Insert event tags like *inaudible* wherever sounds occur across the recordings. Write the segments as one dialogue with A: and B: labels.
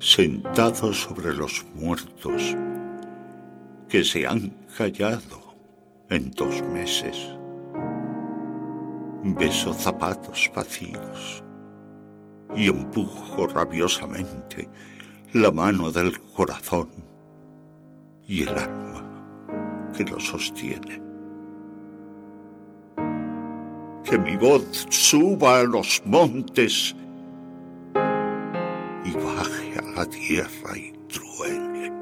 A: sentado sobre los muertos que se han callado en dos meses. Beso zapatos vacíos y empujo rabiosamente la mano del corazón y el alma que lo sostiene. Que mi voz suba a los montes la tierra y truene.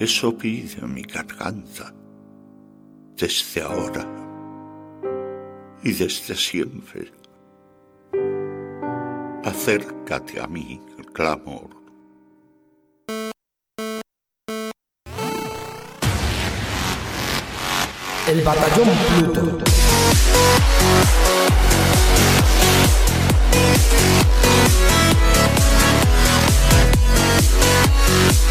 A: Eso pide mi garganta desde ahora y desde siempre. Acércate a mí, clamor.
B: El batallón Pluto.
C: We'll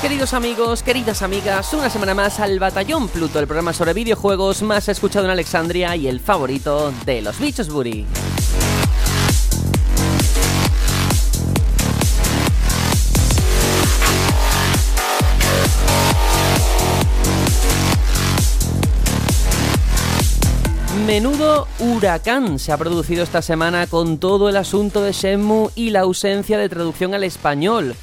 C: Queridos amigos, queridas amigas, una semana más al Batallón Pluto, el programa sobre videojuegos más escuchado en Alexandria y el favorito de los bichos Buri. Menudo huracán se ha producido esta semana con todo el asunto de Shenmue y la ausencia de traducción al español.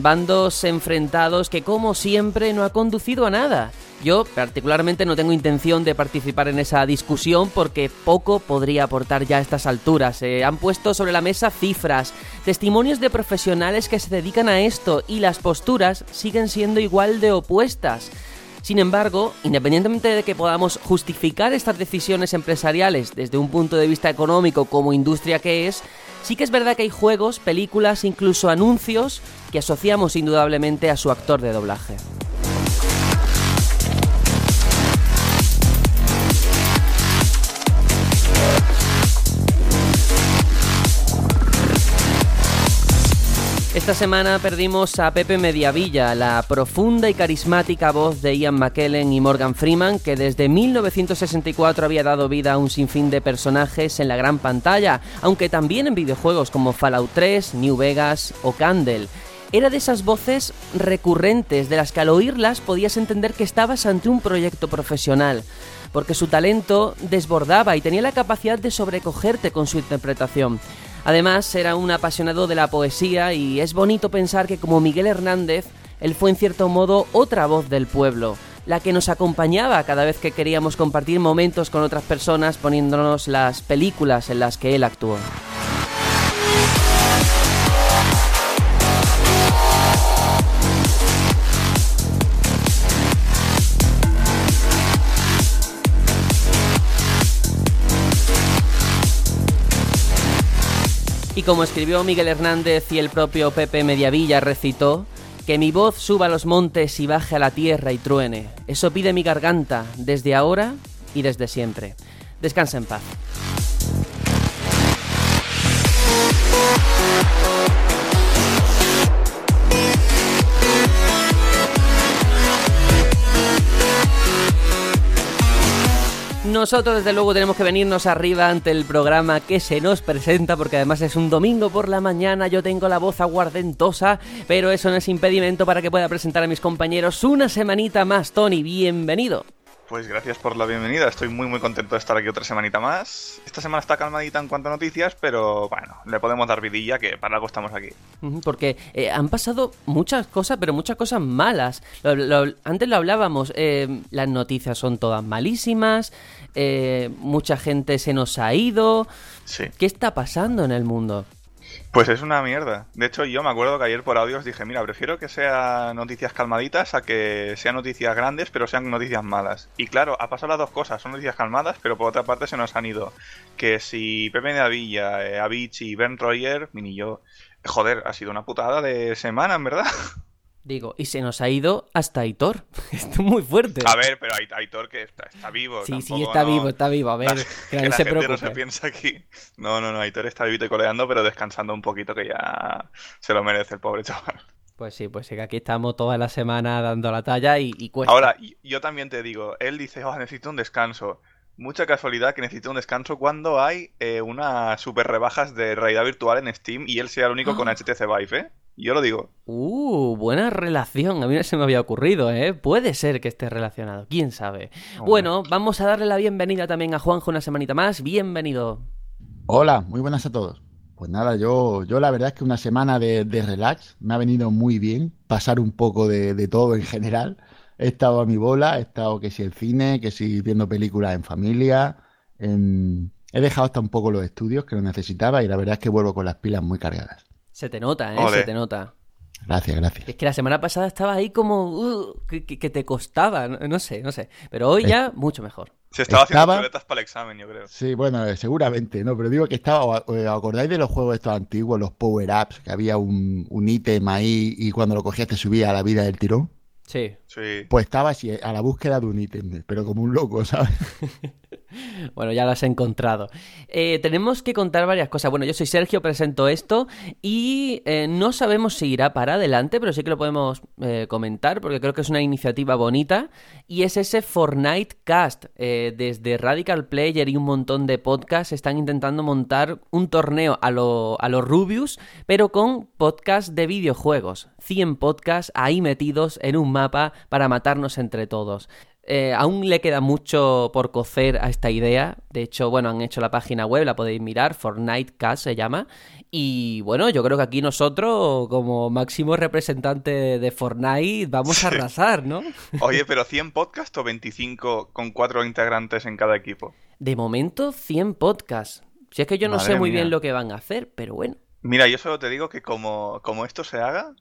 C: Bandos enfrentados que como siempre no ha conducido a nada. Yo particularmente no tengo intención de participar en esa discusión porque poco podría aportar ya a estas alturas. Se han puesto sobre la mesa cifras, testimonios de profesionales que se dedican a esto y las posturas siguen siendo igual de opuestas. Sin embargo, independientemente de que podamos justificar estas decisiones empresariales desde un punto de vista económico como industria que es, sí que es verdad que hay juegos, películas, incluso anuncios que asociamos indudablemente a su actor de doblaje. Esta semana perdimos a Pepe Mediavilla, la profunda y carismática voz de Ian McKellen y Morgan Freeman, que desde 1964 había dado vida a un sinfín de personajes en la gran pantalla, aunque también en videojuegos como Fallout 3, New Vegas o Candle. Era de esas voces recurrentes de las que al oírlas podías entender que estabas ante un proyecto profesional, porque su talento desbordaba y tenía la capacidad de sobrecogerte con su interpretación. Además, era un apasionado de la poesía y es bonito pensar que como Miguel Hernández, él fue en cierto modo otra voz del pueblo, la que nos acompañaba cada vez que queríamos compartir momentos con otras personas poniéndonos las películas en las que él actuó. Y como escribió Miguel Hernández y el propio Pepe Mediavilla recitó, que mi voz suba a los montes y baje a la tierra y truene. Eso pide mi garganta desde ahora y desde siempre. Descansa en paz. Nosotros desde luego tenemos que venirnos arriba ante el programa que se nos presenta porque además es un domingo por la mañana, yo tengo la voz aguardentosa, pero eso no es impedimento para que pueda presentar a mis compañeros una semanita más. Tony, bienvenido.
D: Pues gracias por la bienvenida, estoy muy muy contento de estar aquí otra semanita más. Esta semana está calmadita en cuanto a noticias, pero bueno, le podemos dar vidilla que para algo estamos aquí.
C: Porque eh, han pasado muchas cosas, pero muchas cosas malas. Lo- lo- antes lo hablábamos, eh, las noticias son todas malísimas, eh, mucha gente se nos ha ido.
D: Sí.
C: ¿Qué está pasando en el mundo?
D: Pues es una mierda. De hecho, yo me acuerdo que ayer por audio os dije, mira, prefiero que sean noticias calmaditas a que sean noticias grandes, pero sean noticias malas. Y claro, ha pasado las dos cosas, son noticias calmadas, pero por otra parte se nos han ido. Que si Pepe de Avilla, eh, Avicii y Ben Royer, mini yo, joder, ha sido una putada de semana, en verdad. *laughs*
C: Digo, y se nos ha ido hasta Aitor. *laughs* Esto es muy fuerte.
D: A ver, pero Ait- Aitor que está, está vivo.
C: sí, sí, está
D: no-
C: vivo, está vivo. A ver, que
D: la
C: se
D: no
C: preocupe.
D: se piensa aquí. No, no, no, Aitor está vivito y coleando, pero descansando un poquito que ya se lo merece el pobre chaval.
C: Pues sí, pues sí, que aquí estamos toda la semana dando la talla y, y cuesta.
D: Ahora, yo también te digo, él dice, oh, necesito un descanso. Mucha casualidad que necesito un descanso cuando hay eh, unas super rebajas de realidad virtual en Steam y él sea el único
C: Ah.
D: con HTC Vive, ¿eh? Yo lo digo.
C: Uh, buena relación. A mí no se me había ocurrido, ¿eh? Puede ser que esté relacionado, quién sabe. Bueno, vamos a darle la bienvenida también a Juanjo una semanita más. Bienvenido.
E: Hola, muy buenas a todos. Pues nada, yo, yo la verdad es que una semana de, de relax me ha venido muy bien, pasar un poco de, de todo en general. He estado a mi bola, he estado que si el cine, que si viendo películas en familia. en- He dejado hasta un poco los estudios que lo necesitaba y la verdad es que vuelvo con las pilas muy cargadas.
C: Se te nota, ¿eh?
D: Ole.
C: Se te nota.
E: Gracias, gracias.
C: Es que la semana pasada estaba ahí como uh, que, que- te costaba, no, no sé, no sé. Pero hoy ya mucho mejor.
D: Se estaba haciendo
E: Estaba-
D: chuletas para el examen, yo creo.
E: Sí, bueno, eh, seguramente, ¿no? Pero digo que estaba, ¿os os acordáis de los juegos estos antiguos, los power-ups, que había un, un ítem ahí y cuando lo cogías te subía a la vida del tirón?
C: Sí.
D: Sí.
E: Pues estaba así, a la búsqueda de un ítem, pero como un loco, ¿sabes? *laughs* *laughs*
C: Bueno, ya lo has encontrado. Eh, tenemos que contar varias cosas. Bueno, yo soy Sergio, presento esto y eh, no sabemos si irá para adelante, pero sí que lo podemos eh, comentar porque creo que es una iniciativa bonita y es ese Fortnite Cast. Desde Radical Player y un montón de podcasts están intentando montar un torneo a lo, los Rubius, pero con podcasts de videojuegos. 100 podcasts ahí metidos en un mapa para matarnos entre todos. Eh, aún le queda mucho por cocer a esta idea. De hecho, bueno, han hecho la página web, la podéis mirar, Fortnite Cast se llama. Y bueno, yo creo que aquí nosotros, como máximo representante de Fortnite, vamos a arrasar, ¿no? *laughs*
D: Oye, pero 100 podcasts o 25 con cuatro integrantes en cada equipo.
C: De momento, 100 podcasts. Si es que yo no
D: Madre
C: sé muy
D: mía.
C: bien lo que van a hacer, pero bueno.
D: Mira, yo solo te digo que como, como esto se haga.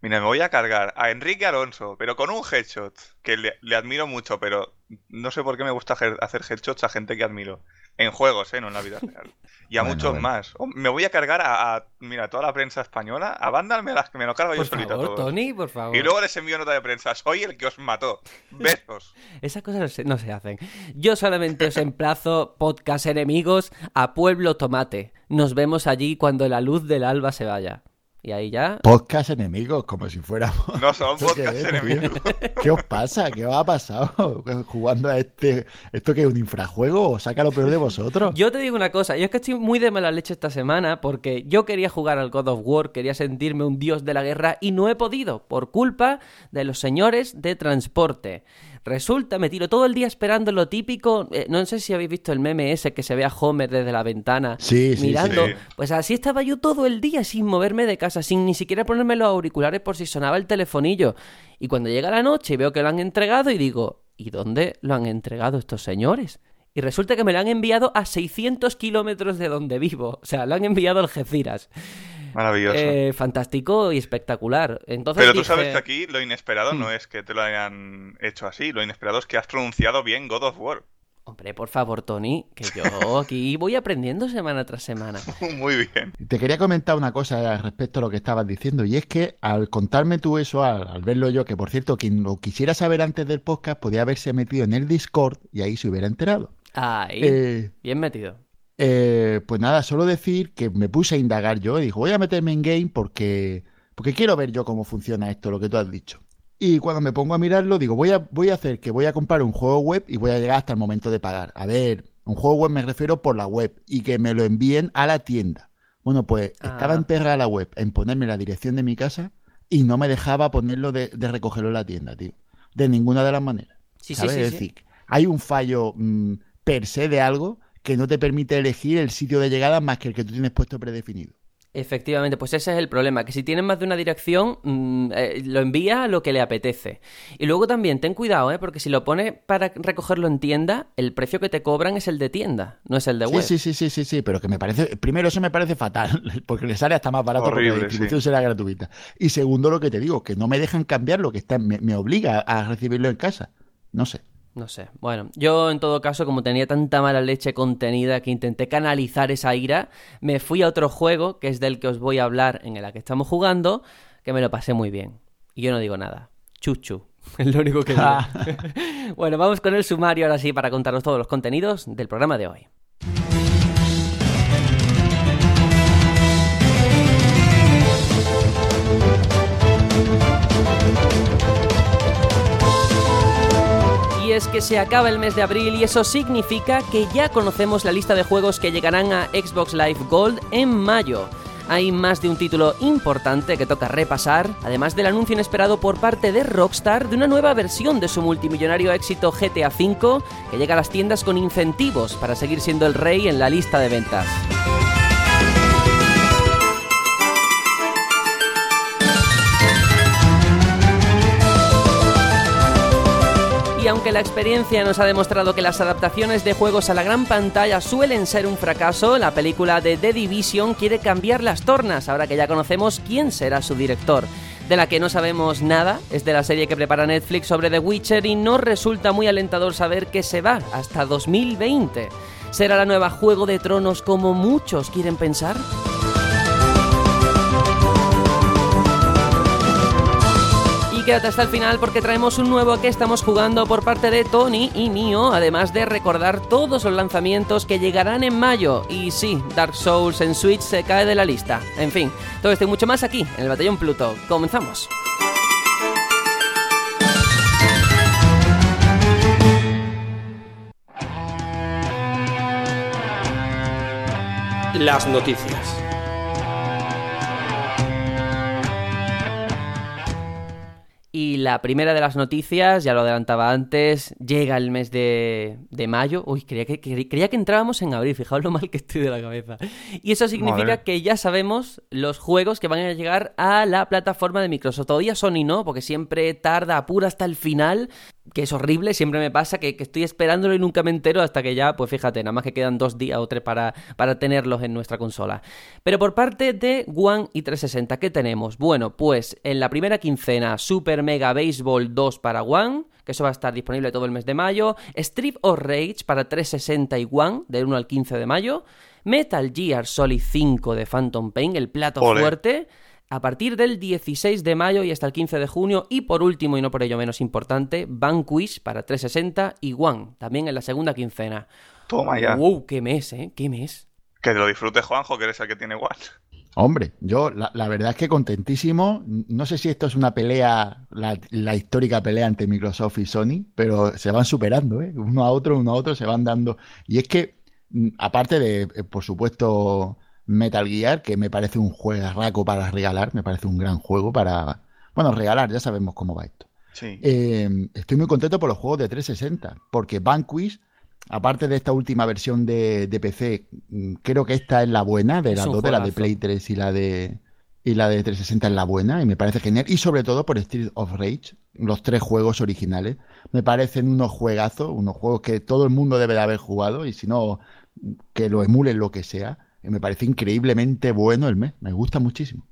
D: Mira, me voy a cargar a Enrique Alonso, pero con un headshot, que le, le admiro mucho, pero no sé por qué me gusta hacer headshots a gente que admiro. En juegos, ¿eh? No en la vida real. Y a
E: Bueno,
D: muchos
E: bueno.
D: más. O me voy a cargar a, a, mira, toda la prensa española. A Vandal me, las, me lo cargo yo
C: Por
D: solito a
C: favor,
D: todos.
C: Tony, por favor.
D: Y luego les envío nota de prensa. Soy el que os mató. *laughs* Besos.
C: Esas cosas no se, no se hacen. Yo solamente os emplazo, podcast enemigos, a Pueblo Tomate. Nos vemos allí cuando la luz del alba se vaya. Y ahí ya.
E: Podcast enemigos, como si fuéramos.
D: No son *laughs*
E: ¿Esto qué
D: podcast
E: es,
D: enemigos. *laughs*
E: ¿Qué os pasa? ¿Qué os ha pasado *laughs* jugando a este? ¿Esto que es un infrajuego o saca lo peor de vosotros?
C: Yo te digo una cosa, yo es que estoy muy de mala leche esta semana porque yo quería jugar al God of War, quería sentirme un dios de la guerra y no he podido por culpa de los señores de transporte. Resulta, me tiro todo el día esperando lo típico. eh, no sé si habéis visto el meme ese que se ve a Homer desde la ventana
E: Sí,
C: mirando.
D: sí.
C: Pues así estaba yo todo el día sin moverme de casa, sin ni siquiera ponerme los auriculares por si sonaba el telefonillo. Y cuando llega la noche y veo que lo han entregado y digo, ¿y dónde lo han entregado estos señores? Y resulta que me lo han enviado a 600 kilómetros de donde vivo. O sea, lo han enviado a Algeciras.
D: Maravilloso.
C: Eh, fantástico y espectacular. Entonces
D: Pero tú
C: dije,
D: sabes que aquí lo inesperado no es que te lo hayan hecho así, lo inesperado es que has pronunciado bien God of War.
C: Hombre, por favor, Tony, que yo aquí voy aprendiendo semana tras semana. *laughs*
D: Muy bien.
E: Te quería comentar una cosa respecto a lo que estabas diciendo, y es que al contarme tú eso, al, al verlo yo, que por cierto, quien lo quisiera saber antes del podcast, podía haberse metido en el Discord y ahí se hubiera enterado.
C: Ahí,
E: Eh,
C: bien metido.
E: Eh, pues nada, solo decir que me puse a indagar yo y dijo, voy a meterme en game porque, porque quiero ver yo cómo funciona esto, lo que tú has dicho. Y cuando me pongo a mirarlo, digo, voy a, voy a hacer que voy a comprar un juego web y voy a llegar hasta el momento de pagar. A ver, un juego web me refiero por la web y que me lo envíen a la tienda. Bueno, pues estaba
C: Ah.
E: emperrada la web en ponerme la dirección de mi casa y no me dejaba ponerlo de, de recogerlo en la tienda, tío. De ninguna de las maneras.
C: Sí, sí,
E: ¿Sabes?
C: sí,
E: es
C: sí.
E: decir, hay un fallo mm, per se de algo que no te permite elegir el sitio de llegada más que el que tú tienes puesto predefinido.
C: Efectivamente, pues ese es el problema, que si tienes más de una dirección, mm, eh, lo envía a lo que le apetece. Y luego también, ten cuidado, ¿eh? porque si lo pones para recogerlo en tienda, el precio que te cobran es el de tienda, no es el de
E: Sí,
C: web.
E: sí, sí, sí, sí, sí, pero que me parece, primero eso me parece fatal, *laughs* porque le sale hasta más barato porque
D: Horrible,
E: la distribución
D: sí.
E: será gratuita. Y segundo lo que te digo, que no me dejan cambiar lo que está, me, me obliga a recibirlo en casa. No sé.
C: No sé. Bueno, yo en todo caso, como tenía tanta mala leche contenida que intenté canalizar esa ira, me fui a otro juego, que es del que os voy a hablar, en el que estamos jugando, que me lo pasé muy bien. Y yo no digo nada. Chuchu. *laughs* Es lo único que digo. *laughs* *laughs* bueno, vamos con el sumario ahora sí para contaros todos los contenidos del programa de hoy. Es que se acaba el mes de abril y eso significa que ya conocemos la lista de juegos que llegarán a Xbox Live Gold en mayo. Hay más de un título importante que toca repasar, además del anuncio inesperado por parte de Rockstar de una nueva versión de su multimillonario éxito GTA V que llega a las tiendas con incentivos para seguir siendo el rey en la lista de ventas. Y aunque la experiencia nos ha demostrado que las adaptaciones de juegos a la gran pantalla suelen ser un fracaso, la película de The Division quiere cambiar las tornas ahora que ya conocemos quién será su director. De la que no sabemos nada es de la serie que prepara Netflix sobre The Witcher y no resulta muy alentador saber que se va hasta 2020. ¿Será la nueva Juego de Tronos como muchos quieren pensar? Quédate hasta el final porque traemos un nuevo que estamos jugando por parte de Tony y mío, además de recordar todos los lanzamientos que llegarán en mayo. Y sí, Dark Souls en Switch se cae de la lista. En fin, todo esto y mucho más aquí, en el Batallón Pluto. Comenzamos.
B: Las noticias.
C: La primera de las noticias, ya lo adelantaba antes, llega el mes de, de mayo. Uy, creía que, creía que entrábamos en abril, fijaos lo mal que estoy de la cabeza. Y eso significa
D: Madre.
C: que ya sabemos los juegos que van a llegar a la plataforma de Microsoft. Todavía Sony no, porque siempre tarda, apura hasta el final, que es horrible, siempre me pasa que, que estoy esperándolo y nunca me entero hasta que ya, pues fíjate, nada más que quedan dos días o tres para, para tenerlos en nuestra consola. Pero por parte de One y 360, ¿qué tenemos? Bueno, pues en la primera quincena, Super Mega Baseball 2 para One, que eso va a estar disponible todo el mes de mayo, Street of Rage para 360 y One, del 1 al 15 de mayo, Metal Gear Solid 5 de Phantom Pain, el plato
D: Ole.
C: fuerte, a partir del 16 de mayo y hasta el 15 de junio. Y por último, y no por ello menos importante, Vanquish para 360 y One, también en la segunda quincena.
D: Toma ya.
C: ¡Wow! ¡Qué mes, eh! ¡Qué mes!
D: Que lo disfrute Juanjo, que eres el que tiene One.
E: Hombre, yo la, la verdad es que contentísimo. No sé si esto es una pelea, la, la histórica pelea entre Microsoft y Sony, pero se van superando, ¿eh? Uno a otro, uno a otro se van dando. Y es que, mm, aparte de, eh, por supuesto, Metal Gear, que me parece un juegarraco para regalar, me parece un gran juego para, bueno, regalar, ya sabemos cómo va esto.
D: Sí.
E: Eh, estoy muy contento por los juegos de 360, porque Vanquish, aparte de esta última versión de, de PC, mm, creo que esta es la buena, de las dos, de la de. Play 3 y la de y la de 360 es la buena, y me parece genial. Y sobre todo por Street of Rage, los tres juegos originales, me parecen unos juegazos, unos juegos que todo el mundo debe de haber jugado, y si no, que lo emulen lo que sea. Y me parece increíblemente bueno el mes, me gusta muchísimo.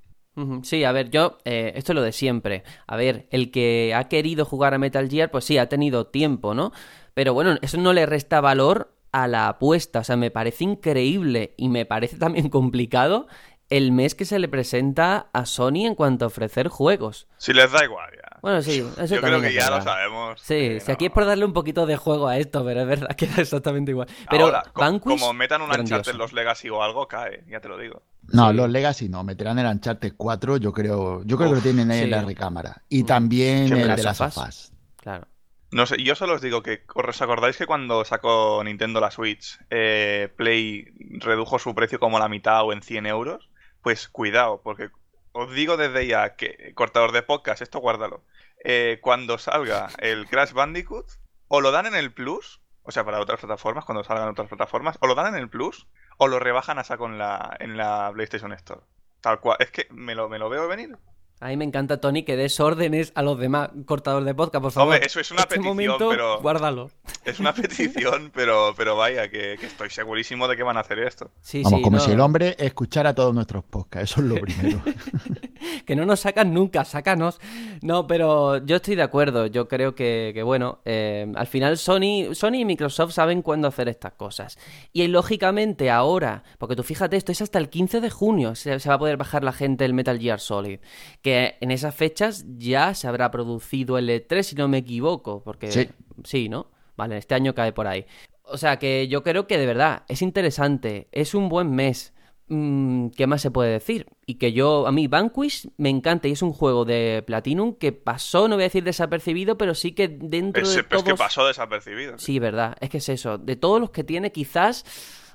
C: Sí, a ver, yo, eh, esto es lo de siempre. A ver, el que ha querido jugar a Metal Gear, pues sí, ha tenido tiempo, ¿no? Pero bueno, eso no le resta valor a la apuesta. O sea, me parece increíble y me parece también *laughs* complicado el mes que se le presenta a Sony en cuanto a ofrecer juegos.
D: Si les da igual ya.
C: Bueno, sí, eso
D: Yo
C: también
D: creo que ya lo sabemos.
C: Sí,
D: que
C: si
D: no.
C: aquí es por darle un poquito de juego a esto, pero es verdad *laughs* que da exactamente igual. Pero
D: Ahora,
C: Vanquish,
D: como metan un Uncharted
C: grandioso.
D: en los Legacy o algo, cae, ya te lo digo.
E: No,
C: Sí.
E: los Legacy no, meterán el Uncharted 4, yo creo, yo creo que lo tienen ahí
C: sí.
E: en la recámara. Y
C: Mm.
E: también
D: Siempre
E: el
C: las
E: de las
C: sofás. Claro.
D: No sé, yo solo os digo que os acordáis que cuando sacó Nintendo la Switch, eh, Play redujo su precio como la mitad o en 100 euros. Pues cuidado, porque os digo desde ya que, cortador de podcast, esto guárdalo. Eh, cuando salga el Crash Bandicoot, o lo dan en el Plus, o sea, para otras plataformas, cuando salgan otras plataformas, o lo dan en el Plus, o lo rebajan a saco en la, en la PlayStation Store. Tal cual. Es que me lo, me lo veo venir.
C: A mí me encanta, Tony, que des órdenes a los demás cortadores de podcast, por favor.
D: Hombre, eso es una
C: este
D: petición,
C: momento,
D: pero-
C: guárdalo.
D: Es una petición, *laughs* pero, pero vaya, que, que estoy segurísimo de que van a hacer esto.
C: Sí,
E: Vamos,
C: sí,
E: como
C: no.
E: si el hombre escuchara todos nuestros podcasts, eso es lo *laughs* primero. *laughs*
C: que no nos sacan nunca, sácanos. No, pero yo estoy de acuerdo. Yo creo que, que bueno, eh, al final Sony, Sony y Microsoft saben cuándo hacer estas cosas. Y lógicamente ahora, porque tú fíjate, esto es hasta el 15 de junio, se, se va a poder bajar la gente el Metal Gear Solid. Que en esas fechas ya se habrá producido el E3, si no me equivoco. Porque
E: Sí.
C: sí, ¿no? Vale, este año cae por ahí. O sea que yo creo que de verdad es interesante, es un buen mes. Mm, ¿Qué más se puede decir? Y que yo, a mí, Vanquish me encanta y es un juego de Platinum que pasó, no voy a decir desapercibido, pero sí que dentro
D: Es,
C: de
D: pero es que
C: todos...
D: pasó desapercibido.
C: Sí, verdad, es que es eso. De todos los que tiene, quizás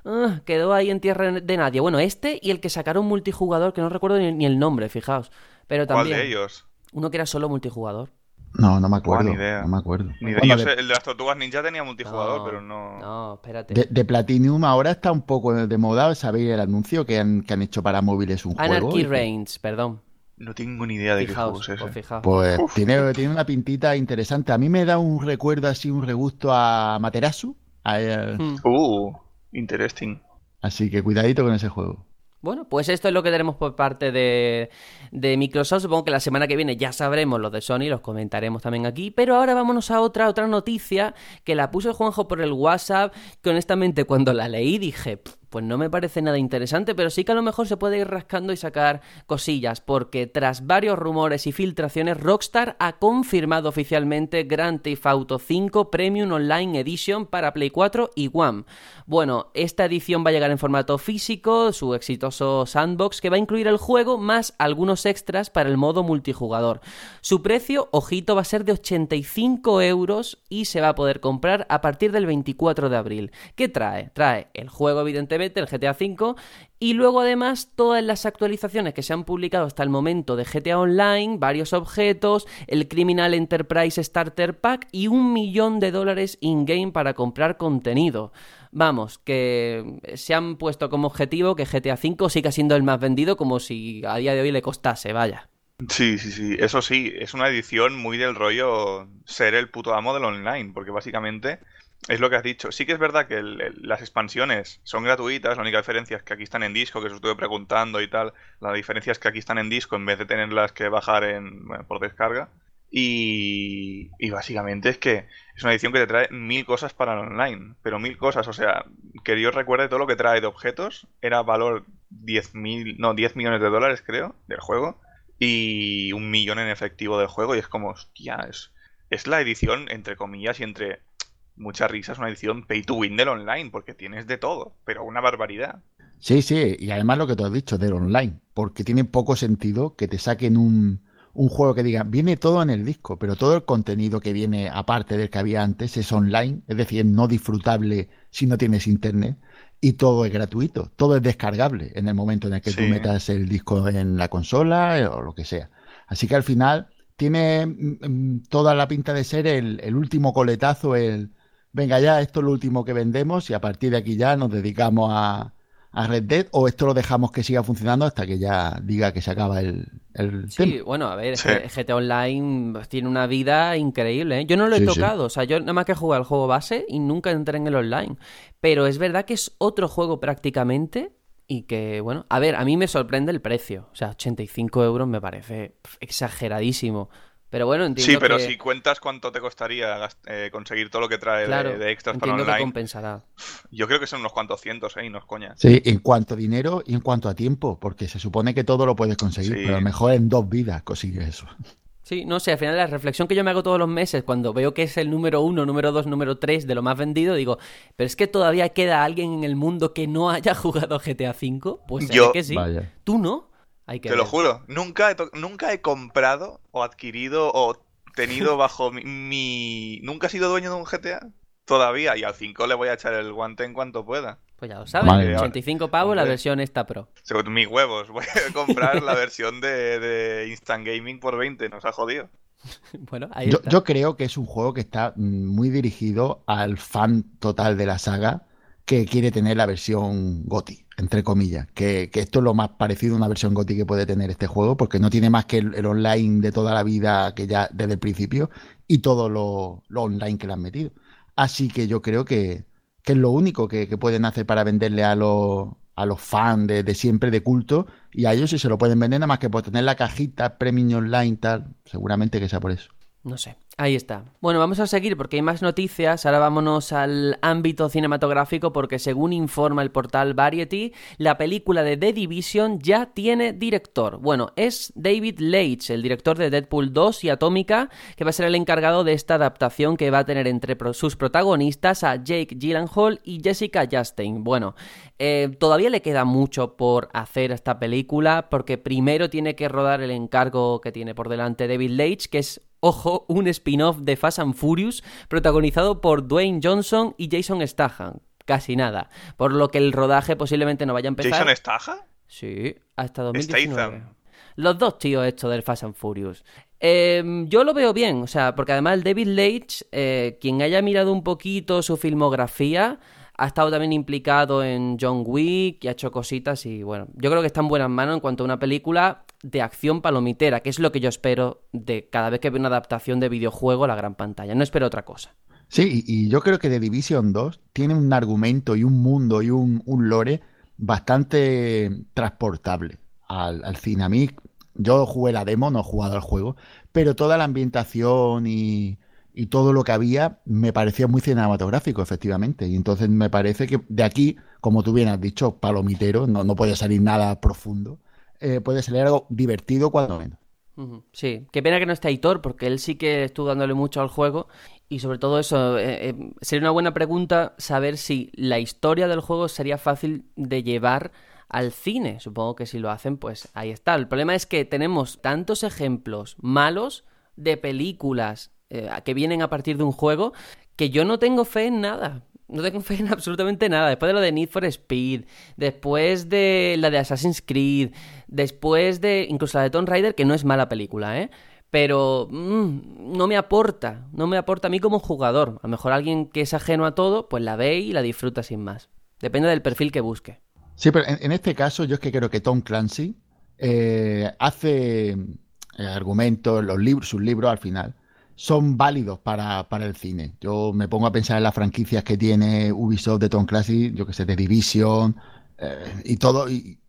C: ah, quedó ahí en tierra de nadie. Bueno, este y el que sacaron multijugador, que no recuerdo ni, ni el nombre, fijaos. Pero
D: ¿Cuál
C: también
D: de ellos?
C: uno que era solo multijugador.
E: No, no me acuerdo.
D: Buena idea.
E: No me acuerdo.
D: Ni yo
E: de-
D: sé, el de las tortugas ninja tenía multijugador,
C: No,
D: pero no.
C: No, espérate.
E: De, de Platinum ahora está un poco de moda, ¿sabéis el anuncio que han, que han hecho para móviles un juego?
C: Anarchy Reigns, perdón.
D: No tengo ni idea de qué juego
C: Fijaos,
D: es ese.
C: pues fijaos.
E: Pues tiene, tiene una pintita interesante. A mí me da un recuerdo así, un regusto a Materasu. a el-
C: Hmm.
D: Uh, interesting.
E: Así que cuidadito con ese juego.
C: Bueno, pues esto es lo que tenemos por parte de, de Microsoft. Supongo que la semana que viene ya sabremos los de Sony, los comentaremos también aquí. Pero ahora vámonos a otra, otra noticia que la puso Juanjo por el WhatsApp. Que honestamente cuando la leí dije, "Pff, pues no me parece nada interesante, pero sí que a lo mejor se puede ir rascando y sacar cosillas. Porque tras varios rumores y filtraciones, Rockstar ha confirmado oficialmente Grand Theft Auto 5 Premium Online Edition para Play 4 y One. Bueno, esta edición va a llegar en formato físico, su exitoso sandbox, que va a incluir el juego más algunos extras para el modo multijugador. Su precio, ojito, va a ser de 85 euros y se va a poder comprar a partir del 24 de abril. ¿Qué trae? Trae el juego, evidentemente, el GTA V, y luego además todas las actualizaciones que se han publicado hasta el momento de GTA Online, varios objetos, el Criminal Enterprise Starter Pack y un millón de dólares in-game para comprar contenido. Vamos, que se han puesto como objetivo que GTA V siga siendo el más vendido como si a día de hoy le costase, vaya.
D: Sí, sí, sí. Eso sí, es una edición muy del rollo ser el puto amo del online, porque básicamente es lo que has dicho. Sí que es verdad que las expansiones son gratuitas, la única diferencia es que aquí están en disco, que os estuve preguntando y tal. La diferencia es que aquí están en disco en vez de tenerlas que bajar en, bueno, por descarga. Y, y básicamente es que es una edición que te trae mil cosas para el online, pero mil cosas, o sea, que yo recuerde todo lo que trae de objetos, era valor 10 mil, no, 10 millones de dólares creo, del juego, y un millón en efectivo del juego, y es como, hostia, es, es la edición, entre comillas, y entre muchas risas, una edición pay to win del online, porque tienes de todo, pero una barbaridad.
E: Sí, sí, y además lo que tú has dicho del online, porque tiene poco sentido que te saquen un, un juego que diga, viene todo en el disco, pero todo el contenido que viene aparte del que había antes es online, es decir, no disfrutable si no tienes internet, y todo es gratuito, todo es descargable en el momento en el que tú metas el disco en la consola eh, o lo que sea. Así que al final tiene mm, mm, toda la pinta de ser el, el último coletazo, el, venga ya, esto es lo último que vendemos y a partir de aquí ya nos dedicamos a a Red Dead o esto lo dejamos que siga funcionando hasta que ya diga que se acaba el, el
C: Sí,
E: tema.
C: bueno, a ver,
D: Sí.
C: GTA Online tiene una vida increíble, ¿eh? Yo no lo he
E: Sí, sí.
C: tocado, o sea, yo nada más que jugué al juego base y nunca entré en el online. Pero es verdad que es otro juego prácticamente y que, bueno, a ver, a mí me sorprende el precio. O sea, 85 euros me parece exageradísimo. Pero bueno, entiendo
D: Sí, pero
C: que...
D: si cuentas cuánto te costaría eh, conseguir todo lo que trae de-
C: Claro,
D: de, extras para
C: que
D: online,
C: compensará.
D: yo creo que son unos cuantos cientos, ¿eh? Y no es coña.
E: Sí, en cuanto a dinero y en cuanto a tiempo, porque se supone que todo lo puedes conseguir,
D: Sí.
E: pero a lo mejor en dos vidas consigues eso.
C: Sí, no sé, al final la reflexión que yo me hago todos los meses cuando veo que es el número uno, número dos, número tres de lo más vendido, digo, pero es que todavía queda alguien en el mundo que no haya *laughs* jugado GTA V. Pues
D: Yo-
C: que sí.
E: Vaya.
C: ¿Tú no? Hay que
D: Te lo juro, nunca he, nunca he comprado o adquirido o tenido *laughs* bajo mi, mi- Nunca he sido dueño de un GTA. Todavía, y al 5 le voy a echar el guante en cuanto pueda.
C: Pues ya lo sabes,
E: Madre mía.
C: 85 pavos la versión esta pro.
D: Según mis huevos, voy a *laughs* comprar la versión de, de Instant Gaming por 20, nos ha jodido. *laughs*
C: Bueno, ahí
E: Yo,
C: está.
E: yo creo que es un juego que está muy dirigido al fan total de la saga que quiere tener la versión GOTI, entre comillas. Que, que esto es lo más parecido a una versión GOTI que puede tener este juego, porque no tiene más que el, el online de toda la vida que ya desde el principio y todo lo, lo online que le han metido. Así que yo creo que, que es lo único que, que pueden hacer para venderle a los, a los fans de, de siempre de culto y a ellos sí se lo pueden vender nada más que por tener la cajita premium online tal, seguramente que sea por eso.
C: No sé. Ahí está. Bueno, vamos a seguir porque hay más noticias. Ahora vámonos al ámbito cinematográfico porque según informa el portal Variety, la película de The Division ya tiene director. Bueno, es David Leitch, el director de Deadpool 2 y Atómica, que va a ser el encargado de esta adaptación que va a tener entre sus protagonistas a Jake Gyllenhaal y Jessica Chastain. Bueno, eh, todavía le queda mucho por hacer esta película porque primero tiene que rodar el encargo que tiene por delante David Leitch, que es ojo, un spin-off de Fast and Furious protagonizado por Dwayne Johnson y Jason Statham. Casi nada. Por lo que el rodaje posiblemente no vaya a empezar.
D: ¿Jason Statham?
C: Sí, hasta 2019. Los dos tíos estos del Fast and Furious. Em, yo lo veo bien, o sea, porque además el David Leitch, eh, quien haya mirado un poquito su filmografía, ha estado también implicado en John Wick y ha hecho cositas y bueno, yo creo que está en buenas manos en cuanto a una película de acción palomitera, que es lo que yo espero de cada vez que veo una adaptación de videojuego a la gran pantalla. No espero otra cosa.
E: Sí, y yo creo que The Division 2 tiene un argumento y un mundo y un, lore bastante transportable al, al, yo jugué la demo, no he jugado al juego, pero toda la ambientación y, y todo lo que había me parecía muy cinematográfico, efectivamente. Y entonces me parece que de aquí, como tú bien has dicho, palomitero, no, no puede salir nada profundo eh, puede salir algo divertido cuando menos.
C: Sí, qué pena que no esté Aitor, porque él sí que estuvo dándole mucho al juego. Y sobre todo eso, eh, eh, sería una buena pregunta saber si la historia del juego sería fácil de llevar al cine. Supongo que si lo hacen, pues ahí está. El problema es que tenemos tantos ejemplos malos de películas que vienen a partir de un juego que yo no tengo fe en nada no tengo fe en absolutamente nada. Después de lo de Need for Speed, después de la de Assassin's Creed, después de incluso la de Tomb Raider, que no es mala película, ¿eh? Pero mm, no me aporta, no me aporta a mí como jugador. A lo mejor alguien que es ajeno a todo, pues la ve y la disfruta sin más. Depende del perfil que busque.
E: Sí, pero en, este caso yo es que creo que Tom Clancy eh, hace eh, argumentos, los libros, sus libros al final, son válidos para, el cine. Yo me pongo a pensar en las franquicias que tiene Ubisoft de Tom Clancy, yo que sé, de Division eh, y todo. Y,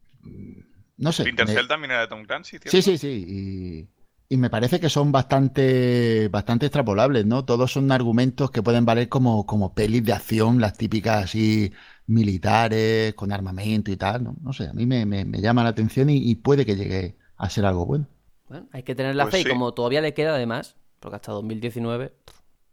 E: no sé.
D: Splinter también era de Tom Clancy,
E: Sí, sí, sí. Y, me parece que son bastante, bastante extrapolables, ¿no? Todos son argumentos que pueden valer como, como pelis de acción, las típicas así militares, con armamento y tal. No, sé, a mí me, llama la atención y, puede que llegue a ser algo bueno.
C: Bueno, hay que tener la pues fe y como todavía le queda además, porque hasta 2019.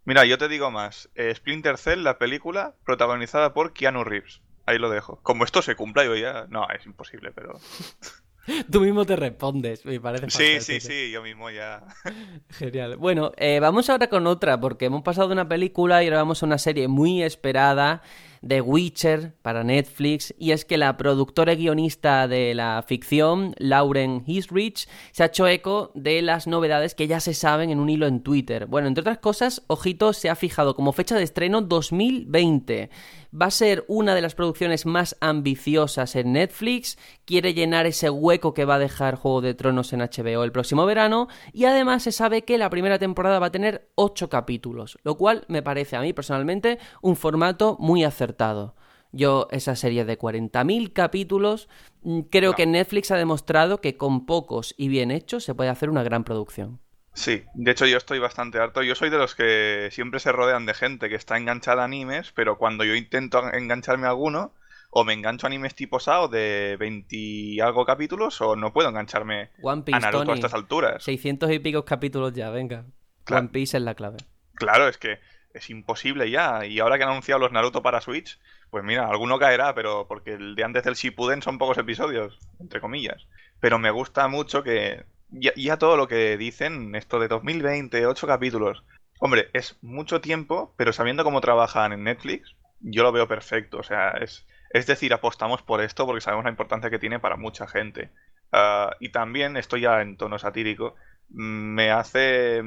D: Mira, yo te digo más. Eh, Splinter Cell, la película, protagonizada por Keanu Reeves. Ahí lo dejo. Como esto se cumpla, yo ya. No, es imposible, pero. *laughs*
C: Tú mismo te respondes, me parece.
D: Sí, sí, sí, yo mismo ya. *laughs*
C: Genial. Bueno, eh, vamos ahora con otra, porque hemos pasado de una película y ahora vamos a una serie muy esperada The Witcher para Netflix y es que la productora y guionista de la ficción, Lauren Hisrich, se ha hecho eco de las novedades que ya se saben en un hilo en Twitter. Bueno, entre otras cosas, Ojito se ha fijado como fecha de estreno 2020 va a ser una de las producciones más ambiciosas en Netflix, quiere llenar ese hueco que va a dejar Juego de Tronos en HBO el próximo verano y además se sabe que la primera temporada va a tener 8 capítulos, lo cual me parece a mí personalmente un formato muy acertado. Yo, esa serie de 40.000 capítulos, mm, creo que Netflix ha demostrado que con pocos y bien hechos se puede hacer una gran producción.
D: Sí, de hecho yo estoy bastante harto. Yo soy de los que siempre se rodean de gente que está enganchada a animes, pero cuando yo intento engancharme a alguno, o me engancho a animes tipo SAO de 20 y algo capítulos, o no puedo engancharme a Naruto a estas alturas.
C: 600 y pico capítulos ya, venga. One Piece es la clave.
D: Claro, es que es imposible ya. Y ahora que han anunciado los Naruto para Switch, pues mira, alguno caerá, pero porque el de antes del Shippuden son pocos episodios, entre comillas. Pero me gusta mucho que ya, todo lo que dicen, esto de 2020, 8 capítulos. Hombre, es mucho tiempo, pero sabiendo cómo trabajan en Netflix, yo lo veo perfecto. O sea, es, es decir, apostamos por esto porque sabemos la importancia que tiene para mucha gente. Ah, y también, esto ya en tono satírico, me hace,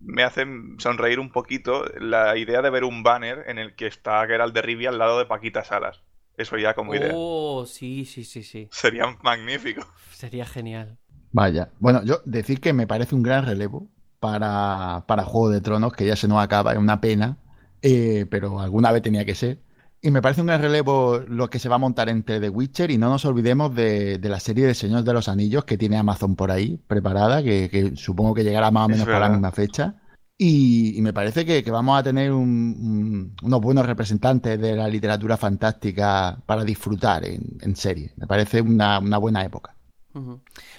D: me hace sonreír un poquito la idea de ver un banner en el que está Geralt de Rivia al lado de Paquita Salas. Eso ya como idea.
C: Oh, sí, sí, sí, sí.
D: Sería magnífico.
C: Sería genial.
E: Vaya. Bueno, yo decir que me parece un gran relevo para, para Juego de Tronos, que ya se nos acaba, es una pena, eh, pero alguna vez tenía que ser. Y me parece un gran relevo lo que se va a montar entre The Witcher y no nos olvidemos de, de la serie de Señores de los Anillos que tiene Amazon por ahí preparada, que, que supongo que llegará más o menos para la misma fecha. Y, y me parece que, que vamos a tener un- un- unos buenos representantes de la literatura fantástica para disfrutar en, en serie. Me parece una, una buena época.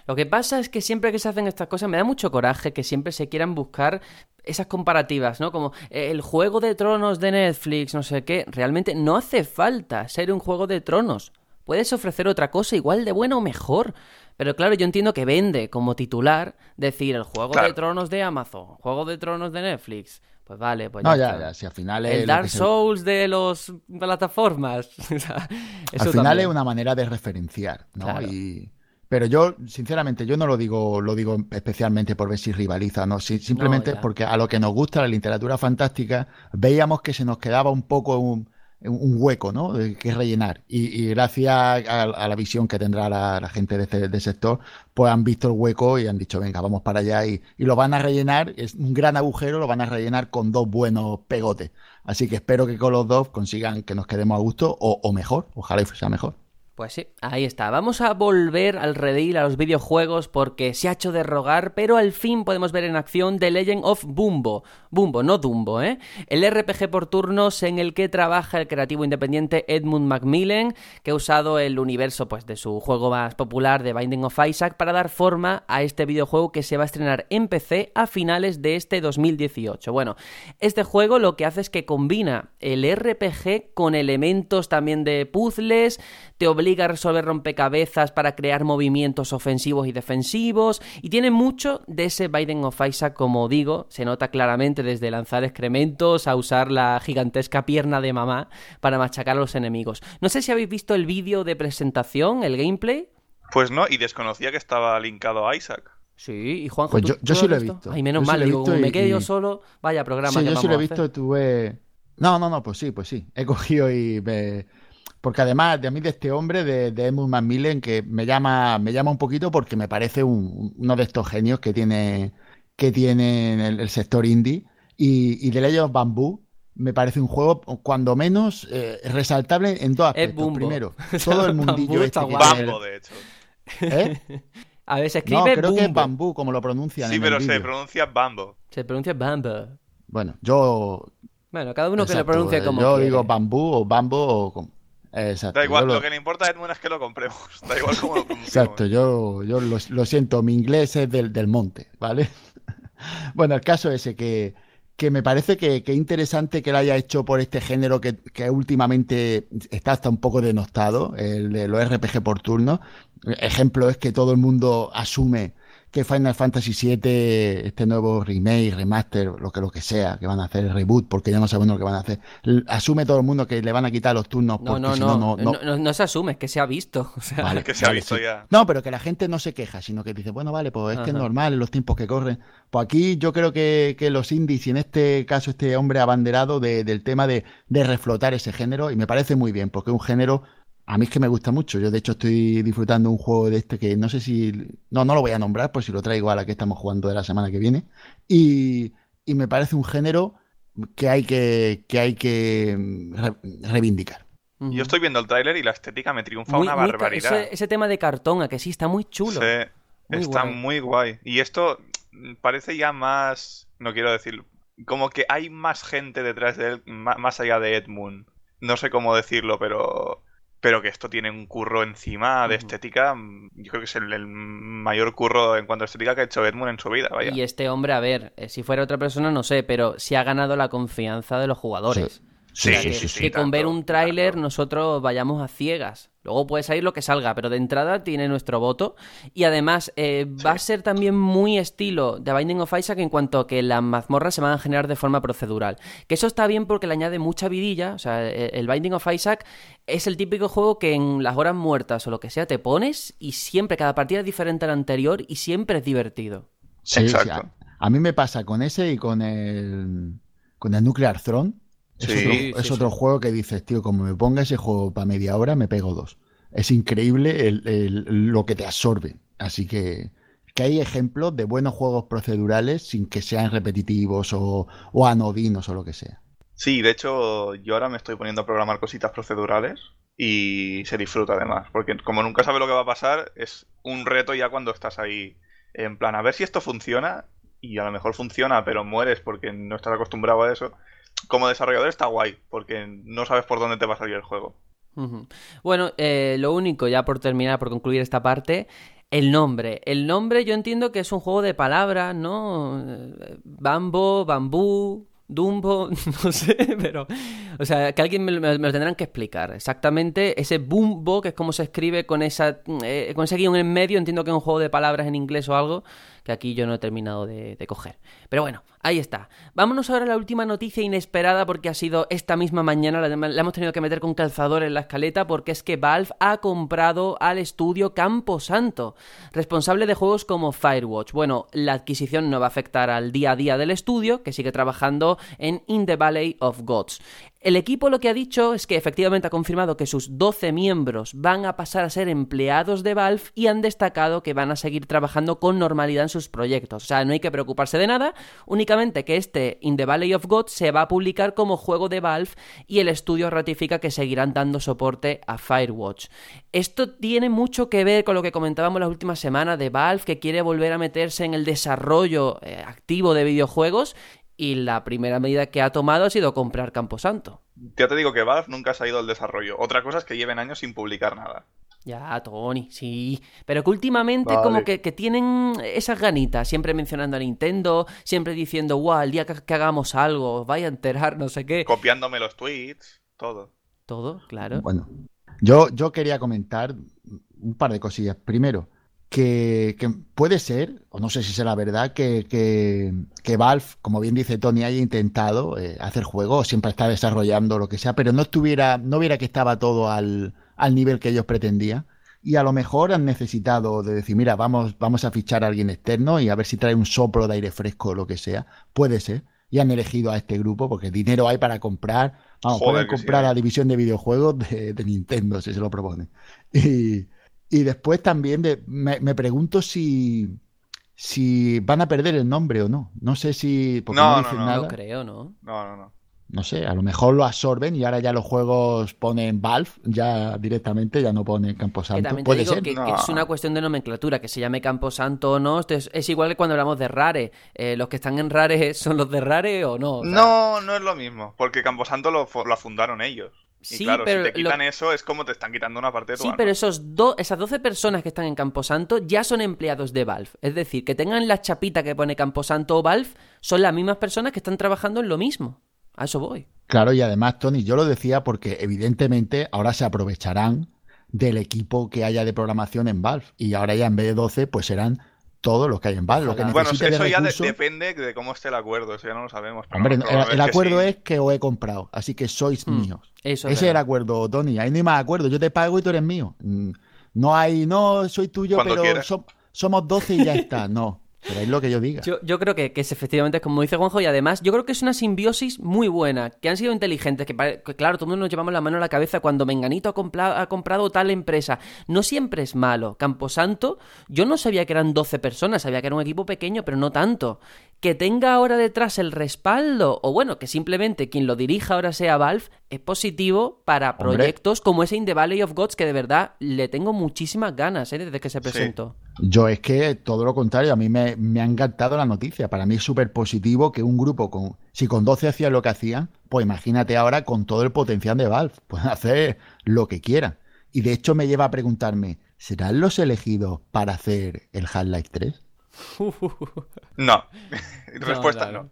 C: Lo que pasa es que siempre que se hacen estas cosas me da mucho coraje que siempre se quieran buscar esas comparativas, ¿no? Como eh, el juego de tronos de Netflix, no sé qué. Realmente no hace falta ser un juego de tronos. Puedes ofrecer otra cosa igual de buena o mejor. Pero claro, yo entiendo que vende como titular decir el juego de tronos de Amazon, juego de tronos de Netflix. Pues vale, pues
E: No,
C: ya,
E: ya, ya, si al final es
C: El Dark
E: se-
C: Souls de los plataformas. *laughs* O sea, eso
E: Al final
C: también.
E: es una manera de referenciar, ¿no?
C: Claro.
E: Y, pero yo, sinceramente, yo no lo digo, lo digo especialmente por ver si rivaliza, ¿no? Si- simplemente
C: No,
E: porque a lo que nos gusta la literatura fantástica, veíamos que se nos quedaba un poco un, un hueco, ¿no? De que rellenar. Y, y gracias a, a la visión que tendrá la, la gente de este del sector, pues han visto el hueco y han dicho, venga, vamos para allá y, y lo van a rellenar, es un gran agujero, lo van a rellenar con dos buenos pegotes. Así que espero que con los dos consigan que nos quedemos a gusto o, o mejor, ojalá y sea mejor.
C: Pues sí, ahí está. Vamos a volver al redil, a los videojuegos, porque se ha hecho de rogar, pero al fin podemos ver en acción The Legend of Bumbo. Bumbo, no Dumbo, ¿eh? El RPG por turnos en el que trabaja el creativo independiente Edmund Macmillan, que ha usado el universo pues, de su juego más popular, The Binding of Isaac, para dar forma a este videojuego que se va a estrenar en PC a finales de este 2018. Bueno, este juego lo que hace es que combina el RPG con elementos también de puzzles, te obliga a resolver rompecabezas para crear movimientos ofensivos y defensivos, y tiene mucho de ese Biden of Isaac, como digo, se nota claramente desde lanzar excrementos a usar la gigantesca pierna de mamá para machacar a los enemigos. No sé si habéis visto el vídeo de presentación, el gameplay.
D: Pues no, y desconocía que estaba linkado a Isaac.
C: Sí, y Juanjo,
E: Pues
C: ¿tú-
E: yo- sí lo he
C: visto?
E: visto.
C: Ay, menos
E: Yo sí
C: mal,
E: he
C: digo, me
E: y-
C: quedé yo solo, vaya programa
E: Sí,
C: que
E: yo sí lo he visto, tuve... No, no, no, pues sí, pues sí. He *laughs* cogido y me... Porque además de a mí de este hombre, de, de Edmund Macmillan, que me llama, me llama un poquito porque me parece un- uno de estos genios que tiene, que tiene el, el sector indie. Y, y The Legend of Bamboo me parece un juego, cuando menos, eh, resaltable en dos aspectos.
C: Bumbo.
E: Primero, *laughs* todo el mundillo
C: está
E: este que
D: Bambo, de hecho.
E: ¿Eh? *laughs*
C: A ver, se
E: No,
C: escribe
E: creo que es bambú, como lo pronuncian
D: Sí,
E: en
D: pero
E: el
D: se pronuncia Bambo.
C: Se pronuncia Bumbo.
E: Bueno, yo
C: Bueno, cada uno que lo
E: Exacto,
C: pronuncie
E: eh,
C: como
E: Yo
C: quiere.
E: digo bambú o bambo o como... Exacto.
D: Da igual,
E: yo
D: lo... que le importa a Edmund es que lo compremos. Da igual cómo lo pronunciamos.
E: Exacto, yo, yo lo, lo siento, mi inglés es del, del monte, ¿vale? *laughs* bueno, el caso ese que, que me parece que, que interesante que lo haya hecho por este género que, que últimamente está hasta un poco denostado, el de los RPG por turno. Ejemplo es que todo el mundo asume que Final Fantasy VII, este nuevo remake, remaster, lo que, lo que sea, que van a hacer, reboot, porque ya no sabemos lo que van a hacer, asume todo el mundo que le van a quitar los turnos
C: No,
E: porque
C: no,
E: si
C: no,
E: no,
C: no, no, no se asume, es que se ha visto. *laughs* O sea,
E: Vale,
D: que se ha visto
E: sí.
D: ya.
E: No, pero que la gente no se queja, sino que dice, bueno, vale, pues es que es
C: Ajá.
E: normal en los tiempos que corren. Pues aquí yo creo que, que los indies, y en este caso este hombre abanderado de- del tema de, de reflotar ese género, y me parece muy bien, porque es un género, a mí es que me gusta mucho. Yo de hecho estoy disfrutando un juego de este que no sé si, no, no lo voy a nombrar, por si lo traigo a la que estamos jugando de la semana que viene. Y, y me parece un género que hay que, que, hay que mm, re- reivindicar.
D: Yo estoy viendo el tráiler y la estética me triunfa
C: Muy-
D: una
C: muy
D: barbaridad.
C: ese, ese tema de cartón, a que sí, está muy chulo.
D: Sí,
C: Muy
D: está
C: guay.
D: muy guay. Y esto mm, parece ya más, no quiero decir, como que hay más gente detrás de él, más allá de Edmund. No sé cómo decirlo, pero pero que esto tiene un curro encima de estética. mm, Yo creo que es el, el mayor curro en cuanto a estética que ha hecho Edmund en su vida, vaya.
C: Y este hombre, a ver, eh, si fuera otra persona, no sé, pero sí ha ganado la confianza de los jugadores.
D: Sí,
C: O sea,
D: sí,
C: que,
D: sí, sí,
C: que con
D: tanto,
C: ver un tráiler nosotros vayamos a ciegas. Luego puede salir lo que salga, pero de entrada tiene nuestro voto. Y además eh, va a ser también muy estilo de Binding of Isaac en cuanto a que las mazmorras se van a generar de forma procedural. Que eso está bien porque le añade mucha vidilla. O sea, e- el Binding of Isaac es el típico juego que en las horas muertas o lo que sea te pones y siempre cada partida es diferente a la anterior y siempre es divertido.
E: Sí, sí,
D: Exacto.
E: a, a mí me pasa con ese y con el con el Nuclear Throne. Es,
D: Sí,
E: otro,
C: sí,
E: es
C: sí.
E: otro juego que dices, tío, como me ponga ese juego para media hora, me pego dos. Es increíble el- el- lo que te absorbe. Así que, que hay ejemplos de buenos juegos procedurales sin que sean repetitivos o, o anodinos o lo que sea.
D: Sí, de hecho, yo ahora me estoy poniendo a programar cositas procedurales y se disfruta además, porque como nunca sabe lo que va a pasar, es un reto ya cuando estás ahí en plan, a ver si esto funciona y a lo mejor funciona, pero mueres porque no estás acostumbrado a eso. Como desarrollador está guay, porque no sabes por dónde te va a salir el juego.
C: Bueno, eh, lo único, ya por terminar, por concluir esta parte, el nombre. El nombre yo entiendo que es un juego de palabras, ¿no? Bambo, bambú, Dumbo, *laughs* no sé, pero. O sea, que alguien me, lo tendrán que explicar. Exactamente, ese Bumbo, que es como se escribe con esa eh, con ese guion en medio, entiendo que es un juego de palabras en inglés o algo, que aquí yo no he terminado de, coger. Pero bueno, ahí está. Vámonos ahora a la última noticia inesperada porque ha sido esta misma mañana, la, hemos tenido que meter con calzador en la escaleta porque es que Valve ha comprado al estudio Camposanto, responsable de juegos como Firewatch. Bueno, la adquisición no va a afectar al día a día del estudio, que sigue trabajando en In the Valley of Gods. El equipo lo que ha dicho es que efectivamente ha confirmado que sus 12 miembros van a pasar a ser empleados de Valve y han destacado que van a seguir trabajando con normalidad en sus proyectos. O sea, no hay que preocuparse de nada, únicamente que este In the Valley of God se va a publicar como juego de Valve y el estudio ratifica que seguirán dando soporte a Firewatch. Esto tiene mucho que ver con lo que comentábamos las últimas semanas de Valve, que quiere volver a meterse en el desarrollo eh, activo de videojuegos y la primera medida que ha tomado ha sido comprar Camposanto.
D: Ya te digo que Valve nunca ha ido al desarrollo. Otra cosa es que lleven años sin publicar nada.
C: Ya, Tony, sí. Pero que últimamente como que, tienen esas ganitas, siempre mencionando a Nintendo, siempre diciendo, guau, el día que, hagamos algo, vaya a enterar, no sé qué.
D: Copiándome los tweets, todo.
C: Todo, claro.
E: Bueno, yo, yo quería comentar un par de cosillas. Primero, que, puede ser, o no sé si será verdad, que, que, Valve, como bien dice Tony, haya intentado eh, hacer juegos, siempre está desarrollando lo que sea, pero no estuviera, no viera que estaba todo al, al nivel que ellos pretendían. Y a lo mejor han necesitado de decir, mira, vamos, vamos a fichar a alguien externo y a ver si trae un soplo de aire fresco o lo que sea. Puede ser. Y han elegido a este grupo porque dinero hay para comprar. Vamos, pueden comprar la división de videojuegos de, de Nintendo si se lo proponen. *laughs* Y, y después también de, me, pregunto si, si van a perder el nombre o no. No sé si.
D: no, no, no,
C: no, creo, ¿no?
D: No, no, no.
E: No sé, a lo mejor lo absorben y ahora ya los juegos ponen Valve, ya directamente, ya no ponen Camposanto.
C: Que Puede ser. Que, es una cuestión de nomenclatura, que se llame Camposanto o no. es igual que cuando hablamos de Rare. Eh, los que están en Rare *laughs* son los de Rare o no.
D: no, no es lo mismo, porque Camposanto lo, lo fundaron ellos. Sí, claro, pero si te quitan eso es como te están quitando una parte de tu
C: Sí, pero esos esas 12 personas que están en Camposanto ya son empleados de Valve. Es decir, que tengan la chapita que pone Camposanto o Valve, son las mismas personas que están trabajando en lo mismo. A eso voy.
E: Claro, y además, Tony, yo lo decía porque evidentemente ahora se aprovecharán del equipo que haya de programación en Valve. Y ahora ya en vez de 12, pues serán todos los que hay en Valve. Lo que
D: bueno, eso ya depende de cómo esté el acuerdo, eso ya no lo sabemos.
E: Hombre, el, acuerdo es que os he comprado, así que sois mm, míos. Ese es el acuerdo, Tony. Ahí no hay más acuerdo. Yo te pago y tú eres mío. Mm, no hay, no, soy tuyo, pero somos 12 y ya está. No. Pero es lo que yo diga.
C: Yo, creo que, es efectivamente como dice Juanjo y además yo creo que es una simbiosis muy buena, que han sido inteligentes, que, claro, todo el mundo nos llevamos la mano a la cabeza cuando Menganito ha, ha comprado tal empresa. No siempre es malo. Camposanto, yo no sabía que eran 12 personas, sabía que era un equipo pequeño, pero no tanto. Que tenga ahora detrás el respaldo, o bueno, que simplemente quien lo dirija ahora sea Valve, es positivo para proyectos como ese In the Valley of Gods, que de verdad le tengo muchísimas ganas ¿eh? desde que se presentó.
E: Yo es que todo lo contrario, a mí me, ha encantado la noticia. Para mí es súper positivo que un grupo, con si con 12 hacían lo que hacían, pues imagínate ahora con todo el potencial de Valve, pueden hacer lo que quieran. Y de hecho me lleva a preguntarme, ¿serán los elegidos para hacer el Half-Life 3? *laughs*
D: no, *laughs* *laughs* respuesta no.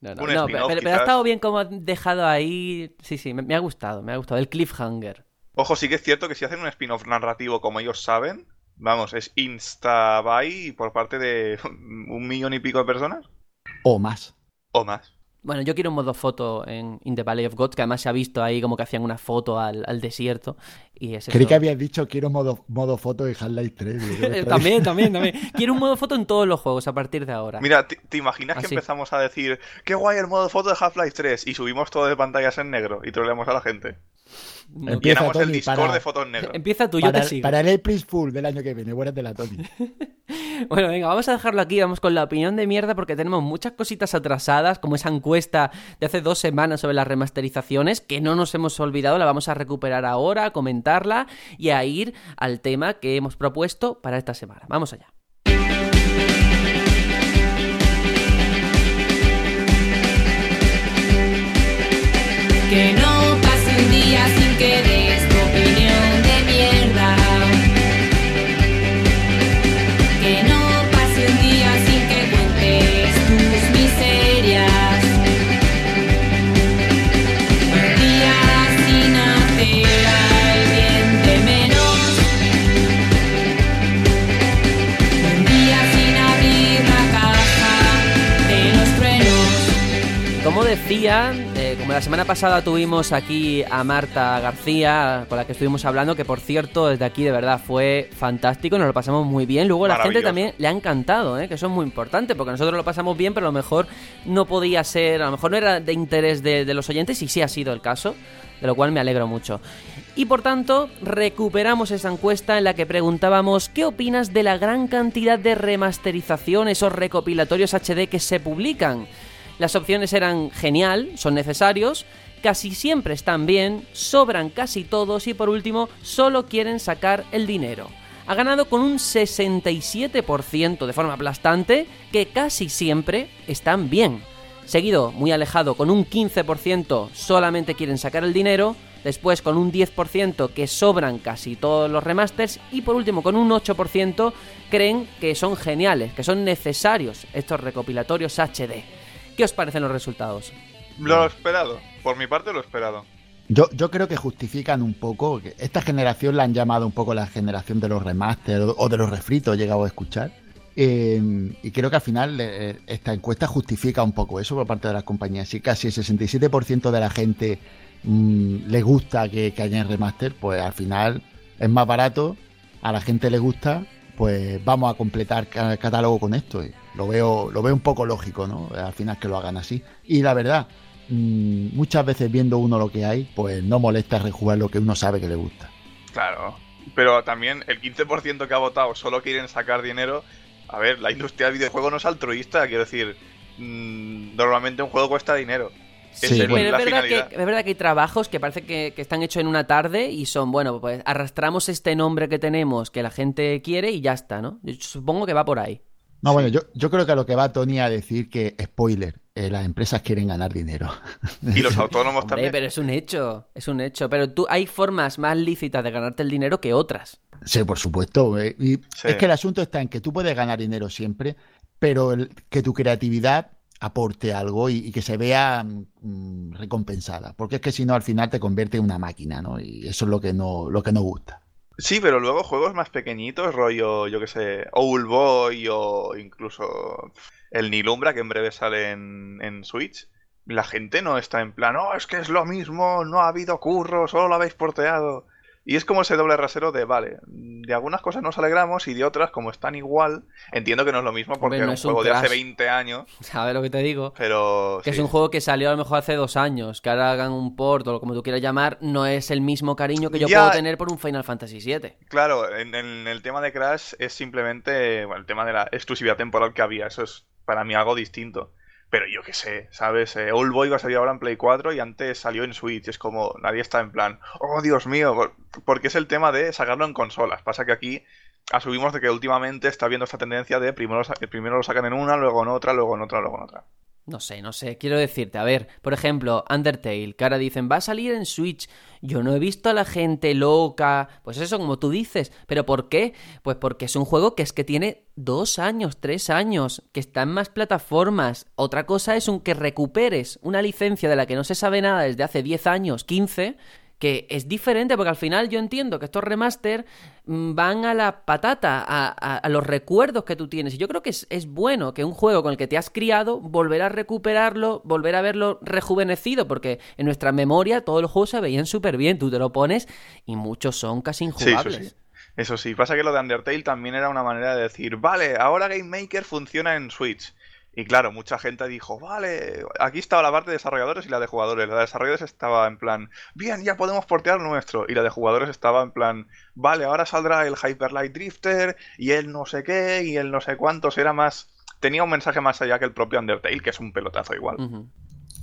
C: no. pero, ha estado bien como dejado ahí. Sí, sí, me, ha gustado, me ha gustado. El cliffhanger.
D: Ojo, sí que es cierto que si hacen un spin-off narrativo como ellos saben, Vamos, es insta-buy por parte de un millón y pico de personas.
E: O más.
D: O más.
C: Bueno, yo quiero un modo foto en In the Valley of Gods, que además se ha visto ahí como que hacían una foto al, desierto. Y
E: Creí que habías dicho quiero modo, modo foto de Half-Life
C: 3. también, también, también. *laughs* Quiero un modo foto en todos los juegos a partir de ahora.
D: Mira, ¿te, imaginas que empezamos a decir qué guay el modo foto de Half-Life 3 y subimos todo de pantallas en negro y troleamos a la gente?
E: Empieza
D: Llenamos el Discord
E: para,
D: de fotos negras.
C: Empieza tú, yo
E: para,
C: te sigo.
E: para el April Fool del año que viene. Buenas de la Tony. *laughs*
C: Bueno, venga, vamos a dejarlo aquí, vamos con la opinión de mierda porque tenemos muchas cositas atrasadas, como esa encuesta de hace dos semanas sobre las remasterizaciones, que no nos hemos olvidado, la vamos a recuperar ahora, a comentarla y a ir al tema que hemos propuesto para esta semana. Vamos allá.
F: Que no que des tu opinión de mierda. Que no pase un día sin que cuentes tus miserias. Un día sin hacer al bien de menos. Un día sin abrir la caja de los truenos.
C: Como decía, como la semana pasada tuvimos aquí a Marta García, con la que estuvimos hablando, que por cierto, desde aquí de verdad fue fantástico, nos lo pasamos muy bien. Luego la gente también le ha encantado, ¿eh? que eso es muy importante, porque nosotros lo pasamos bien, pero a lo mejor no podía ser, a lo mejor no era de interés de, de los oyentes, y sí ha sido el caso, de lo cual me alegro mucho. Y por tanto, recuperamos esa encuesta en la que preguntábamos qué opinas de la gran cantidad de remasterizaciones o recopilatorios HD que se publican. Las opciones eran genial, son necesarios, casi siempre están bien, sobran casi todos y por último solo quieren sacar el dinero. Ha ganado con un 67% de forma aplastante que casi siempre están bien. Seguido, muy alejado, con un 15% solamente quieren sacar el dinero, después con un 10% que sobran casi todos los remasters y por último con un 8% creen que son geniales, que son necesarios estos recopilatorios HD. ¿Qué os parecen los resultados?
D: Lo esperado. Por mi parte, lo esperado.
E: Yo, yo creo que justifican un poco, que esta generación la han llamado un poco la generación de los remaster o, de los refritos, he llegado a escuchar. Eh, y creo que al final eh, esta encuesta justifica un poco eso por parte de las compañías. Si casi el 67% de la gente mm, le gusta que, que haya remaster, pues al final es más barato, a la gente le gusta, pues vamos a completar ca- catálogo con esto. Lo veo, lo veo un poco lógico, ¿no? Al final que lo hagan así. Y la verdad, mm, muchas veces viendo uno lo que hay, pues no molesta rejugar lo que uno sabe que le gusta.
D: Claro. Pero también el 15% que ha votado solo quieren sacar dinero. A ver, la industria del videojuego no es altruista, quiero decir. mm, normalmente un juego cuesta dinero.
E: Sí,
D: es
E: bueno.
C: Pero
D: la
C: es verdad, que, es verdad que hay trabajos que parece que, que están hechos en una tarde y son, bueno, pues arrastramos este nombre que tenemos que la gente quiere y ya está, ¿no? Yo supongo que va por ahí.
E: No, bueno, yo, yo creo que a lo que va Tony a decir que, spoiler, eh, las empresas quieren ganar dinero. *laughs*
D: Y los autónomos
C: Hombre,
D: también.
C: pero es un hecho, es un hecho. Pero tú hay formas más lícitas de ganarte el dinero que otras.
E: Sí, por supuesto. eh, Y
D: Sí.
E: Es que el asunto está en que tú puedes ganar dinero siempre, pero el- que tu creatividad aporte algo y, y que se vea mm, recompensada. Porque es que si no, al final te convierte en una máquina, ¿no? Y eso es lo que no, lo que no gusta.
D: Sí, pero luego juegos más pequeñitos, rollo, yo que sé, Owl Boy o incluso el Nilumbra, que en breve sale en, en Switch. La gente no está en plan, oh, es que es lo mismo, no ha habido curro, solo lo habéis porteado. Y es como ese doble rasero de, vale, de algunas cosas nos alegramos y de otras, como están igual, entiendo que no es lo mismo porque
C: Hombre, no es un
D: juego de hace
C: Crash.
D: 20 años, *laughs*
C: ¿Sabes lo que te digo?
D: pero...
C: Que es un juego que salió a lo mejor hace dos años, que ahora hagan un port o como tú quieras llamar, no es el mismo cariño que yo
D: Ya.
C: puedo tener por un Final Fantasy VII.
D: Claro, en, en el tema de Crash es simplemente bueno, el tema de la exclusividad temporal que había. Eso es para mí algo distinto. Pero yo qué sé, ¿sabes? Eh, Old Boy va a salir ahora en Play 4 y antes salió en Switch. Es como nadie está en plan, oh Dios mío, por- porque es el tema de sacarlo en consolas. Pasa que aquí asumimos de que últimamente está habiendo esta tendencia de primero, sa- primero lo sacan en una, luego en otra, luego en otra, luego en otra.
C: No sé, no sé, quiero decirte, a ver, por ejemplo, Undertale, que ahora dicen, va a salir en Switch. Yo no he visto a la gente loca, pues eso como tú dices, pero ¿por qué? Pues porque es un juego que es que tiene dos años, tres años, que está en más plataformas. Otra cosa es un que recuperes una licencia de la que no se sabe nada desde hace 10 años, 15, que es diferente porque al final yo entiendo que estos remaster mm, van a la patata, a, a- a los recuerdos que tú tienes. Y yo creo que es, es bueno que un juego con el que te has criado, volver a recuperarlo, volver a verlo rejuvenecido, porque en nuestra memoria todos los juegos se veían súper bien, tú te lo pones y muchos son casi
D: Sí, eso
C: injugables.
D: sí. Eso sí, pasa que lo de Undertale también era una manera de decir, vale, ahora Game Maker funciona en Switch. Y claro, mucha gente dijo, vale, aquí estaba la parte de desarrolladores y la de jugadores. La de desarrolladores estaba en plan, bien, ya podemos portear nuestro. Y la de jugadores estaba en plan, vale, ahora saldrá el Hyper Light Drifter y el no sé qué y el no sé cuántos. Era más, tenía un mensaje más allá que el propio Undertale, que es un pelotazo igual.
C: Ujú.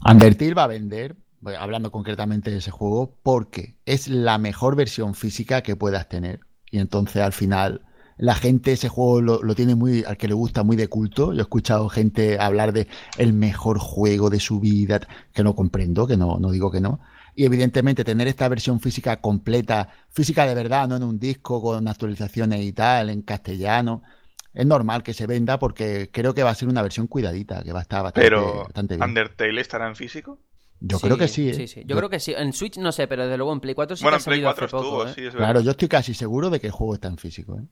E: Undertale va a vender, hablando concretamente de ese juego, porque es la mejor versión física que puedas tener. Y entonces al final la gente ese juego lo, lo tiene muy, al que le gusta muy de culto. Yo he escuchado gente hablar de el mejor juego de su vida, que no comprendo, que no, no digo que no. Y evidentemente tener esta versión física completa, física de verdad, no en un disco con actualizaciones y tal, en castellano, es normal que se venda porque creo que va a ser una versión cuidadita, que va a estar bastante,
D: Pero,
E: bastante bien.
D: ¿Undertale estará en físico?
E: Yo creo que sí. ¿eh?
C: Sí, sí. Yo creo que sí. En Switch no sé, pero desde luego en Play 4 sí
D: bueno,
C: que
D: en
C: ha
D: Play
C: salido
D: 4
C: hace poco.
D: estuvo,
C: ¿eh?
D: sí, es verdad.
E: Claro, yo estoy casi seguro de que el juego está en físico. ¿eh?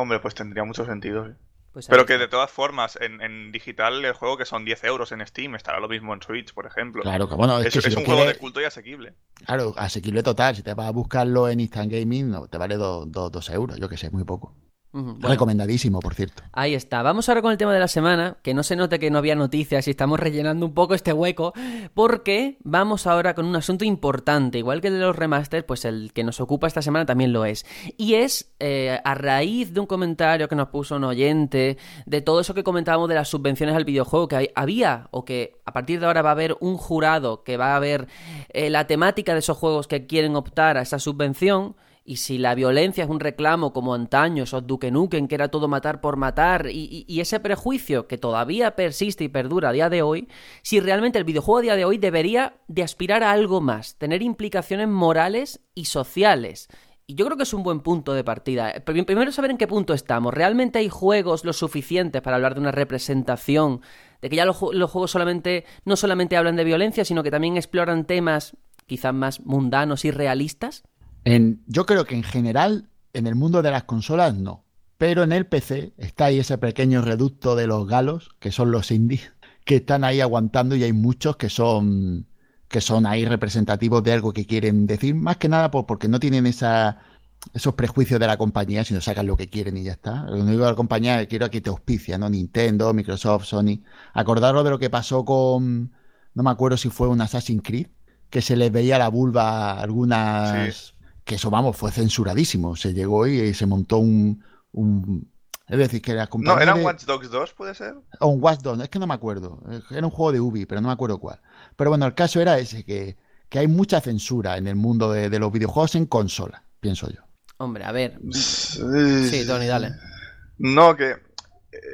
D: Hombre, pues tendría mucho sentido. sí.
C: Pues
D: Pero que de todas formas, en, en digital el juego que son 10 euros en Steam estará lo mismo en Switch, por ejemplo.
E: Claro, que bueno, es,
D: es
E: que si
D: es
E: lo
D: un juego
E: quieres-
D: de culto y asequible.
E: Claro, asequible total. Si te vas a buscarlo en Instant Gaming, no, te vale 2 euros, yo que sé, muy poco.
C: Bueno,
E: Recomendadísimo, por cierto.
C: Ahí está. Vamos ahora con el tema de la semana, que no se note que no había noticias y estamos rellenando un poco este hueco, porque vamos ahora con un asunto importante, igual que el de los remasters, pues el que nos ocupa esta semana también lo es. Y es eh, a raíz de un comentario que nos puso un oyente, de todo eso que comentábamos de las subvenciones al videojuego, que hay- había, o que a partir de ahora va a haber un jurado que va a ver eh, la temática de esos juegos que quieren optar a esa subvención. Y si la violencia es un reclamo como antaño, esos Duke Nukem, que era todo matar por matar, y, y- ese prejuicio que todavía persiste y perdura a día de hoy, si realmente el videojuego a día de hoy debería de aspirar a algo más, tener implicaciones morales y sociales. Y yo creo que es un buen punto de partida. Prim- Primero saber en qué punto estamos. ¿Realmente hay juegos lo suficientes para hablar de una representación? De que ya los, los juegos solamente, no solamente hablan de violencia, sino que también exploran temas quizás más mundanos y realistas.
E: En, yo creo que en general, en el mundo de las consolas, no. Pero en el PC está ahí ese pequeño reducto de los galos, que son los indies, que están ahí aguantando y hay muchos que son que son ahí representativos de algo que quieren decir, más que nada porque no tienen esa, esos prejuicios de la compañía, sino sacan lo que quieren y ya está. Lo único de la compañía quiero que te auspicia, ¿no? Nintendo, Microsoft, Sony. Acordaros de lo que pasó con, no me acuerdo si fue un Assassin's Creed, que se les veía la vulva a algunas... Que eso, vamos, fue censuradísimo. Se llegó y se montó un... un- es decir, que la
D: No, ¿era un Watch Dogs 2, puede ser?
E: o un Watch Dogs, es que no me acuerdo. Era un juego de Ubi, pero no me acuerdo cuál. Pero bueno, el caso era ese, que, que hay mucha censura en el mundo de, de los videojuegos en consola, pienso yo.
C: Hombre, a ver. Sí, Tony, dale.
D: No, que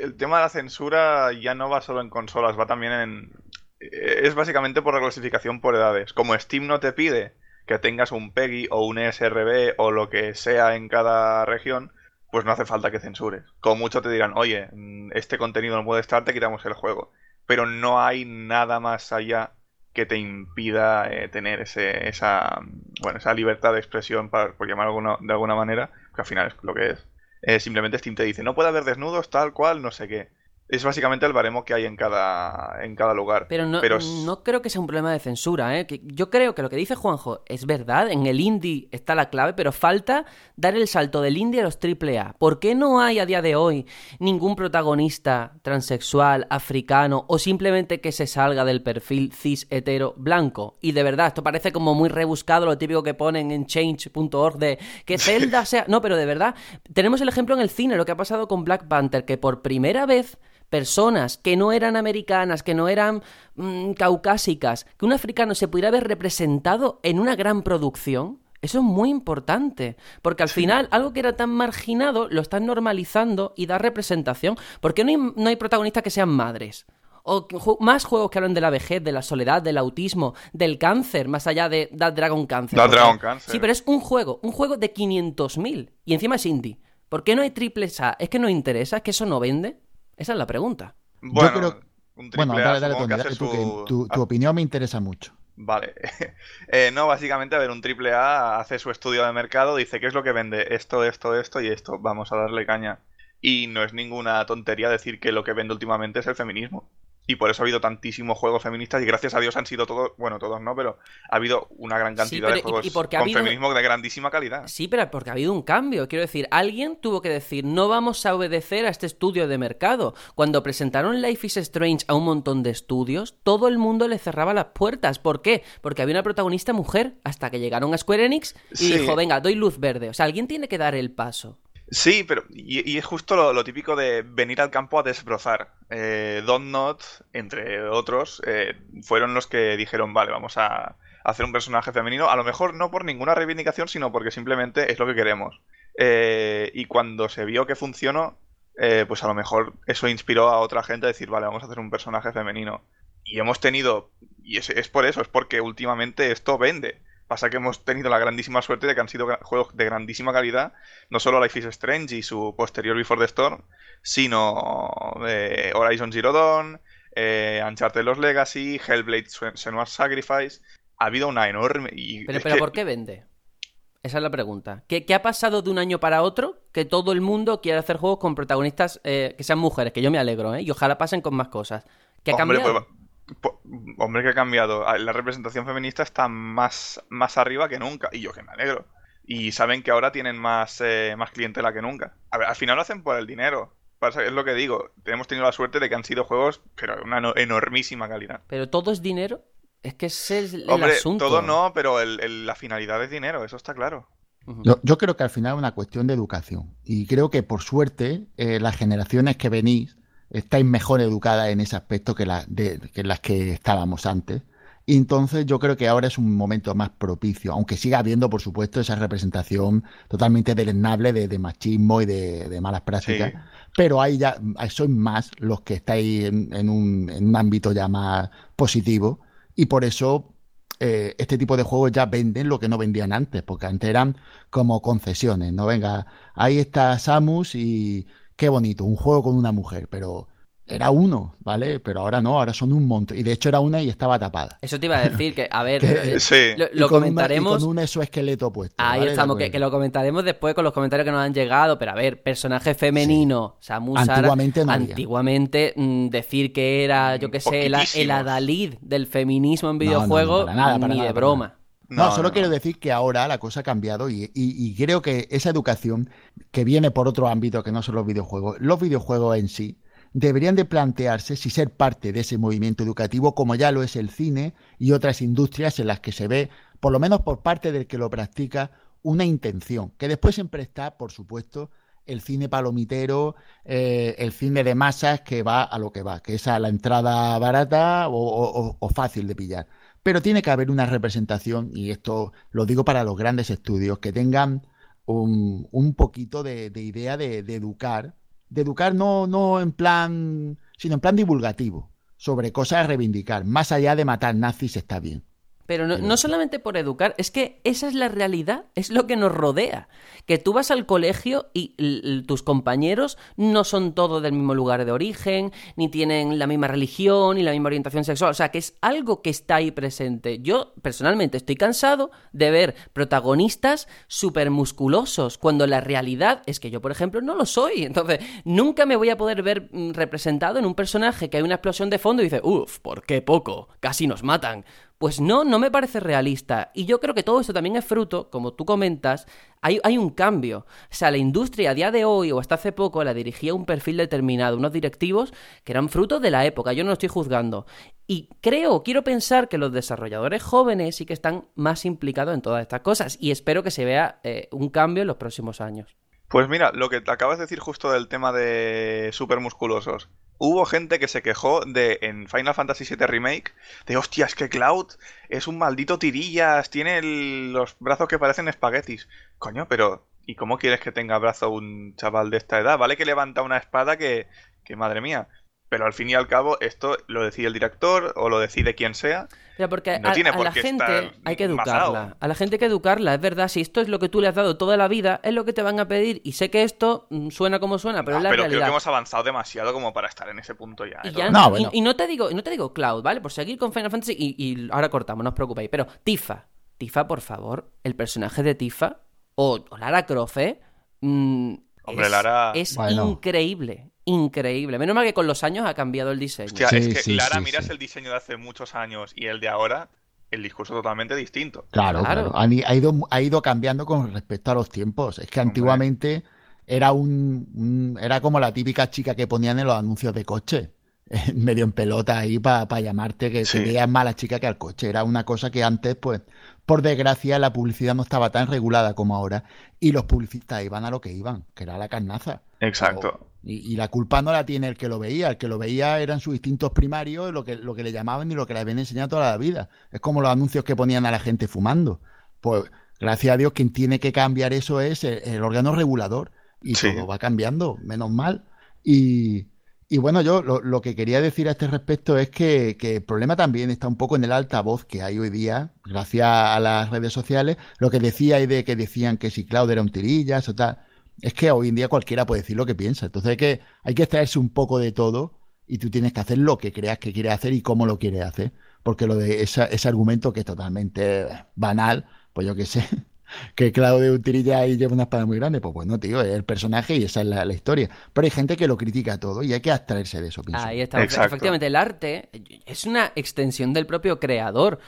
D: el tema de la censura ya no va solo en consolas, va también en... Es básicamente por reclasificación por edades. Como Steam no te pide que tengas un PEGI o un ESRB o lo que sea en cada región, pues no hace falta que censures. Como mucho te dirán, oye, mm, este contenido no puede estar, te quitamos el juego. Pero no hay nada más allá que te impida eh, tener ese, esa, bueno, esa libertad de expresión, para, por llamarlo de alguna manera, que al final es lo que es. Eh, simplemente Steam te dice, no puede haber desnudos, tal cual, no sé qué. Es básicamente el baremo que hay en cada, en cada lugar.
C: Pero no,
D: Pero
C: no creo que sea un problema de censura, ¿eh? Que yo creo que lo que dice Juanjo es verdad, en el indie está la clave, pero falta dar el salto del indie a los AAA. ¿Por qué no hay a día de hoy ningún protagonista transexual, africano o simplemente que se salga del perfil cis hetero blanco? Y de verdad, esto parece como muy rebuscado, lo típico que ponen en change.org de que Zelda sea... No, pero de verdad, tenemos el ejemplo en el cine, lo que ha pasado con Black Panther, que por primera vez personas que no eran americanas, que no eran mm, caucásicas, que un africano se pudiera ver representado en una gran producción, eso es muy importante, porque al final algo que era tan marginado lo están normalizando y da representación. ¿Por qué no hay, no hay protagonistas que sean madres? O ju- más juegos que hablan de la vejez, de la soledad, del autismo, del cáncer, más allá de That Dragon Cancer.
D: That Dragon Cancer.
C: Sí, pero es un juego, un juego de 500.000 y encima es indie. ¿Por qué no hay triples A? ¿Es que no interesa? ¿Es que eso no vende? Esa es la pregunta.
D: Bueno,
E: yo creo...
D: un triple
E: Bueno, dale, dale, Tony, tú,
D: su-
E: tu, tu opinión me interesa mucho.
D: Vale. *laughs* Eh, no, básicamente, a ver, un triple A hace su estudio de mercado, dice qué es lo que vende esto, esto, esto y esto. Vamos a darle caña. Y no es ninguna tontería decir que lo que vende últimamente es el feminismo. Y por eso ha habido tantísimos juegos feministas y gracias a Dios han sido todos, bueno, todos no, pero ha habido una gran cantidad
C: pero
D: de
C: y-
D: juegos
C: y porque ha
D: con
C: habido-
D: feminismo de grandísima calidad.
C: Sí, pero porque ha habido un cambio. Quiero decir, alguien tuvo que decir, no vamos a obedecer a este estudio de mercado. Cuando presentaron Life is Strange a un montón de estudios, todo el mundo le cerraba las puertas. ¿Por qué? Porque había una protagonista mujer, hasta que llegaron a Square Enix y
D: Sí.
C: dijo, venga, doy luz verde. O sea, alguien tiene que dar el paso.
D: Sí, pero y, es justo lo, típico de venir al campo a desbrozar. Eh, Don't Not, entre otros, eh, fueron los que dijeron, vale, vamos a hacer un personaje femenino, a lo mejor no por ninguna reivindicación, sino porque simplemente es lo que queremos. Eh, y cuando se vio que funcionó, eh, pues a lo mejor eso inspiró a otra gente a decir, vale, vamos a hacer un personaje femenino. Y hemos tenido, y es por eso, es porque últimamente esto vende. Pasa que hemos tenido la grandísima suerte de que han sido juegos de grandísima calidad, no solo Life is Strange y su posterior Before the Storm, sino eh, Horizon Zero Dawn, eh, Uncharted Los Legacy, Hellblade Sen- Senua's Sacrifice. Ha habido una enorme... Y
C: Pero, pero
D: que-
C: ¿por qué vende? Esa es la pregunta. ¿Qué, qué ha pasado de un año para otro que todo el mundo quiere hacer juegos con protagonistas eh, que sean mujeres? Que yo me alegro, ¿eh? Y ojalá pasen con más cosas. ¿Qué ha
D: Hombre,
C: cambiado?
D: pues, hombre, que ha cambiado. Ah, La representación feminista está más, más arriba que nunca. Y yo que me alegro. Y saben que ahora tienen más, eh, más clientela que nunca. A ver, al final lo hacen por el dinero. Es lo que digo. Hemos tenido la suerte de que han sido juegos, pero de una eno- enormísima calidad.
C: ¿Pero todo es dinero? Es que ese es el
D: Hombre,
C: asunto.
D: todo no, pero el- el- la finalidad es dinero, eso está claro.
E: Yo creo que al final es una cuestión de educación. Y creo que por suerte eh, las generaciones que venís estáis mejor educadas en ese aspecto que, la- de- que las que estábamos antes. Y entonces yo creo que ahora es un momento más propicio, aunque siga habiendo, por supuesto, esa representación totalmente deleznable de, de machismo y de, de malas prácticas.
D: Sí.
E: Pero hay ya, sois más los que estáis en, en un, en un ámbito ya más positivo. Y por eso eh, este tipo de juegos ya venden lo que no vendían antes, porque antes eran como concesiones, ¿no? Venga, ahí está Samus y qué bonito, un juego con una mujer, pero era uno, ¿vale? Pero ahora no, ahora son un montón. Y de hecho era una y estaba tapada.
C: Eso te iba a decir que, a ver, *laughs*
E: Que-
C: eh,
D: Sí.
C: lo,
E: Y una-
C: comentaremos.
E: y con un exoesqueleto puesto.
C: Ahí
E: ¿vale?
C: estamos,
E: De
C: que, lo comentaremos después con los comentarios que nos han llegado. Pero a ver, personaje femenino, Samus Aran,
E: Antiguamente no había.
C: antiguamente mm, decir que era, yo qué sé, el, el
D: Poquitísimos.
C: adalid del feminismo en
E: No, no, no,
C: videojuegos,
E: para nada, para
C: ni
E: nada,
C: de broma.
E: No,
D: No,
E: solo
D: no,
E: quiero decir que ahora la cosa ha cambiado y, y- y creo que esa educación que viene por otro ámbito que no son los videojuegos, los videojuegos en sí deberían de plantearse si ser parte de ese movimiento educativo como ya lo es el cine y otras industrias en las que se ve, por lo menos por parte del que lo practica, una intención, que después siempre está, por supuesto, el cine palomitero, eh, el cine de masas que va a lo que va, que es a la entrada barata o, o- o fácil de pillar. Pero tiene que haber una representación, y esto lo digo para los grandes estudios, que tengan un, un poquito de, de idea de, de educar, de educar no, no en plan, sino en plan divulgativo, sobre cosas a reivindicar. Más allá de matar nazis está bien.
C: Pero no, no solamente por educar, es que esa es la realidad, es lo que nos rodea. Que tú vas al colegio y tus compañeros no son todos del mismo lugar de origen, ni tienen la misma religión, ni la misma orientación sexual. O sea, que es algo que está ahí presente. Yo, personalmente, estoy cansado de ver protagonistas súper musculosos, cuando la realidad es que yo, por ejemplo, no lo soy. Entonces, nunca me voy a poder ver mm, representado en un personaje que hay una explosión de fondo y dice, uff, ¿por qué poco? Casi nos matan. Pues no, no me parece realista. Y yo creo que todo esto también es fruto, como tú comentas, hay, un cambio. O sea, la industria a día de hoy o hasta hace poco la dirigía un perfil determinado, unos directivos que eran fruto de la época, yo no lo estoy juzgando. Y creo, quiero pensar que los desarrolladores jóvenes sí que están más implicados en todas estas cosas y espero que se vea eh, un cambio en los próximos años.
D: Pues mira, lo que te acabas de decir justo del tema de super musculosos. Hubo gente que se quejó de en Final Fantasy VII Remake de hostia, es que Cloud es un maldito tirillas, tiene los brazos que parecen espaguetis. Coño, pero ¿y cómo quieres que tenga brazo un chaval de esta edad? Vale que levanta una espada que, que madre mía. Pero al fin y al cabo, esto lo decide el director o lo decide quien sea.
C: Pero porque
D: No
C: a,
D: tiene
C: a
D: por
C: la
D: qué
C: gente
D: estar
C: hay que educarla. A la gente hay que educarla, es verdad. Si esto es lo que tú le has dado toda la vida, es lo que te van a pedir. Y sé que esto mm, suena como suena, pero
D: Ah,
C: es la
D: pero creo que hemos avanzado demasiado como para estar en ese punto ya.
C: Y, ya
E: No,
C: y-
E: bueno.
C: y no te digo, y no te digo Cloud, ¿vale? Por seguir con Final Fantasy y, y ahora cortamos, no os preocupéis. Pero Tifa, Tifa, por favor, el personaje de Tifa, o, o Lara Croft, ¿eh? Mm,
D: Hombre,
C: es,
D: Lara-
C: es
E: Bueno.
C: increíble, increíble. Menos mal que con los años ha cambiado el diseño.
D: Hostia,
E: Sí,
D: es que
E: sí,
D: Lara,
E: sí,
D: miras
E: sí.
D: el diseño de hace muchos años y el de ahora, el discurso totalmente distinto.
E: Claro,
C: Claro.
E: claro. Han i- Ha, ido, ha ido cambiando con respecto a los tiempos. Es que antiguamente era un, un- era como la típica chica que ponían en los anuncios de coche. *laughs* Medio en pelota ahí para llamarte que
D: Sí.
E: se veía más la chica que al coche. Era una cosa que antes, pues, por desgracia, la publicidad no estaba tan regulada como ahora. Y los publicistas iban a lo que iban, que era la carnaza.
D: Exacto.
E: Y, y la culpa no la tiene el que lo veía, el que lo veía eran sus instintos primarios, lo que, lo que le llamaban y lo que le habían enseñado toda la vida. Es como los anuncios que ponían a la gente fumando. Pues gracias a Dios quien tiene que cambiar eso es el, el órgano regulador y
D: Sí.
E: todo va cambiando, menos mal. Y, y bueno, yo lo, lo que quería decir a este respecto es que, que el problema también está un poco en el altavoz que hay hoy día, gracias a las redes sociales, lo que decía y de que decían que si Claudio era un tirillas o tal. Es que hoy en día cualquiera puede decir lo que piensa. Entonces hay que, hay que extraerse un poco de todo y tú tienes que hacer lo que creas que quieres hacer y cómo lo quieres hacer. Porque lo de esa- ese argumento que es totalmente banal, pues yo qué sé, que Claudio tirilla y lleva una espada muy grande, pues bueno, tío, es el personaje y esa es la, la historia. Pero hay gente que lo critica todo y hay que abstraerse de eso, pienso.
C: Ahí está.
D: Exacto.
C: Efectivamente, el arte es una extensión del propio creador.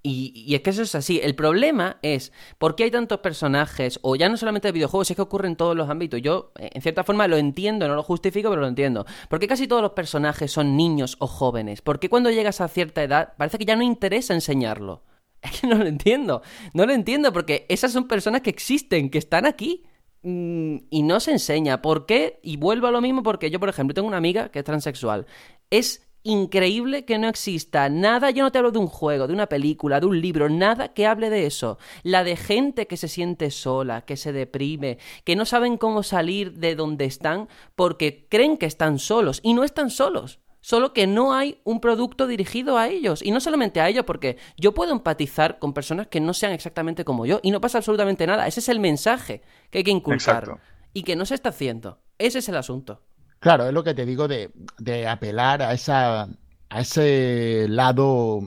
C: Y, y es que eso es así. El problema es por qué hay tantos personajes, o ya no solamente de videojuegos, es que ocurre en todos los ámbitos. Yo, eh, en cierta forma, lo entiendo, no lo justifico, pero lo entiendo. ¿Por qué casi todos los personajes son niños o jóvenes? ¿Por qué cuando llegas a cierta edad parece que ya no interesa enseñarlo? *laughs* Es que no lo entiendo. No lo entiendo porque esas son personas que existen, que están aquí. Mm, y no se enseña. ¿Por qué? Y vuelvo a lo mismo porque yo, por ejemplo, tengo una amiga que es transexual. Es increíble que no exista nada, yo no te hablo de un juego, de una película, de un libro, nada que hable de eso. La de gente que se siente sola, que se deprime, que no saben cómo salir de donde están porque creen que están solos y no están solos. Solo que no hay un producto dirigido a ellos. Y no solamente a ellos, porque yo puedo empatizar con personas que no sean exactamente como yo. Y no pasa absolutamente nada. Ese es el mensaje que hay que inculcar.
D: Exacto.
C: Y que no se está haciendo. Ese es el asunto.
E: Claro, es lo que te digo de, de apelar a esa a ese lado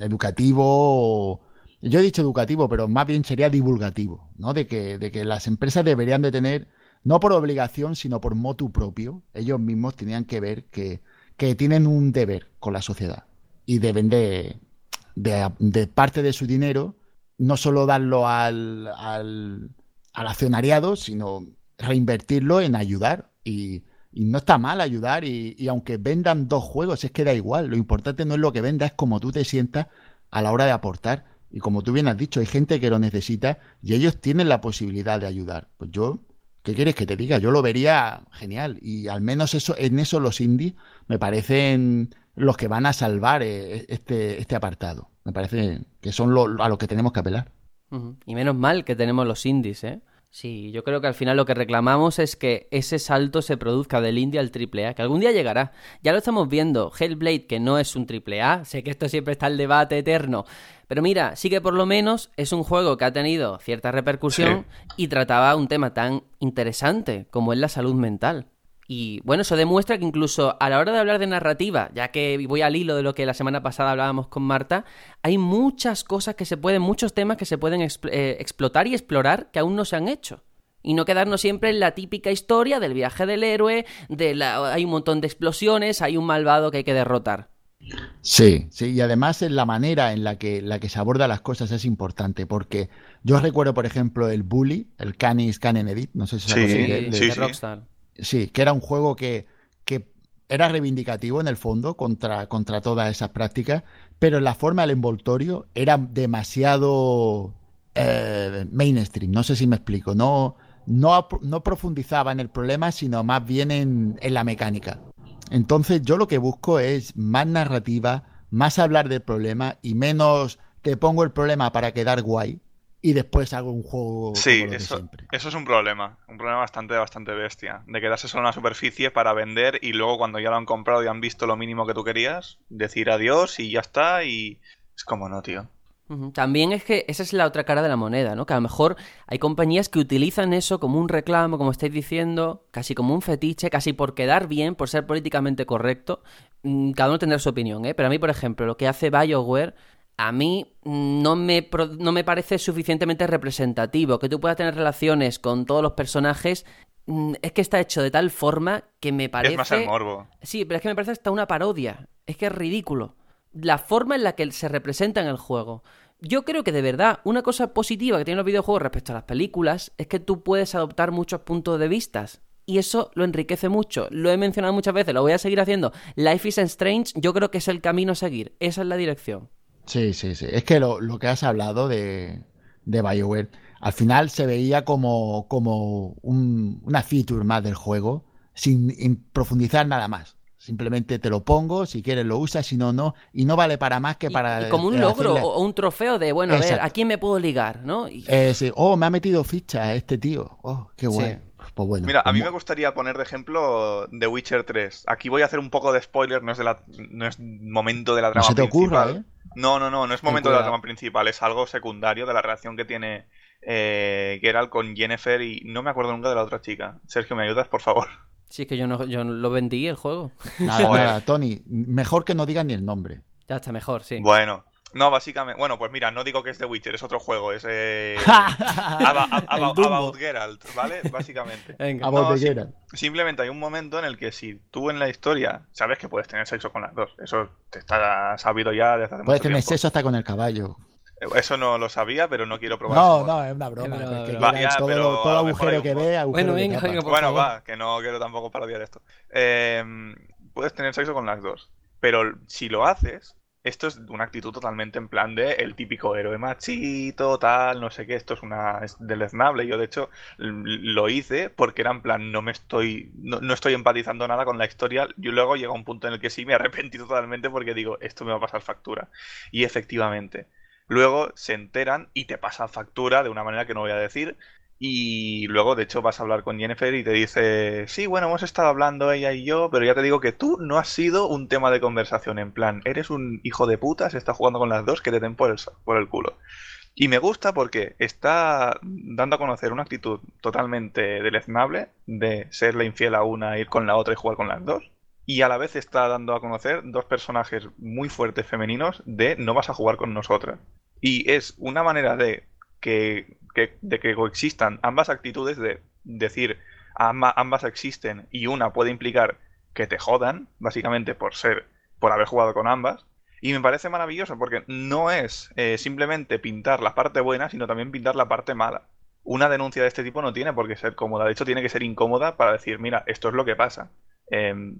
E: educativo. o- Yo he dicho educativo, pero más bien sería divulgativo, ¿no? De que, de que las empresas deberían de tener, no por obligación, sino por motu propio, ellos mismos tenían que ver que, que tienen un deber con la sociedad y deben de, de, parte de su dinero no solo darlo al, al, al accionariado, sino reinvertirlo en ayudar. Y, y no está mal ayudar. Y, y aunque vendan dos juegos, es que da igual. Lo importante no es lo que venda, es cómo tú te sientas a la hora de aportar. Y como tú bien has dicho, hay gente que lo necesita y ellos tienen la posibilidad de ayudar. Pues yo, ¿qué quieres que te diga? Yo lo vería genial. Y al menos eso, en eso los indies me parecen los que van a salvar eh, este, este apartado. Me parece que son lo- a los que tenemos que apelar.
C: Y menos mal que tenemos los indies, ¿eh? Sí, yo creo que al final lo que reclamamos es que ese salto se produzca del indie al triple A, que algún día llegará. Ya lo estamos viendo. Hellblade, que no es un triple A, sé que esto siempre está el debate eterno. Pero mira, sí que por lo menos es un juego que ha tenido cierta repercusión y trataba un tema tan interesante como es la salud mental. Y bueno, eso demuestra que incluso a la hora de hablar de narrativa, ya que voy al hilo de lo que la semana pasada hablábamos con Marta, hay muchas cosas que se pueden, muchos temas que se pueden expl- eh, explotar y explorar que aún no se han hecho. Y no quedarnos siempre en la típica historia del viaje del héroe, de la, hay un montón de explosiones, hay un malvado que hay que derrotar.
E: Sí, sí, y además en la manera en la que, la que se aborda las cosas es importante, porque yo recuerdo, por ejemplo, el Bully, el Canis Canen Edit, no sé si os
D: Sí,
C: Sí,
E: de- de-
D: sí,
C: de
D: sí.
C: Rockstar.
E: Sí, que era un juego que, que era reivindicativo en el fondo contra, contra todas esas prácticas, pero la forma del envoltorio era demasiado eh, mainstream, no sé si me explico, no, no, no profundizaba en el problema, sino más bien en, en la mecánica. Entonces yo lo que busco es más narrativa, más hablar del problema y menos te pongo el problema para quedar guay y después hago un juego
D: Sí,
E: como los de
D: eso,
E: siempre.
D: eso es un problema, un problema bastante, bastante bestia, de quedarse solo en la superficie para vender y luego cuando ya lo han comprado y han visto lo mínimo que tú querías, decir adiós y ya está y es como no, tío.
C: También es que esa es la otra cara de la moneda, ¿no? Que a lo mejor hay compañías que utilizan eso como un reclamo, como estáis diciendo, casi como un fetiche, casi por quedar bien, por ser políticamente correcto. Mm, Cada uno tendrá su opinión, ¿eh? Pero a mí, por ejemplo, lo que hace BioWare, a mí no me, no me parece suficientemente representativo. Que tú puedas tener relaciones con todos los personajes mm, es que está hecho de tal forma que me parece...
D: Es más el morbo.
C: Sí, pero es que me parece hasta una parodia. Es que es ridículo. La forma en la que se representa en el juego. Yo creo que de verdad, una cosa positiva que tienen los videojuegos respecto a las películas es que tú puedes adoptar muchos puntos de vistas. Y eso lo enriquece mucho. Lo he mencionado muchas veces, lo voy a seguir haciendo. Life is Strange, yo creo que es el camino a seguir. Esa es la dirección.
E: Sí, sí, sí. Es que lo, lo que has hablado de, de BioWare, al final se veía como, como un- una feature más del juego, sin in- profundizar nada más. Simplemente te lo pongo, si quieres lo usas, si no, no. Y no vale para más que
C: Y-
E: para.
C: y como un
E: eh,
C: logro
E: hacerle-
C: o un trofeo de, bueno, a ver. ¿a quién me puedo ligar? ¿no? Y-
E: Eh, sí. Oh, me ha metido ficha este tío. Oh, qué
C: Sí.
E: bueno. Pues bueno.
D: Mira, a mí me gustaría poner de ejemplo The Witcher 3. Aquí voy a hacer un poco de spoiler, no es, de la, no es momento de la
E: No
D: trama
E: se te ocurra,
D: principal.
E: ¿eh?
D: No, no, no, no es momento de la trama principal, es algo secundario de la relación que tiene eh, Geralt con Jennifer y no me acuerdo nunca de la otra chica. Sergio, ¿me ayudas, por favor? *laughs*
C: Sí, es que yo no, yo no lo vendí el juego.
E: Nada, *laughs* nada, Tony. Mejor que no digas ni el nombre.
C: Ya está mejor, sí.
D: Bueno, no, básicamente, bueno, pues mira, no digo que es The Witcher, es otro juego, es eh, *laughs* Aba- Ab-
C: El
D: About. About Geralt, ¿vale? Básicamente. *laughs*
C: Venga.
E: A voz
D: No,
E: de
D: sí.
E: Geralt.
D: Simplemente hay un momento en el que si tú en la historia sabes que puedes tener sexo con las dos, eso te está sabido ya desde hace
E: Puedes
D: mucho
E: tener
D: tiempo.
E: sexo hasta con el caballo.
D: Eso no lo sabía, pero no quiero probar.
E: No,
D: eso.
E: no, es una broma.
C: Broma.
E: Geralt,
D: Va, ya,
E: todo,
D: pero
E: todo agujero que ve, agujero
C: Bueno,
E: que
C: venga, venga, por
D: Bueno,
C: favor.
D: va, que no quiero tampoco parodiar esto. Eh, puedes tener sexo con las dos, pero si lo haces, esto es una actitud totalmente en plan de el típico héroe machito, tal, no sé qué, esto es una es deleznable. Yo de hecho lo hice porque era en plan no me estoy no, no estoy empatizando nada con la historia. Yo luego llega un punto en el que sí me arrepentí totalmente porque digo, esto me va a pasar factura. Y efectivamente, luego se enteran y te pasa factura de una manera que no voy a decir. Y luego, de hecho, vas a hablar con Jennifer y te dice, sí, bueno, hemos estado hablando ella y yo, pero ya te digo que tú no has sido un tema de conversación, en plan, eres un hijo de puta, se está jugando con las dos, que te den por el, por el culo. Y me gusta porque está dando a conocer una actitud totalmente deleznable de serle infiel a una, ir con la otra y jugar con las dos. Y a la vez está dando a conocer dos personajes muy fuertes femeninos de no vas a jugar con nosotras. Y es una manera de que, que- de que coexistan ambas actitudes de decir "Ama- ambas existen y una puede implicar que te jodan, básicamente por ser, por haber jugado con ambas. Y me parece maravilloso porque no es eh, simplemente pintar la parte buena, sino también pintar la parte mala. Una denuncia de este tipo no tiene por qué ser cómoda, de hecho tiene que ser incómoda para decir, mira, esto es lo que pasa. Em,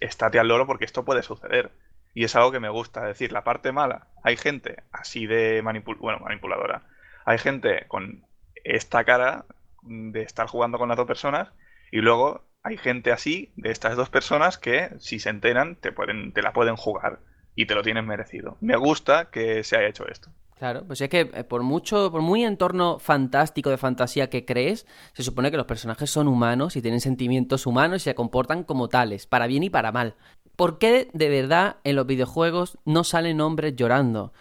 D: estate al loro porque esto puede suceder. Y es algo que me gusta, es decir, la parte mala. Hay gente así de manipul bueno, manipuladora. Hay gente con esta cara de estar jugando con las dos personas y luego hay gente así de estas dos personas que si se enteran te pueden te la pueden jugar y te lo tienen merecido. Me gusta que se haya hecho esto.
C: Claro, pues es que eh, por mucho, por muy entorno fantástico de fantasía que crees, se supone que los personajes son humanos y tienen sentimientos humanos y se comportan como tales, para bien y para mal. ¿Por qué de verdad en los videojuegos no salen hombres llorando?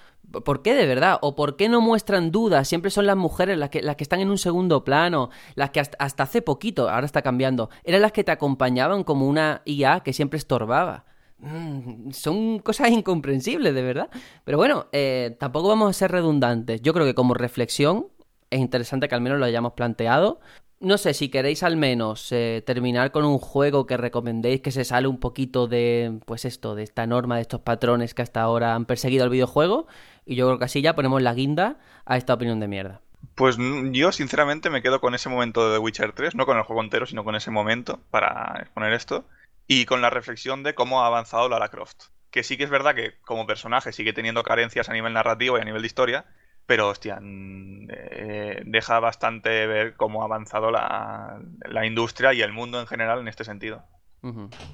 C: ¿Por qué de verdad? ¿O por qué no muestran dudas? Siempre son las mujeres las que, las que están en un segundo plano, las que hasta, hace poquito, ahora está cambiando, eran las que te acompañaban como una IA que siempre estorbaba. Mm, son cosas incomprensibles, de verdad. Pero bueno, eh, tampoco vamos a ser redundantes. Yo creo que como reflexión es interesante que al menos lo hayamos planteado. No sé si queréis al menos eh, terminar con un juego que recomendéis que se sale un poquito de, pues esto, de esta norma, de estos patrones que hasta ahora han perseguido el videojuego. Y yo creo que así ya ponemos la guinda a esta opinión de mierda.
D: Pues yo sinceramente me quedo con ese momento de The Witcher 3, no con el juego entero, sino con ese momento para exponer esto. Y con la reflexión de cómo ha avanzado Lara Croft. Que sí que es verdad que como personaje sigue teniendo carencias a nivel narrativo y a nivel de historia, pero hostia, mm, eh, deja bastante ver cómo ha avanzado la, la industria y el mundo en general en este sentido.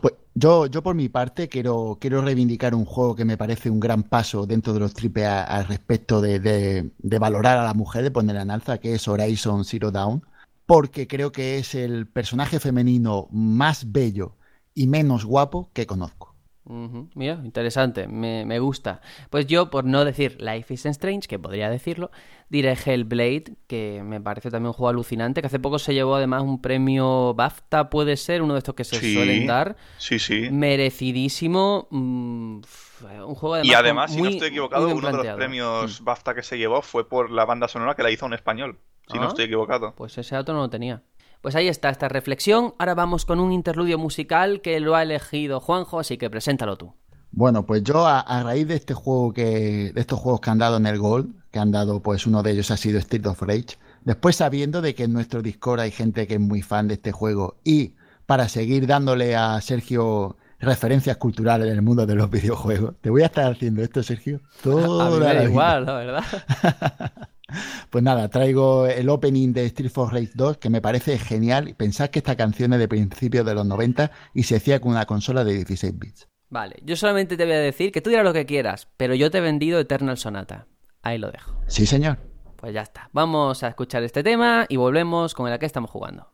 E: Pues yo, yo por mi parte quiero, quiero reivindicar un juego que me parece un gran paso dentro de los triple A al respecto de, de- de valorar a la mujer, de ponerla en alza, que es Horizon Zero Dawn, porque creo que es el personaje femenino más bello y menos guapo que conozco.
C: Mira, interesante, me, me gusta. Pues yo, por no decir Life is Strange, que podría decirlo, diré Hellblade, que me parece también un juego alucinante, que hace poco se llevó además un premio BAFTA, puede ser, uno de estos que se
D: Sí.
C: suelen dar.
D: Sí, sí.
C: Merecidísimo. mm, un juego además
D: Y además, si no estoy equivocado, uno de los premios
C: Mm,
D: BAFTA que se llevó fue por la banda sonora que la hizo un español. Si
C: Ah.
D: no estoy equivocado.
C: Pues ese dato no lo tenía. Pues ahí está esta reflexión. Ahora vamos con un interludio musical que lo ha elegido Juanjo, así que preséntalo tú.
E: Bueno, pues yo a, a raíz de este juego que, de estos juegos que han dado en el Gold, que han dado, pues uno de ellos ha sido Street of Rage, después sabiendo de que en nuestro Discord hay gente que es muy fan de este juego y para seguir dándole a Sergio referencias culturales en el mundo de los *laughs* videojuegos, te voy a estar haciendo esto, Sergio, toda *laughs*
C: A mí me da igual, la verdad. *laughs*
E: Pues nada, traigo el opening de Street for Rage 2 que me parece genial. Pensad que esta canción es de principios de los 90 y se hacía con una consola de 16 bits.
C: Vale, yo solamente te voy a decir que tú dirás lo que quieras, pero yo te he vendido Eternal Sonata. Ahí lo dejo.
E: Sí, señor.
C: Pues ya está. Vamos a escuchar este tema y volvemos con el que estamos jugando.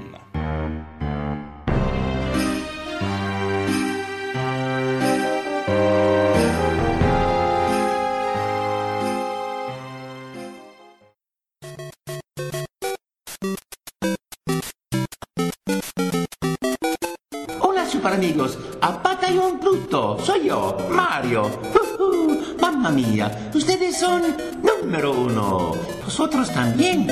B: a Batallón Pluto, soy yo, Mario. Ujú, Mamma mía, ustedes son número uno. Vosotros también.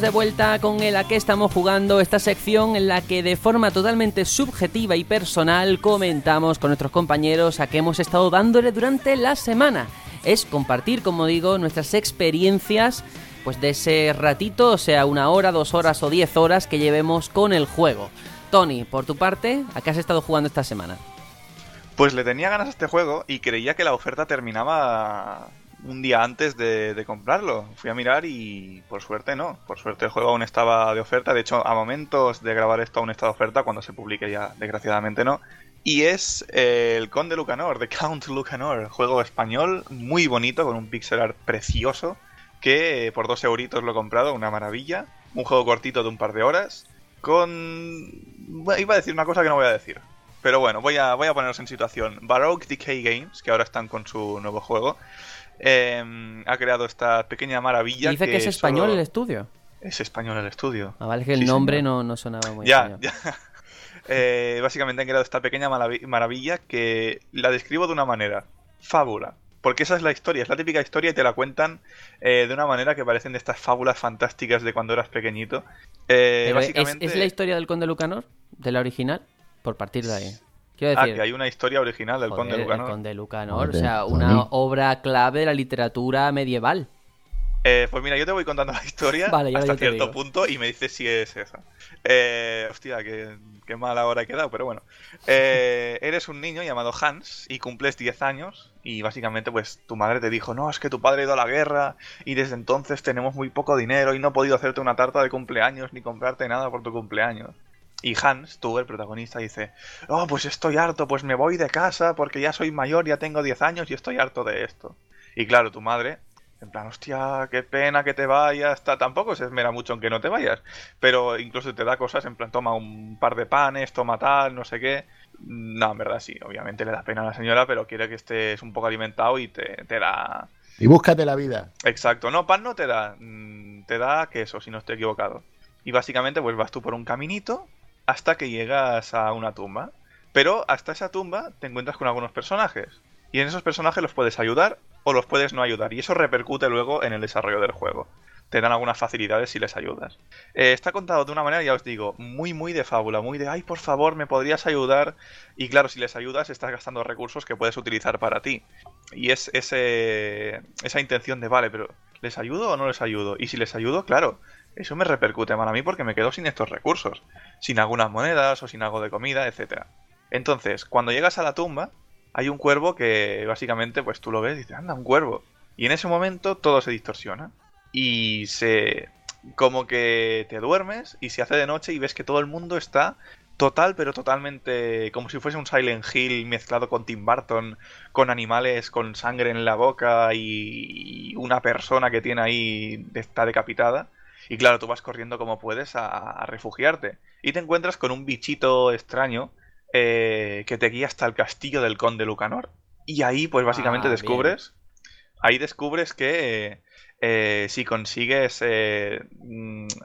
C: De vuelta con el a qué estamos jugando, esta sección en la que de forma totalmente subjetiva y personal comentamos con nuestros compañeros a qué hemos estado dándole durante la semana. Es compartir, como digo, nuestras experiencias pues de ese ratito, o sea, una hora, dos horas o diez horas que llevemos con el juego. Tony, por tu parte, ¿a qué has estado jugando esta semana?
D: Pues le tenía ganas a este juego y creía que la oferta terminaba un día antes de, comprarlo. Fui a mirar y por suerte no. Por suerte el juego aún estaba de oferta. De hecho, a momentos de grabar esto aún está de oferta. Cuando se publique ya, desgraciadamente no. Y es eh, el Conde Lucanor, The Count Lucanor. Juego español muy bonito, con un pixel art precioso. Que eh, por dos euritos lo he comprado, una maravilla. Un juego cortito de un par de horas. Con... Iba a decir una cosa que no voy a decir. Pero bueno, voy a, voy a poneros en situación. Baroque Decay Games, que ahora están con su nuevo juego, eh, ha creado esta pequeña maravilla.
C: Dice que, es español
D: solo-
C: el estudio.
D: Es español el estudio.
C: Ah, vale, es que el
D: Sí,
C: nombre no, no sonaba muy
D: Ya,
C: español.
D: ya. *laughs* Eh, básicamente han creado esta pequeña maravi- maravilla que la describo de una manera. Fábula. Porque esa es la historia, es la típica historia y te la cuentan eh, de una manera que parecen de estas fábulas fantásticas de cuando eras pequeñito. Eh,
C: Pero ¿es-
D: básicamente...
C: ¿es, la historia del Conde Lucanor? ¿De la original? Por partir de ahí. Quiero
D: Ah, que hay una historia original del
C: joder,
D: Conde
C: el
D: Lucanor.
C: Conde Lucanor, o sea, una obra clave de la literatura medieval.
D: Eh, pues mira, yo te voy contando la historia *laughs*
C: Vale,
D: hasta cierto
C: digo.
D: punto y me dices si es esa. Eh, hostia, qué, qué mala hora he quedado, pero bueno. Eh, eres un niño llamado Hans y cumples 10 años y básicamente pues tu madre te dijo, no, es que tu padre ha ido a la guerra y desde entonces tenemos muy poco dinero y no he podido hacerte una tarta de cumpleaños ni comprarte nada por tu cumpleaños. Y Hans, tú, el protagonista, dice, oh, pues estoy harto, pues me voy de casa porque ya soy mayor, ya tengo 10 años y estoy harto de esto. Y claro, tu madre, en plan, hostia, qué pena que te vayas, ta- tampoco se esmera mucho en que no te vayas, pero incluso te da cosas en plan, toma un par de panes, toma tal, no sé qué. No, en verdad sí, obviamente le da pena a la señora, pero quiere que estés un poco alimentado y te, te da...
E: Y búscate la vida.
D: Exacto, no, pan no te da, mm, te da queso, si no estoy equivocado. Y básicamente pues vas tú por un caminito hasta que llegas a una tumba. Pero hasta esa tumba te encuentras con algunos personajes. Y en esos personajes los puedes ayudar o los puedes no ayudar. Y eso repercute luego en el desarrollo del juego. Te dan algunas facilidades si les ayudas. Eh, está contado de una manera, ya os digo, muy, muy de fábula, muy de, ay, por favor, me podrías ayudar. Y claro, si les ayudas, estás gastando recursos que puedes utilizar para ti. Y es ese, esa intención de, vale, pero ¿les ayudo o no les ayudo? Y si les ayudo, claro, eso me repercute mal a mí porque me quedo sin estos recursos. Sin algunas monedas o sin algo de comida, etcétera. Entonces, cuando llegas a la tumba, hay un cuervo que básicamente, pues tú lo ves y dices, anda, un cuervo. Y en ese momento todo se distorsiona. Y se... como que te duermes y se hace de noche y ves que todo el mundo está total, pero totalmente como si fuese un Silent Hill mezclado con Tim Burton, con animales con sangre en la boca y una persona que tiene ahí está decapitada. Y claro, tú vas corriendo como puedes a, a refugiarte. Y te encuentras con un bichito extraño eh, que te guía hasta el castillo del conde Lucanor. Y ahí, pues básicamente
C: Ah,
D: descubres. ahí descubres que eh, si consigues eh,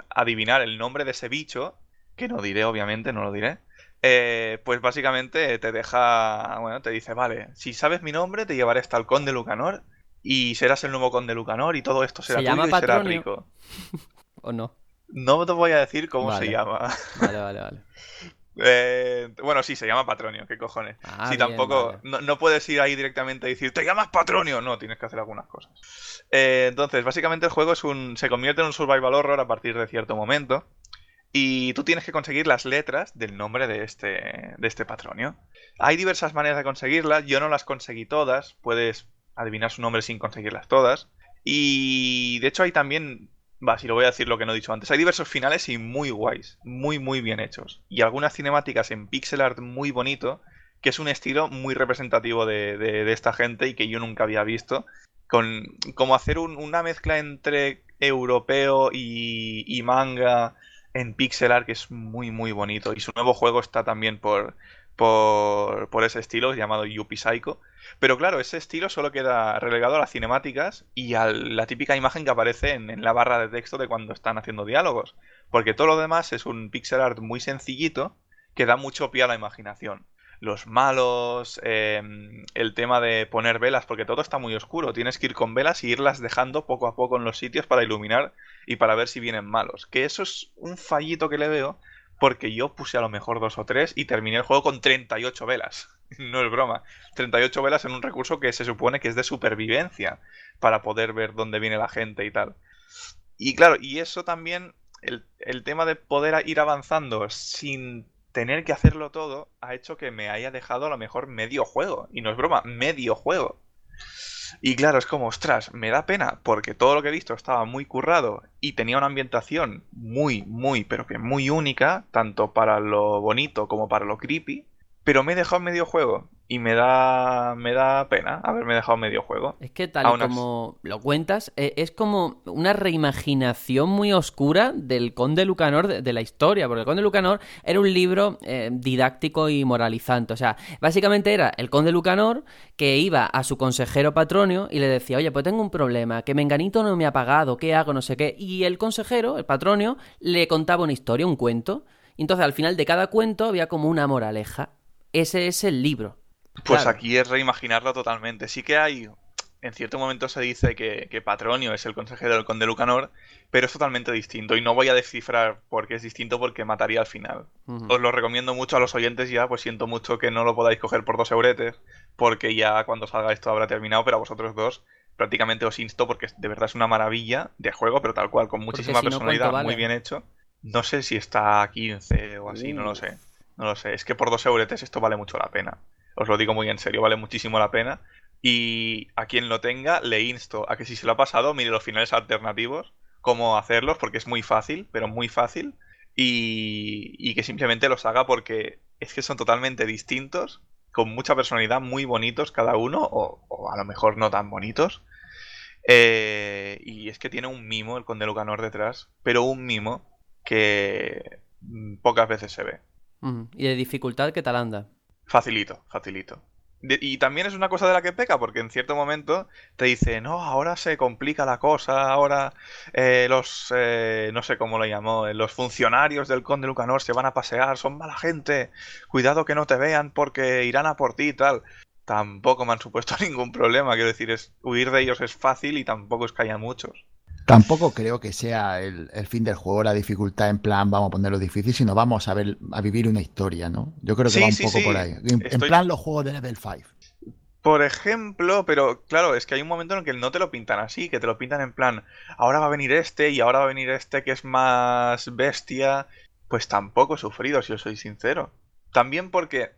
D: adivinar el nombre de ese bicho, que no diré, obviamente, no lo diré, eh, pues básicamente te deja, bueno, te dice, vale, si sabes mi nombre, te llevaré hasta el conde Lucanor y serás el nuevo conde Lucanor y todo esto será
C: ¿Se
D: tuyo y será rico. *laughs*
C: ¿O no?
D: No te voy a decir cómo
C: Vale.
D: se llama.
C: Vale, vale, vale. *laughs*
D: Eh, bueno, sí, se llama Patronio, qué cojones.
C: Ah,
D: si
C: bien,
D: tampoco,
C: vale.
D: no, no puedes ir ahí directamente y decir, te llamas Patronio. No, tienes que hacer algunas cosas. Eh, entonces, básicamente el juego es un, se convierte en un survival horror a partir de cierto momento. Y tú tienes que conseguir las letras del nombre de este, de este Patronio. Hay diversas maneras de conseguirlas, yo no las conseguí todas, puedes adivinar su nombre sin conseguirlas todas. Y de hecho hay también, va, si lo voy a decir lo que no he dicho antes, hay diversos finales y muy guays, muy muy bien hechos. Y algunas cinemáticas en pixel art muy bonito, que es un estilo muy representativo de, de- esta gente y que yo nunca había visto. Con, como hacer un- una mezcla entre europeo y, y manga en pixel art que es muy muy bonito. Y su nuevo juego está también por, por, por ese estilo llamado Yuppie Psycho. Pero claro, ese estilo solo queda relegado a las cinemáticas y a la típica imagen que aparece en, la barra de texto de cuando están haciendo diálogos. Porque todo lo demás es un pixel art muy sencillito que da mucho pie a la imaginación. Los malos, eh, el tema de poner velas, porque todo está muy oscuro. Tienes que ir con velas y irlas dejando poco a poco en los sitios para iluminar y para ver si vienen malos. Que eso es un fallito que le veo, porque yo puse a lo mejor dos o tres y terminé el juego con 38 velas. *laughs* No es broma. 38 velas en un recurso que se supone que es de supervivencia para poder ver dónde viene la gente y tal. Y claro, y eso también, el, el tema de poder ir avanzando sin tener que hacerlo todo, ha hecho que me haya dejado a lo mejor medio juego. Y no es broma, medio juego. Y claro, es como, ostras, me da pena porque todo lo que he visto estaba muy currado y tenía una ambientación muy, muy, pero que muy única, tanto para lo bonito como para lo creepy. Pero me he dejado medio juego y me da, me da pena haberme dejado medio juego.
C: Es que tal
D: Aún
C: como lo cuentas, eh, es como una reimaginación muy oscura del Conde Lucanor de, la historia, porque el Conde Lucanor era un libro eh, didáctico y moralizante. O sea, básicamente era el Conde Lucanor que iba a su consejero patronio y le decía, oye, pues tengo un problema, que Menganito no me ha pagado, ¿qué hago? No sé qué. Y el consejero, el patronio, le contaba una historia, un cuento. Entonces al final de cada cuento había como una moraleja. Ese es el libro.
D: Pues
C: Claro.
D: aquí es reimaginarlo totalmente. Sí que hay, en cierto momento se dice que, que Patronio es el consejero del conde Lucanor, pero es totalmente distinto. Y no voy a descifrar por qué es distinto porque mataría al final. Os lo recomiendo mucho a los oyentes ya, pues siento mucho que no lo podáis coger por dos euretes, porque ya cuando salga esto habrá terminado, pero a vosotros dos prácticamente os insto porque de verdad es una maravilla de juego, pero tal cual, con muchísima
C: si no,
D: personalidad,
C: ¿cuánto
D: muy bien hecho. No sé si está a 15 o así, no lo sé. No lo sé. Es que por dos euretes esto vale mucho la pena. Os lo digo muy en serio, vale muchísimo la pena. Y a quien lo tenga, le insto a que si se lo ha pasado, mire los finales alternativos, cómo hacerlos, porque es muy fácil, pero muy fácil. Y, y que simplemente los haga porque es que son totalmente distintos, con mucha personalidad, muy bonitos cada uno, o, a lo mejor no tan bonitos. Eh, y es que tiene un mimo el Conde Lucanor detrás, pero un mimo que mm, pocas veces se ve.
C: ¿Y de dificultad qué tal anda?
D: Facilito, facilito. Y también es una cosa de la que peca, porque en cierto momento te dice, no, ahora se complica la cosa, ahora eh, los, eh, no sé cómo lo llamó, eh, los funcionarios del Conde Lucanor se van a pasear, son mala gente, cuidado que no te vean porque irán a por ti y tal. Tampoco me han supuesto *laughs* ningún problema, quiero decir, es, huir de ellos es fácil y tampoco es que haya muchos.
E: Tampoco creo que sea el, el fin del juego, la dificultad en plan, vamos a ponerlo difícil, sino vamos a ver, a vivir una historia, ¿no? Yo creo que
D: Sí,
E: va un
D: sí,
E: poco
D: sí.
E: por ahí. En, en plan los juegos de level 5.
D: Por ejemplo, pero claro, es que hay un momento en el que no te lo pintan así, que te lo pintan en plan, ahora va a venir este y ahora va a venir este que es más bestia. Pues tampoco he sufrido, si os soy sincero. También porque,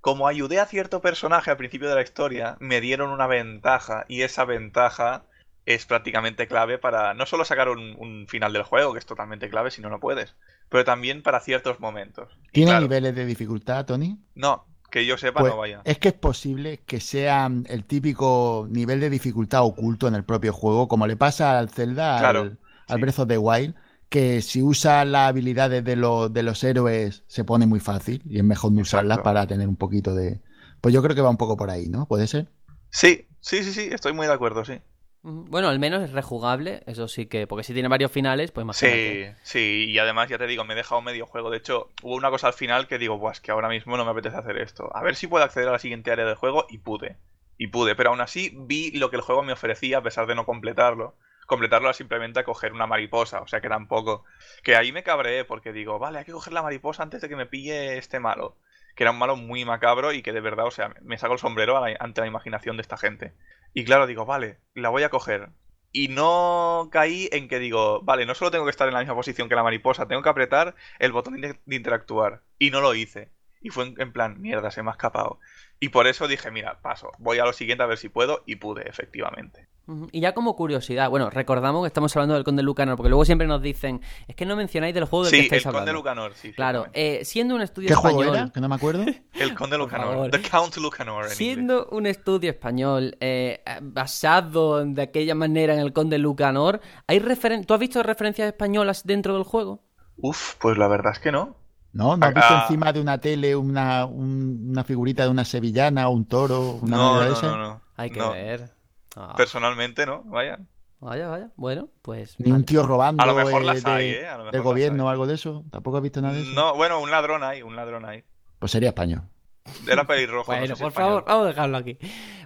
D: como ayudé a cierto personaje al principio de la historia, me dieron una ventaja y esa ventaja es prácticamente clave para no solo sacar un, un final del juego, que es totalmente clave si no, no puedes, pero también para ciertos momentos.
E: ¿Tiene
D: claro,
E: niveles de dificultad, Tony?
D: No, que yo sepa,
E: Pues
D: no vaya.
E: es que es posible que sea el típico nivel de dificultad oculto en el propio juego, como le pasa al Zelda,
D: Claro,
E: al, al
D: sí.
E: Breath of the Wild, que si usa las habilidades de, los de los héroes se pone muy fácil y es mejor no usarlas para tener un poquito de... Pues yo creo que va un poco por ahí, ¿no? ¿Puede ser?
D: Sí, sí, sí, sí, estoy muy de acuerdo, sí.
C: Bueno, al menos es rejugable, eso sí que, porque si tiene varios finales, pues más
D: Sí, sí, y además ya te digo, me he dejado medio juego. De hecho, hubo una cosa al final que digo, pues que ahora mismo no me apetece hacer esto. A ver si puedo acceder a la siguiente área del juego y pude. Y pude, pero aún así vi lo que el juego me ofrecía a pesar de no completarlo. Completarlo era simplemente a coger una mariposa, o sea que tampoco. Que ahí me cabreé porque digo, vale, hay que coger la mariposa antes de que me pille este malo. Que era un malo muy macabro y que de verdad, o sea, me saco el sombrero la- ante la imaginación de esta gente. Y claro, digo, vale, la voy a coger. Y no caí en que digo, vale, no solo tengo que estar en la misma posición que la mariposa, tengo que apretar el botón de interactuar. Y no lo hice. Y fue en plan, mierda, se me ha escapado. Y por eso dije, mira, paso, voy a lo siguiente a ver si puedo, y pude, efectivamente.
C: Y ya como curiosidad, bueno, recordamos que estamos hablando del Conde Lucanor, porque luego siempre nos dicen, es que no mencionáis del juego del que
D: Sí,
C: estáis
D: el Conde
C: hablando.
D: Lucanor, sí.
C: Claro, eh, siendo un estudio
E: ¿Qué
C: español,
E: juego era? Que no me acuerdo. *laughs*
D: El Conde Lucanor. The Count Lucanor en inglés.
C: siendo un estudio español eh, basado de aquella manera en el Conde Lucanor, ¿hay referen- ¿tú has visto referencias españolas dentro del juego?
D: Uf, pues la verdad es que no.
E: ¿No? ¿No has visto
D: Ah.
E: encima de una tele una, un- una figurita de una sevillana o un toro? Una
D: No, no, no, no.
C: Hay que
D: No.
C: ver. Ah,
D: Personalmente no, vaya.
C: vaya, vaya. Bueno, pues...
E: Ni un tío robando
D: A lo mejor
E: eh,
D: las
E: de-
D: hay, ¿eh? A lo mejor
E: del gobierno o algo de eso. ¿Tampoco has visto nada de eso?
D: No, bueno, un ladrón hay, un ladrón hay.
E: Pues sería español.
D: Era pelirrojo. no
C: Bueno,
D: sé si
C: por
D: español.
C: favor, vamos a dejarlo aquí.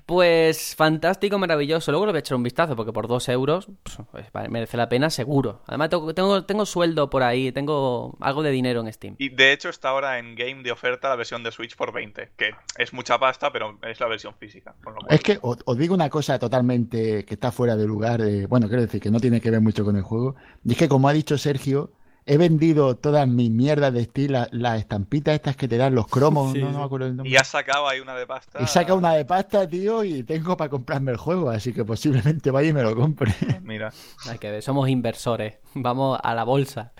C: Pues fantástico, maravilloso. Luego le voy a echar un vistazo porque por dos euros pues, vale, merece la pena seguro. Además tengo, tengo, tengo sueldo por ahí, tengo algo de dinero en Steam.
D: Y de hecho está ahora en game de oferta la versión de Switch por 20, que es mucha pasta, pero es la versión física. con lo cual-
E: Es que os, os digo una cosa totalmente que está fuera de lugar. eh, bueno, quiero decir que no tiene que ver mucho con el juego. Y es que, como ha dicho Sergio, he vendido todas mis mierdas de Steam, la- las estampitas estas que te dan los cromos,
C: Sí,
E: no, me acuerdo el nombre.
D: Y has sacado ahí una de pasta.
E: Y saca una de pasta, tío, y tengo para comprarme el juego, así que posiblemente vaya y me lo compre. *laughs*
D: Mira.
C: Hay que ver, somos inversores. *laughs* Vamos a la bolsa.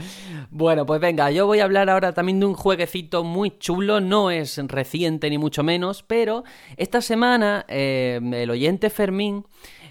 C: Bueno, pues venga, yo voy a hablar ahora también de un jueguecito muy chulo. No es reciente ni mucho menos, pero esta semana eh, el oyente Fermín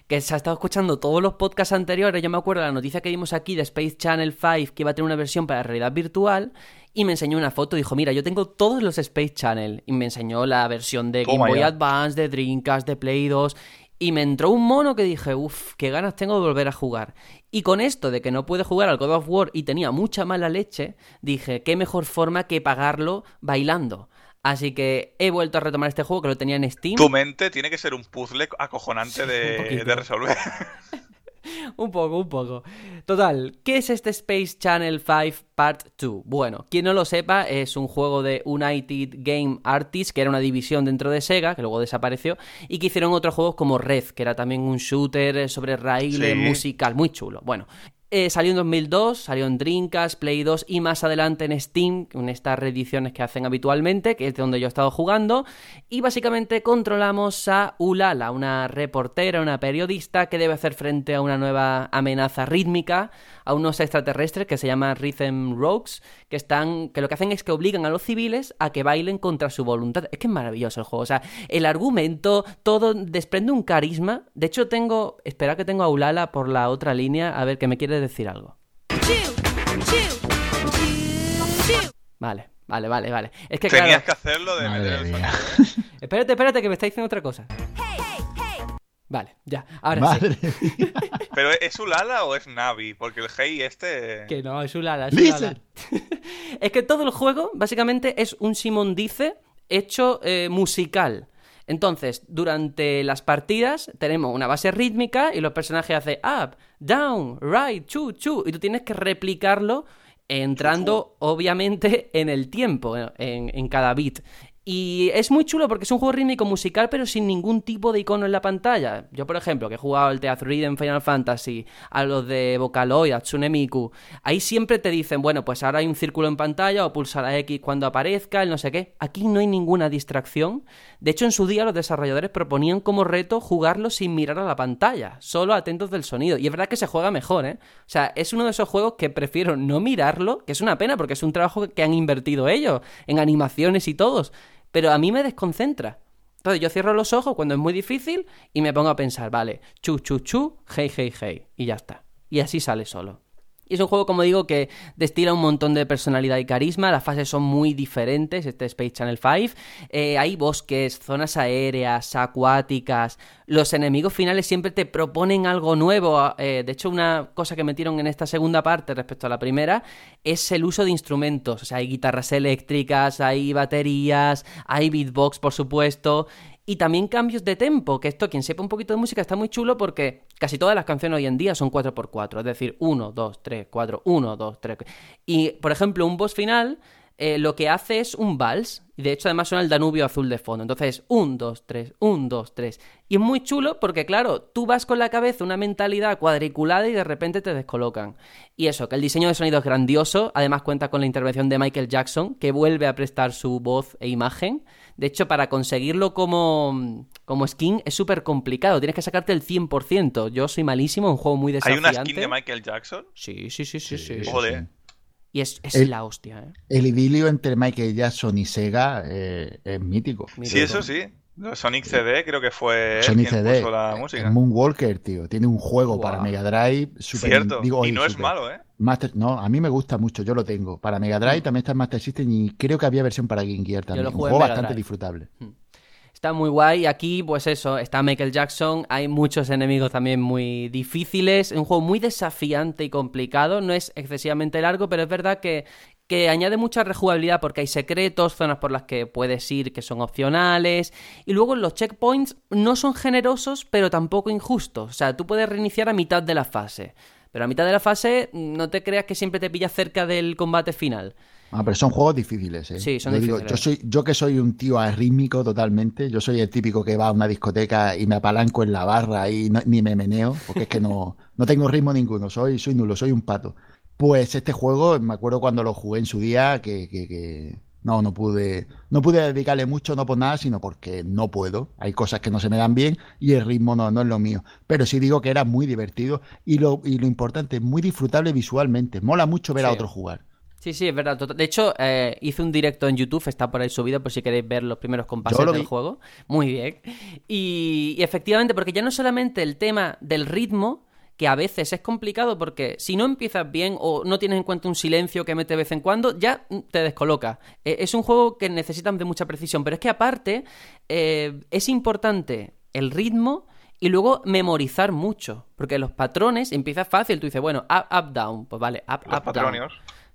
C: que se ha estado escuchando todos los podcasts anteriores, yo me acuerdo de la noticia que dimos aquí de Space Channel 5 que iba a tener una versión para realidad virtual y me enseñó una foto, dijo, mira, yo tengo todos los Space Channel y me enseñó la versión de Game Boy. Advance, de Dreamcast, de Play 2 y me entró un mono que dije, uff, qué ganas tengo de volver a jugar. Y con esto de que no puede jugar al God of War y tenía mucha mala leche, dije, qué mejor forma que pagarlo bailando. Así que he vuelto a retomar este juego que lo tenía en Steam.
D: Tu mente tiene que ser un puzzle acojonante
C: un
D: de,
C: poquito.
D: de resolver. *laughs*
C: Un poco, un poco. Total, ¿qué es este Space Channel 5 Part 2? Bueno, quien no lo sepa, es un juego de United Game Artists, que era una división dentro de Sega, que luego desapareció, y que hicieron otros juegos como Red, que era también un shooter sobre raíles,
D: Sí.
C: musical, muy chulo. Bueno, eh, salió en 2002, salió en Dreamcast, Play 2 y más adelante en Steam, en estas reediciones que hacen habitualmente, que es de donde yo he estado jugando. Y básicamente controlamos a Ulala, una reportera, una periodista que debe hacer frente a una nueva amenaza rítmica, a unos extraterrestres que se llaman Rhythm Rogues, que están, que lo que hacen es que obligan a los civiles a que bailen contra su voluntad. Es que es maravilloso el juego, o sea, el argumento, todo desprende un carisma. De hecho, tengo, espera que tengo a Ulala por la otra línea, a ver que me quiere decir algo. Vale, vale, vale, vale. Es que
D: Tenías
C: claro,
D: que hacerlo de meter el
C: espérate, espérate que me está diciendo otra cosa. *laughs* Vale, ya, ahora sí.
E: Mía. *laughs*
D: ¿Pero es Ulala o es Navi? Porque el Hey este...
C: Que no, es Ulala, es. Ulala. *laughs* es que todo el juego, básicamente, es un Simón Dice hecho eh, musical. Entonces, durante las partidas tenemos una base rítmica y los personajes hacen up, down, right, chu, chu, y tú tienes que replicarlo entrando, obviamente, en el tiempo, en, en cada bit. Y es muy chulo porque es un juego rítmico musical, pero sin ningún tipo de icono en la pantalla. Yo, por ejemplo, que he jugado al Teatro en Final Fantasy, a los de Vocaloid, a Tsune Miku, ahí siempre te dicen, bueno, pues ahora hay un círculo en pantalla o pulsar a X cuando aparezca, el no sé qué. Aquí no hay ninguna distracción. De hecho, en su día los desarrolladores proponían como reto jugarlo sin mirar a la pantalla, solo atentos del sonido. Y es verdad que se juega mejor, ¿eh? O sea, es uno de esos juegos que prefiero no mirarlo, que es una pena porque es un trabajo que han invertido ellos, en animaciones y todos pero a mí me desconcentra. Entonces yo cierro los ojos cuando es muy difícil y me pongo a pensar, vale, chu, chu, chu, hey, hey, hey, y ya está. Y así sale solo. Y es un juego, como digo, que destila un montón de personalidad y carisma. Las fases son muy diferentes, este Space Channel 5. Eh, hay bosques, zonas aéreas, acuáticas. Los enemigos finales siempre te proponen algo nuevo. Eh, de hecho, una cosa que metieron en esta segunda parte respecto a la primera es el uso de instrumentos. O sea, hay guitarras eléctricas, hay baterías, hay beatbox, por supuesto. Y también cambios de tempo, que esto, quien sepa un poquito de música, está muy chulo porque casi todas las canciones hoy en día son 4x4, es decir, 1, 2, 3, 4, 1, 2, 3. Y, por ejemplo, un boss final eh, lo que hace es un vals, y de hecho además suena el Danubio azul de fondo. Entonces, 1, 2, 3, 1, 2, 3. Y es muy chulo porque, claro, tú vas con la cabeza una mentalidad cuadriculada y de repente te descolocan. Y eso, que el diseño de sonido es grandioso, además cuenta con la intervención de Michael Jackson, que vuelve a prestar su voz e imagen. De hecho, para conseguirlo como, como skin es súper complicado. Tienes que sacarte el 100%. Yo soy malísimo, un juego muy
D: ¿Hay
C: desafiante.
D: una skin de Michael Jackson?
C: Sí, sí, sí, sí. sí.
D: Joder.
C: Y es, es
E: El-
C: la hostia, ¿eh?
E: El idilio entre Michael Jackson y Sega eh, es mítico.
D: Sí, eso sí. Sonic CD creo que fue
E: Sonic
D: quien
E: CD.
D: puso la
E: eh,
D: música.
E: Moonwalker, tío. Tiene un juego para Mega Drive. Super,
D: Cierto.
E: digo,
D: y no es malo, ¿eh?
E: Master- no, a mí me gusta mucho, yo lo tengo. Para Mega Drive también está en Master System y creo que había versión para Game Gear también.
C: lo
E: Un
C: jugué
E: juego bastante
C: Drive.
E: disfrutable.
C: Está muy guay. Aquí, pues eso, está Michael Jackson. Hay muchos enemigos también muy difíciles. Es un juego muy desafiante y complicado. No es excesivamente largo, pero es verdad que, que añade mucha rejugabilidad porque hay secretos, zonas por las que puedes ir que son opcionales. Y luego los checkpoints no son generosos, pero tampoco injustos. O sea, tú puedes reiniciar a mitad de la fase. Pero a mitad de la fase no te creas que siempre te pillas cerca del combate final.
E: Ah, pero son juegos difíciles, ¿eh?
C: Sí, son
E: Yo digo,
C: difíciles.
E: yo, soy, yo que soy un tío arrítmico totalmente, yo soy el típico que va a una discoteca y me apalanco en la barra y no- ni me meneo, porque es que no, *laughs* no tengo ritmo ninguno, soy, soy nulo, soy un pato. Pues este juego, me acuerdo cuando lo jugué en su día, que, que- que no, no pude, no pude dedicarle mucho, no por nada, sino porque no puedo. Hay cosas que no se me dan bien y el ritmo no, no es lo mío. Pero sí digo que era muy divertido y lo, y lo importante, muy disfrutable visualmente. Mola mucho ver a otro jugar.
C: Sí, sí, es verdad. De hecho, eh, hice un directo en YouTube, está por ahí subido por si queréis ver los primeros compases del juego. Muy bien. Y, y efectivamente, porque ya no solamente el tema del ritmo, que a veces es complicado porque si no empiezas bien o no tienes en cuenta un silencio que mete de vez en cuando, ya te descoloca. Eh, es un juego que necesitan de mucha precisión, pero es que aparte eh, es importante el ritmo y luego memorizar mucho, porque los patrones empiezas fácil, tú dices, bueno, up, up, down, pues vale, up,
D: Los
C: up, down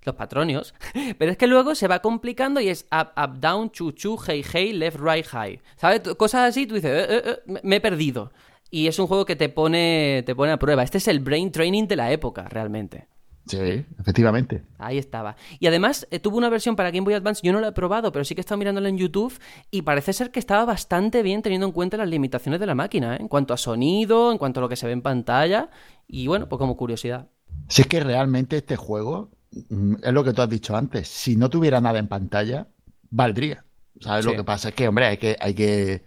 C: los patronios. *laughs* Pero es que luego se va complicando y es up, up, down, chu, chu, hey, hey, left, right, high. ¿Sabes? Cosas así, tú dices, "Eh, eh, eh, me he perdido. Y es un juego que te pone, te pone a prueba. Este es el brain training de la época, realmente.
E: Sí, efectivamente.
C: Ahí estaba. Y además eh, tuvo una versión para Game Boy Advance, yo no la he probado, pero sí que he estado mirándolo en YouTube y parece ser que estaba bastante bien teniendo en cuenta las limitaciones de la máquina, ¿eh? en cuanto a sonido, en cuanto a lo que se ve en pantalla. Y bueno, pues como curiosidad.
E: Si es que realmente este juego, mm, es lo que tú has dicho antes, si no tuviera nada en pantalla, valdría. ¿Sabes?
C: Sí.
E: Lo que pasa es que, hombre, hay que, hay que,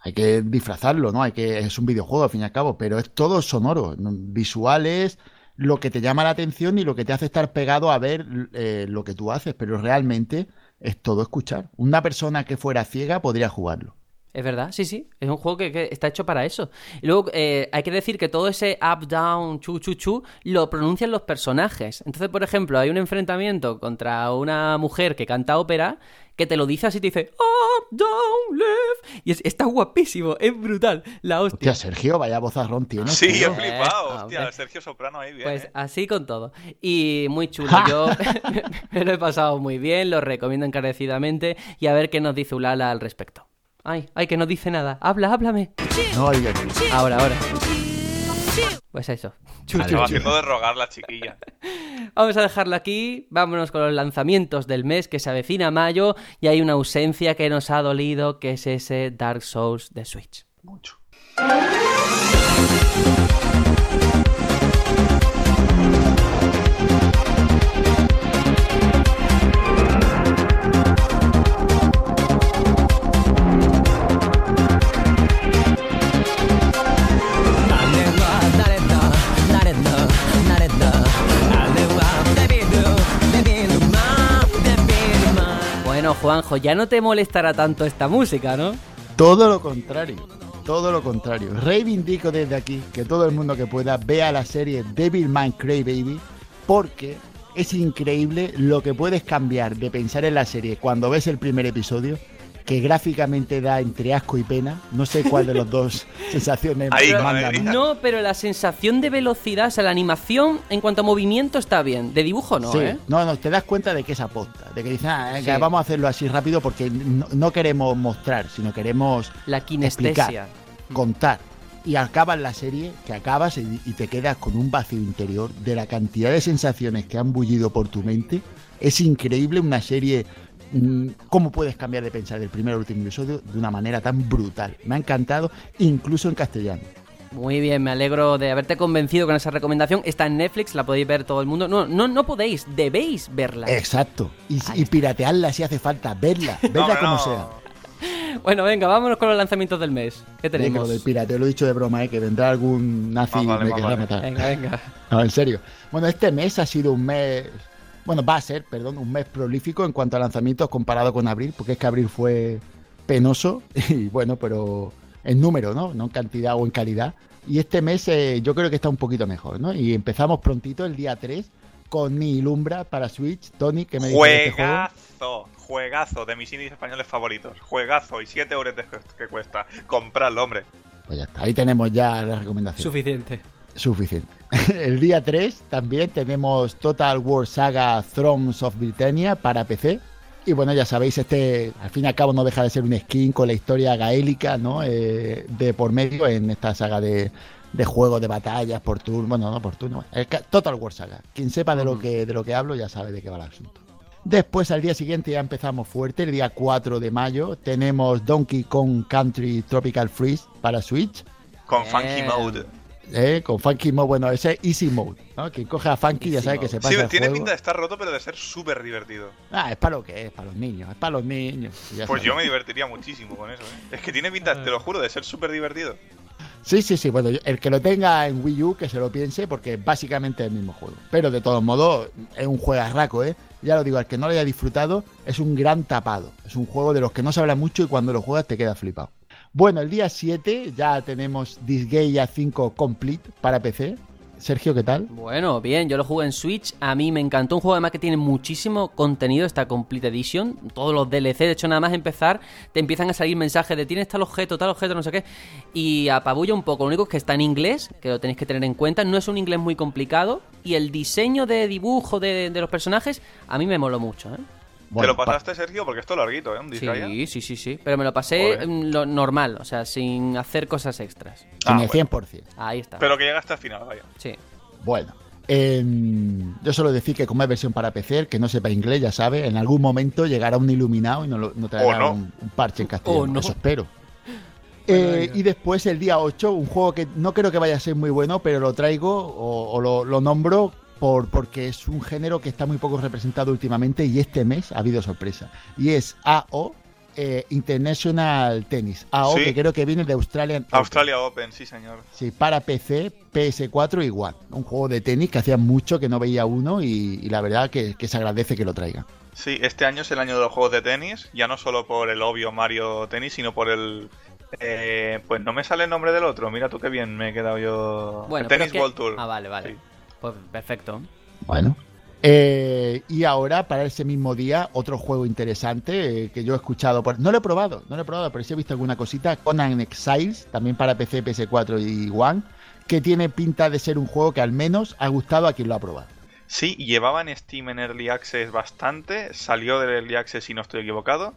E: hay que disfrazarlo, ¿no? Hay que, es un videojuego al fin y al cabo, pero es todo sonoro, ¿no? visuales, lo que te llama la atención y lo que te hace estar pegado a ver eh, lo que tú haces, pero realmente es todo escuchar. Una persona que fuera ciega podría jugarlo.
C: Es verdad, sí, sí. Es un juego que, que está hecho para eso. Y luego eh, hay que decir que todo ese up, down, chu, chu, chu, lo pronuncian los personajes. Entonces, por ejemplo, hay un enfrentamiento contra una mujer que canta ópera que te lo dice así, te dice up, down, left. Y es- está guapísimo, es brutal. La hostia.
E: Hostia, Sergio, vaya vozarrón tienes.
D: Sí,
E: tío.
D: he flipado.
C: Eh,
D: Hostia,
C: hombre.
D: Sergio Soprano ahí bien.
C: Pues
D: ¿eh?
C: así con todo. Y muy chulo. Yo *laughs* me lo he pasado muy bien, lo recomiendo encarecidamente. Y a ver qué nos dice Ulala al respecto. Ay, ay, que no dice nada. Habla, háblame.
E: No, oye,
C: Ahora, ahora. Pues eso.
D: Estaba haciendo de rogar la chiquilla. *laughs*
C: Vamos a dejarlo aquí. Vámonos con los lanzamientos del mes que se avecina mayo. Y hay una ausencia que nos ha dolido, que es ese Dark Souls de Switch.
D: Mucho.
C: Juanjo, ya no te molestará tanto esta música, ¿no?
E: Todo lo contrario, todo lo contrario. Reivindico desde aquí que todo el mundo que pueda vea la serie Devilman Crybaby porque es increíble lo que puedes cambiar de pensar en la serie cuando ves el primer episodio, que gráficamente da entre asco y pena. No sé cuál de los dos *laughs* sensaciones
D: Ahí.
C: No, pero la sensación de velocidad, o sea, la animación en cuanto a movimiento está bien. De dibujo no,
E: Sí,
C: ¿eh?
E: no, no, te das cuenta de que es aposta, de que dicen, ah,
C: Sí.
E: vamos a hacerlo así rápido porque no, no queremos mostrar, sino queremos
C: La kinestesia.
E: contar. Y acabas la serie, que acabas y te quedas con un vacío interior de la cantidad de sensaciones que han bullido por tu mente. Es increíble una serie. Mm, ¿Cómo puedes cambiar de pensar del primer al último episodio de una manera tan brutal? Me ha encantado, incluso en castellano.
C: Muy bien, me alegro de haberte convencido con esa recomendación. Está en Netflix, la podéis ver todo el mundo. No, no, no podéis, debéis verla.
E: Exacto. Y, y piratearla si hace falta, verla, *laughs* verla
D: No,
E: como
D: no.
E: sea.
C: Bueno, venga, vámonos con los lanzamientos del mes. ¿Qué
E: Digo,
C: tenemos?
E: del pirateo lo he dicho de broma, ¿eh? que vendrá algún nazi y
D: vale,
E: me querrá
D: vale.
E: matar.
C: Venga, venga. *laughs*
E: No, en serio. Bueno, este mes ha sido un mes. Bueno, va a ser, perdón, un mes prolífico en cuanto a lanzamientos comparado con abril, porque es que abril fue penoso *laughs* y bueno, pero en número, ¿no? No en cantidad o en calidad. Y este mes eh, yo creo que está un poquito mejor, ¿no? Y empezamos prontito, el día 3, con Mi Lumbra para Switch. Tony, ¿qué me este juego?
D: Juegazo, juegazo de mis indies españoles favoritos. Juegazo y 7 euros que, que cuesta. Comprarlo, hombre.
E: Pues ya está, ahí tenemos ya la recomendación.
C: Suficiente.
E: Suficiente. *laughs* El día 3 también tenemos Total War Saga Thrones of Britannia para PC. Y bueno, ya sabéis, este al fin y al cabo no deja de ser un skin con la historia gaélica, ¿no? Eh, de por medio en esta saga de, de juegos de batallas por turno. Bueno, no por turno. Total War Saga. Quien sepa de lo que, de lo que hablo ya sabe de qué va el asunto. Después, al día siguiente, ya empezamos fuerte. El día 4 de mayo tenemos Donkey Kong Country Tropical Freeze para Switch.
D: Con. Funky Mode.
E: ¿Eh? Con Funky Mode, bueno, ese es Easy Mode, ¿no? Quien coge a Funky ya sabe que se pasa
D: Sí,
E: el
D: tiene
E: juego.
D: pinta de estar roto, pero de ser súper divertido.
E: Ah, es para lo que es, para los niños, es para los niños. ya
D: Pues
E: sabes.
D: yo me divertiría muchísimo con eso, ¿eh? Es que tiene pinta, te lo juro, de ser súper divertido.
E: Sí, sí, sí, bueno, el que lo tenga en Wii U, que se lo piense, porque básicamente es el mismo juego. Pero de todos modos, es un juegarraco, ¿eh? Ya lo digo, al que no lo haya disfrutado, es un gran tapado. Es un juego de los que no se habla mucho y cuando lo juegas te quedas flipado. Bueno, el día 7 ya tenemos Disgaea 5 Complete para PC. Sergio, ¿qué tal?
C: Bueno, bien, yo lo jugué en Switch, a mí me encantó, un juego además que tiene muchísimo contenido, esta Complete Edition, todos los DLC, de hecho nada más empezar te empiezan a salir mensajes de tienes tal objeto, tal objeto, no sé qué, y apabulla un poco, lo único es que está en inglés, que lo tenéis que tener en cuenta, no es un inglés muy complicado, y el diseño de dibujo de, de los personajes a mí me moló mucho, ¿eh?
E: Bueno,
D: ¿Te lo
E: pa-
D: pasaste, Sergio? Porque esto es larguito, ¿eh? Un Disgaea.
C: Sí, sí, sí, sí, pero me lo pasé
D: Joder.
C: mm, lo normal, o sea, sin hacer cosas extras.
E: Sin
D: Ah,
E: el
D: bueno.
E: 100%.
C: Ahí está.
D: Pero que llegaste al final, vaya.
C: Sí.
E: Bueno, em, yo solo decir que como es versión para PC, el que no sepa inglés ya sabe, en algún momento llegará un iluminado y no, lo- no traerá
D: no.
E: un, un parche en castellano.
C: No.
E: Eso espero. *laughs*
C: Bueno,
E: Eh, y después el día 8, un juego que no creo que vaya a ser muy bueno, pero lo traigo o, o lo, lo nombro por, porque es un género que está muy poco representado últimamente y este mes ha habido sorpresa. Y es AO eh, International Tennis. AO
D: Sí.
E: que creo que viene de Australian.
D: Australia Open, sí, señor.
E: Sí, para PC, PS4 y One. Un juego de tenis que hacía mucho que no veía uno y, y la verdad que, que se agradece que lo traiga.
D: Sí, este año es el año de los juegos de tenis, ya no solo por el obvio Mario Tenis, sino por el... eh, pues no me sale el nombre del otro, mira tú qué bien me he quedado yo...
C: Bueno,
D: el Tennis
C: que-
D: World Tour.
C: Ah, vale, vale.
D: Sí.
C: Pues perfecto.
E: Bueno. Eh, y ahora, para ese mismo día, otro juego interesante eh, que yo he escuchado. Por... No lo he probado, no lo he probado, pero sí he visto alguna cosita. Conan Exiles, también para PC, PS4 y One, que tiene pinta de ser un juego que al menos ha gustado a quien lo ha probado.
D: Sí, llevaba en Steam en Early Access bastante, salió del Early Access si no estoy equivocado,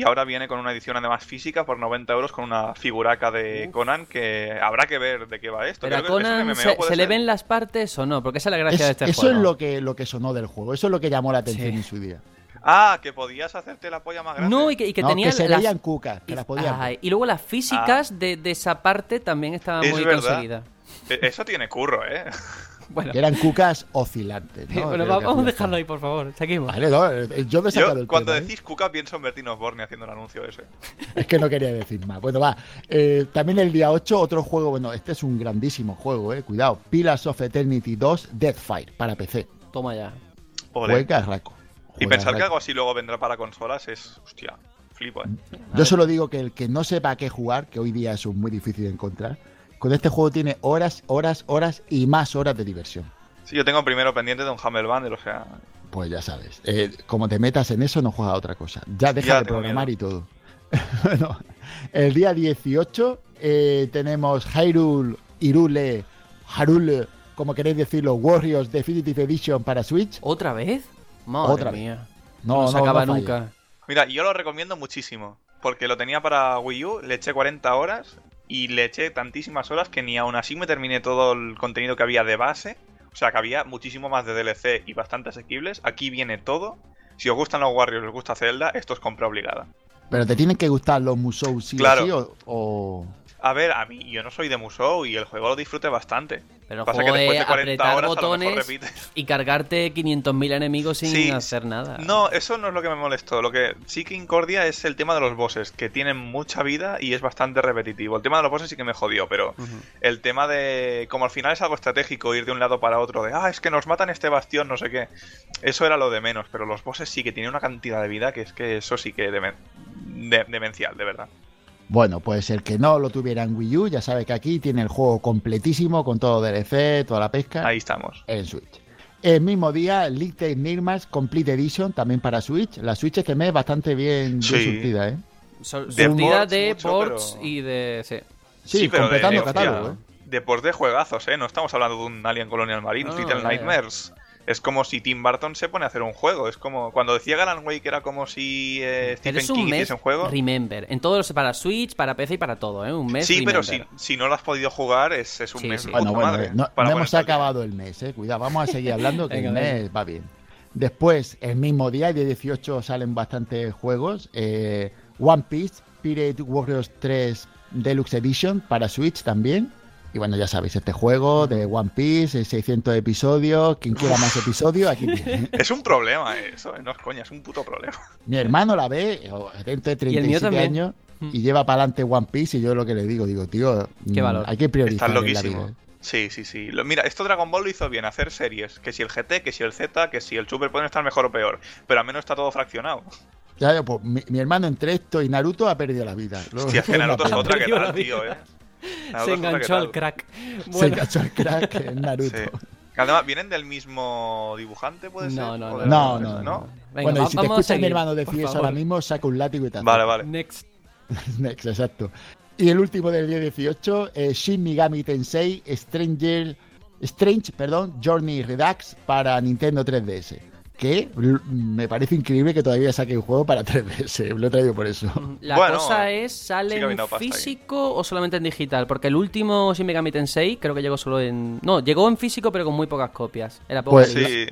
D: y ahora viene con una edición además física por 90 euros con una figuraca de Conan que habrá que ver de qué va esto.
C: Pero a
D: que es
C: se,
D: ¿puede
C: se le ven las partes o no, porque esa es la gracia
E: Es-
C: de este
E: eso
C: juego.
E: es lo que, lo que sonó del juego, eso es lo que llamó la atención
C: Sí.
E: en su día.
D: Ah, que podías hacerte la polla más grande.
C: No, y que, y que
E: No, que se
C: las-
E: veían cucas, que
C: y,
E: las
C: luego las físicas de, de esa parte también estaban
D: Es
C: muy
D: verdad.
C: conseguidas.
D: E- Eso tiene curro, ¿eh?
C: Bueno,
E: Que eran cucas oscilantes. *laughs* ¿no?
C: bueno, vamos a dejarlo ahí, por favor. Seguimos.
E: Vale, no, eh, yo me he sacado
D: Yo
E: el
D: cuando
E: tema, ¿eh?
D: decís Cuca pienso en Bertino Osborne haciendo el anuncio ese. *laughs*
E: Es que no quería decir más. Bueno, va. Eh, también el día 8, otro juego. Bueno, este es un grandísimo juego, eh. Cuidado. Pillars of Eternity 2 Deathfire para PC.
C: Toma ya.
E: Juega raco.
D: Y pensar que algo así luego vendrá para consolas es. Hostia, flipo, ¿eh?
E: Yo solo digo que el que no sepa qué jugar, que hoy día eso es muy difícil de encontrar, con este juego tiene horas, horas, horas y más horas de diversión.
D: Sí, yo tengo primero pendiente de un Humble Bundle, o sea.
E: Pues ya sabes. eh, como te metas en eso, no juegas a otra cosa. Ya deja
D: Ya
E: de programar
D: miedo.
E: y todo. *laughs* bueno, el día 18 eh, tenemos Hyrule, Irule, Harule, como queréis decirlo, Warriors Definitive Edition para Switch.
C: ¿Otra vez? Madre
E: Otra vez.
C: mía.
E: No,
C: No, se
E: no,
C: acaba
E: no
C: nunca.
D: Mira, yo lo recomiendo muchísimo. Porque lo tenía para Wii U, le eché 40 horas y le eché tantísimas horas que ni aún así me terminé todo el contenido que había de base. O sea, que había muchísimo más de DLC y bastante asequibles. Aquí viene todo. Si os gustan los Warriors, os gusta Zelda, esto es compra obligada.
E: Pero te tienen que gustar los Musou sí o
D: Claro.
E: sí, o, o-
D: A ver, a mí yo no soy de Musou y el juego lo disfruté bastante.
C: Pero
D: Pasa
C: juego
D: que después
C: es
D: de 40
C: apretar
D: horas a lo mejor
C: botones y cargarte 500.000 enemigos sin
D: Sí,
C: hacer nada.
D: No, eso no es lo que me molestó. Lo que sí que incordia es el tema de los bosses, que tienen mucha vida y es bastante repetitivo. El tema de los bosses sí que me jodió, pero el tema de. Como al final es algo estratégico, ir de un lado para otro, de ah, es que nos matan este bastión, no sé qué. Eso era lo de menos, pero los bosses sí que tienen una cantidad de vida que es que eso sí que demen- de- demencial, de verdad.
E: Bueno, pues el que no lo tuviera en Wii U, ya sabe que aquí tiene el juego completísimo con todo DLC, toda la pesca
D: Ahí estamos.
E: en Switch. El mismo día, Little Nightmares Complete Edition, también para Switch. La Switch este mes bastante bien, surtida, ¿eh?
D: De
C: surtida
D: ports
C: de
D: mucho,
C: ports
D: pero-
C: y de... Sí.
E: Sí,
D: pero de-
E: completando
D: hostia,
E: catálogo, ¿eh?
D: De por de juegazos, ¿eh? No estamos hablando de un Alien Colonial Marine,
C: No,
D: Little
C: ya, ya.
D: Es como si Tim Burton se pone a hacer un juego. Es como cuando decía Galan Wake era como si eh, Stephen
C: es un
D: King
C: mes
D: hiciese un juego.
C: Remember. En todos los... Para Switch, para PC y para todo, ¿eh? Un mes
D: Sí, pero si, si no lo has podido jugar, es, es un
C: Sí,
D: mes
C: sí.
D: de
E: Bueno,
D: puta
E: bueno,
D: madre.
E: no,
D: para
E: no hemos acabado el mes, ¿eh? Cuidado, vamos a seguir hablando *laughs* que el mes va bien. Después, el mismo día, el día 18, salen bastantes juegos. eh, One Piece, Pirate Warriors 3 Deluxe Edition para Switch también. Y bueno, ya sabéis, este juego de One Piece, eh, 600 episodios, quien quiera más episodios, aquí tiene. *laughs*
D: Es un problema eh, eso, eh, no es coña, es un puto problema.
E: Mi hermano la ve, dentro de
C: Y el mío
E: 37
C: también.
E: años, y lleva para adelante One Piece y yo lo que le digo, digo, tío,
C: Qué
E: mm,
C: valor.
E: hay que priorizar
D: Estás
E: en la
D: loquísimo.
E: vida. ¿eh?
D: Sí, sí, sí. Lo- mira, esto Dragon Ball lo hizo bien, hacer series. Que si el GT, que si el Z, que si el Super pueden estar mejor o peor. Pero al menos está todo fraccionado.
E: Ya, ya, pues, mi, mi hermano entre esto y Naruto ha perdido la vida.
D: Hostia, es que Naruto es otra que tal, tío, eh. Naruto
C: Se enganchó al
D: tal.
C: crack.
E: Se
C: Bueno,
E: cachó el crack en Naruto.
D: Sí. Además, ¿vienen del mismo dibujante, puede ser?
C: No, no,
D: ¿O
C: no.
E: No, no, no.
D: ¿no?
C: Venga,
E: bueno, y si te
C: vamos a
E: escucha mi hermano decir eso ahora mismo, saca un látigo y hace.
D: Vale, vale.
C: Next. *laughs*
E: Next, exacto. Y el último del día 18, eh, Shin Megami Tensei Stranger, Strange perdón, Journey Redux para Nintendo 3DS. Que me parece increíble que todavía saque un juego para 3DS. *laughs* Lo he traído por eso.
C: La
D: Bueno,
C: cosa es, ¿sale en físico o solamente en digital? Porque el último Shin Megami Tensei creo que llegó solo en... No, llegó en físico pero con muy pocas copias. Era poco
E: Pues.
D: Sí,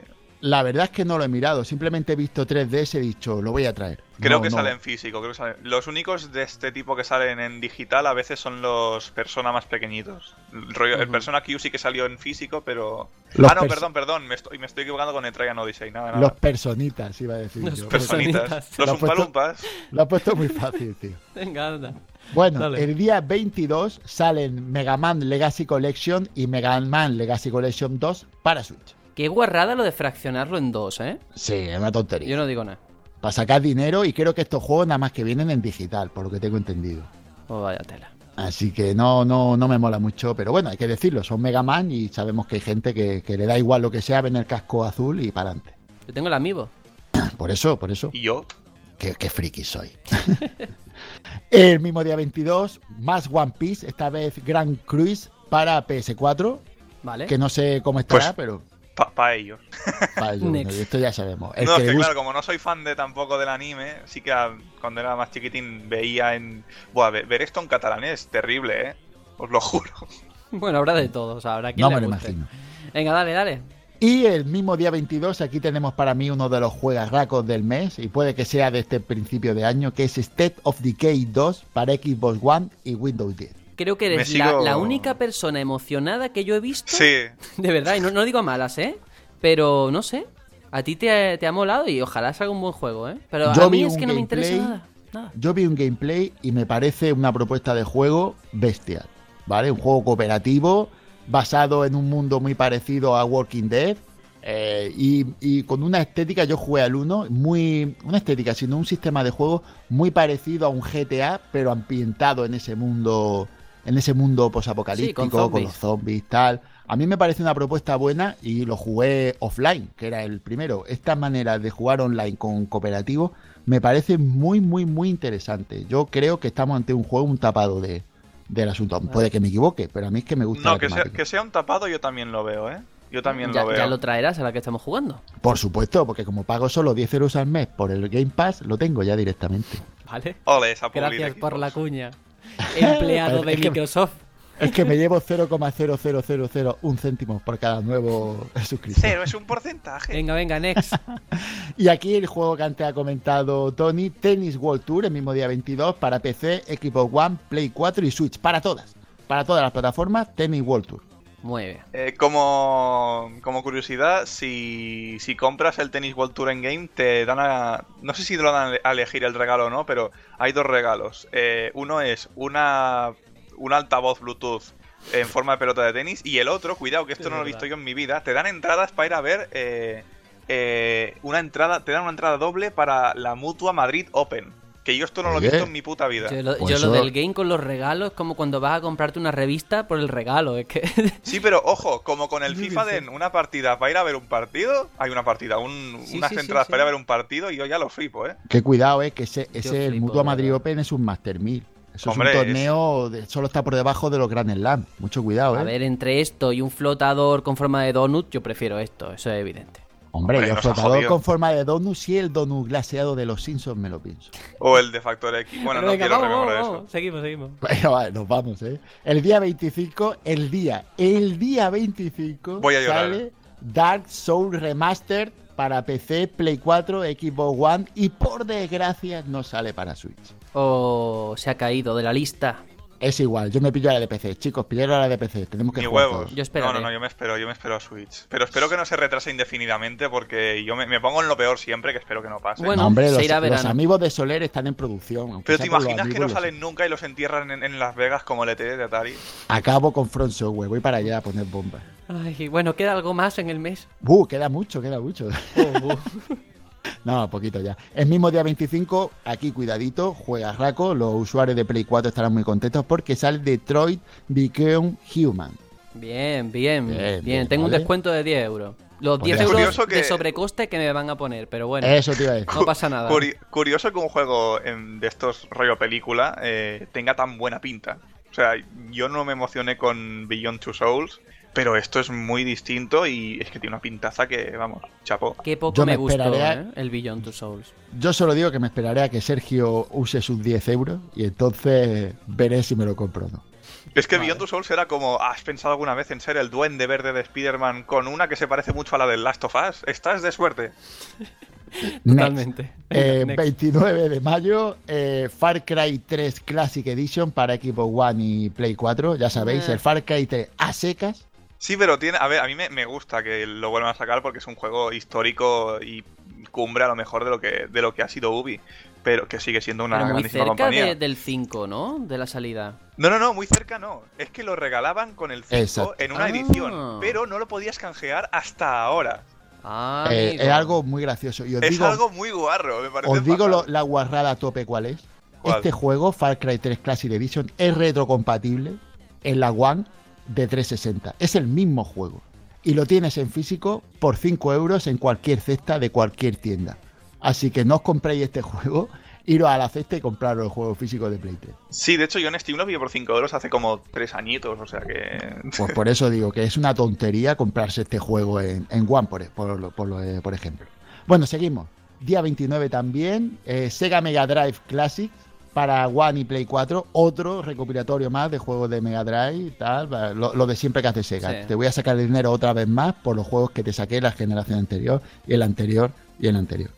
E: La verdad es que no lo he mirado. Simplemente he visto 3DS y he dicho, lo voy a traer.
D: creo
E: No,
D: que
E: no.
D: sale en físico. Creo que sale- Los únicos de este tipo que salen en digital a veces son los Persona más pequeñitos. El, rollo- el
C: Ujú.
D: Persona Q sí que salió en físico, pero...
E: Los
D: ah, no,
E: pers-
D: perdón, perdón. Me estoy, me estoy equivocando con el Traian Odyssey. Nada, nada.
E: Los personitas, iba a decir
C: Los
E: yo.
C: personitas.
D: Personitas.
E: Lo
D: Los Umpalumpas.
E: Lo has puesto muy fácil, tío. *laughs*
C: Venga, anda.
E: Bueno,
C: Dale.
E: el día 22 salen Mega Man Legacy Collection y Mega Man Legacy Collection 2 para Switch.
C: Qué guarrada lo de fraccionarlo en dos, ¿eh?
E: Sí, es una tontería.
C: Yo no digo nada.
E: Para sacar dinero y creo que estos juegos nada más que vienen en digital, por lo que tengo entendido.
C: Oh, vaya tela.
E: Así que no, no, no me mola mucho, pero bueno, hay que decirlo, son Mega Man y sabemos que hay gente que, que le da igual lo que sea, ven el casco azul y para adelante.
C: Yo tengo el amiibo. *laughs*
E: Por eso, por eso,
D: Y yo,
E: qué, qué friki soy. *laughs* el mismo día 22, más One Piece, esta vez Grand Cruise para PS4,
C: ¿Vale?
E: que no sé cómo estará,
D: Pues-
E: pero
D: para ellos. *laughs*
E: para ello,
C: Next.
E: esto ya sabemos. El
D: no,
E: que
D: es
E: le
D: que
E: gusta-
D: claro, como no soy fan de tampoco del anime, sí que cuando era más chiquitín veía en... Buah, ver, ver esto en catalán es terrible, ¿eh? Os lo juro. *laughs*
C: Bueno, habrá de todo, o sea, habrá quien
E: No
C: le
E: me lo
C: guste.
E: imagino.
C: Venga, dale, dale.
E: Y el mismo día 22, aquí tenemos para mí uno de los juegarracos del mes, y puede que sea de este principio de año, que es State of Decay 2 para Xbox One y Windows 10.
C: Creo que eres la,
D: sigo-
C: la única persona emocionada que yo he visto.
D: Sí, *laughs*
C: De verdad, y no, no digo malas, ¿eh? Pero no sé. A ti te, te ha molado y ojalá salga un buen juego, ¿eh? Pero
E: Yo
C: a mí es que no me interesa nada.
E: Yo vi un gameplay y me parece una propuesta de juego bestial, ¿vale? Un juego cooperativo basado en un mundo muy parecido a Walking Dead eh, y, y con una estética, yo jugué al 1, muy, una estética, sino un sistema de juego muy parecido a un GTA, pero ambientado en ese mundo, en ese mundo
C: Sí,
E: posapocalíptico,
C: con
E: con,
C: zombies.
E: los zombies tal. A mí me parece una propuesta buena y lo jugué offline, que era el primero. Esta manera de jugar online con cooperativo me parece muy, muy, muy interesante. Yo creo que estamos ante un juego, un tapado de, del asunto. Puede que me equivoque, pero a mí es que me gusta.
D: No,
E: la
D: que sea,
E: temática.
D: que sea un tapado yo también lo veo, ¿eh? Yo también
C: Ya,
D: lo veo.
C: ya lo traerás a la que estamos jugando.
E: Por supuesto, porque como pago solo 10 euros al mes por el Game Pass, lo tengo ya directamente.
C: Vale.
D: Ole, esa
C: Gracias por la cuña. *laughs* Empleado de
E: Es que-
C: Microsoft.
E: Es que me llevo 0,00001 céntimos por cada nuevo *laughs* suscriptor.
D: Cero, es un porcentaje.
C: Venga, venga, next. *laughs*
E: Y aquí el juego que antes ha comentado Tony, Tennis World Tour, el mismo día 22, para PC, Xbox One, Play 4 y Switch, para todas. Para todas las plataformas, Tennis World Tour.
C: Muy bien.
D: Eh, como, como curiosidad, si, si compras el Tennis World Tour en Game, te dan a. No sé si te lo dan a elegir el regalo o no, pero hay dos regalos. Eh, uno es una, un altavoz Bluetooth en forma de pelota de tenis, y el otro, cuidado, que esto
C: Es
D: no lo he visto yo en mi vida, te dan entradas para ir a ver. eh, eh, una entrada, te dan una entrada doble para la Mutua Madrid Open. Que yo esto no lo he visto en mi puta vida.
C: Yo, lo,
E: Pues
C: yo lo
E: eso-
C: del game con los regalos es como cuando vas a comprarte una revista por el regalo. Es que. *laughs*
D: Sí, pero ojo, como con el
C: qué
D: FIFA den una partida para ir a ver un partido, hay una partida, un-
C: Sí,
D: unas
C: sí,
D: entradas
C: sí.
D: para ir a ver un partido y yo ya lo flipo, ¿eh?
E: Que cuidado, eh, que ese, ese el
C: flipo,
E: Mutua
C: de
E: Madrid
C: verdad.
E: Open es un Master 1000. Eso
D: Hombre,
E: es un torneo, de- solo está por debajo de los Grand Slam. Mucho cuidado, eh.
C: A ver, entre esto y un flotador con forma de donut, yo prefiero esto, eso es evidente.
E: Hombre,
D: Hombre,
E: yo flotador con forma de donut, sí, el donut glaseado de los Simpsons me lo pienso.
D: O el de Factor X. Bueno,
C: Pero
D: no
C: venga,
D: quiero
C: vamos,
D: rememorar
C: vamos,
D: eso.
C: vamos. Seguimos, seguimos.
E: Bueno, vale, nos vamos, ¿eh? El día 25, el día, el día 25
D: Voy a llorar.
E: sale Dark Souls Remastered para PC, Play 4, Xbox One y por desgracia no sale para Switch.
C: O se ha caído de la lista.
E: Es igual, yo me pillo la de PC, chicos, pillaros la de PC, tenemos que
D: Ni
E: jugar
D: huevos.
C: Yo esperaré.
D: No, no, no, yo me espero, yo me espero a Switch. Pero espero que no se retrase indefinidamente porque yo me, me pongo en lo peor siempre, que espero que no pase.
C: Bueno,
E: No, hombre,
C: se
E: los,
C: irá a
E: los
C: verano.
E: amigos de Soler están en producción.
D: pero te imaginas que no salen nunca y los entierran en, en Las Vegas como el ET de Atari.
E: Acabo con Front Software, voy para allá a poner bombas.
C: Ay, bueno, queda algo más en el mes.
E: Uh, queda mucho, queda mucho. *laughs* *laughs* No, poquito ya. El mismo día 25, aquí cuidadito, juega Raco. Los usuarios de Play 4 estarán muy contentos porque sale Detroit Become Human.
C: Bien, bien,
E: Bien,
C: bien.
E: bien,
C: Tengo un descuento de 10 euros. Los
E: Pues
C: 10
E: ya.
C: euros
D: Curioso que-
C: de sobrecoste que me van a poner, pero bueno,
E: Eso te iba a decir.
C: no pasa nada.
D: Curi- curioso que un juego de estos rollo película eh, tenga tan buena pinta. O sea, yo no me emocioné con Beyond Two Souls, pero esto es muy distinto y es que tiene una pintaza que, vamos, chapó.
C: Qué poco
E: Yo
C: me,
E: me
C: gustó
E: a-
C: ¿eh? el Beyond Two Souls.
E: Yo solo digo que me esperaré a que Sergio use sus 10 euros y entonces veré si me lo compro o no.
D: Es que Beyond Two Souls era como, ¿has pensado alguna vez en ser el duende verde de Spider-Man con una que se parece mucho a la del Last of Us? Estás de suerte. *laughs*
C: Totalmente.
E: Eh,
C: Next.
E: 29 de mayo, eh, Far Cry 3 Classic Edition para Xbox One y Play 4. Ya sabéis,
C: Eh.
E: el Far Cry 3 a secas.
D: Sí, pero tiene, a ver, a mí me, me gusta que lo vuelvan a sacar porque es un juego histórico y cumbre a lo mejor de lo que, de lo que ha sido Ubi, pero que sigue siendo una
C: Pero muy
D: grandísima
C: cerca
D: compañía.
C: de- del 5, ¿no? De la salida.
D: No, no, no, muy cerca no. Es que lo regalaban con el 5
E: Exacto.
D: en una
C: Ah.
D: edición, pero no lo podías canjear hasta ahora.
C: Ah,
E: Eh, es algo muy gracioso. Y os
D: es
E: digo,
D: algo muy guarro, me parece.
E: os digo lo- la guarrada a tope cuál es.
D: ¿Cuál?
E: Este juego, Far Cry 3 Classic Edition, es retrocompatible en la One de 360. Es el mismo juego. Y lo tienes en físico por 5 euros en cualquier cesta de cualquier tienda. Así que no os compréis este juego, *laughs* iros a la cesta y compraros el juego físico de Play 3.
D: Sí, de hecho yo en Steam lo vi por 5 euros hace como 3 añitos, o sea que... *laughs*
E: Pues por eso digo que es una tontería comprarse este juego en, en One, por, por, lo- por, lo- por ejemplo. Bueno, seguimos. Día 29 también, eh, Sega Mega Drive Classic para One y Play 4. Otro recopilatorio más de juegos de Mega Drive y tal. Lo, lo de siempre que hace Sega.
C: Sí.
E: Te voy a sacar el dinero otra vez más por los juegos que te saqué la generación anterior y el anterior y el anterior.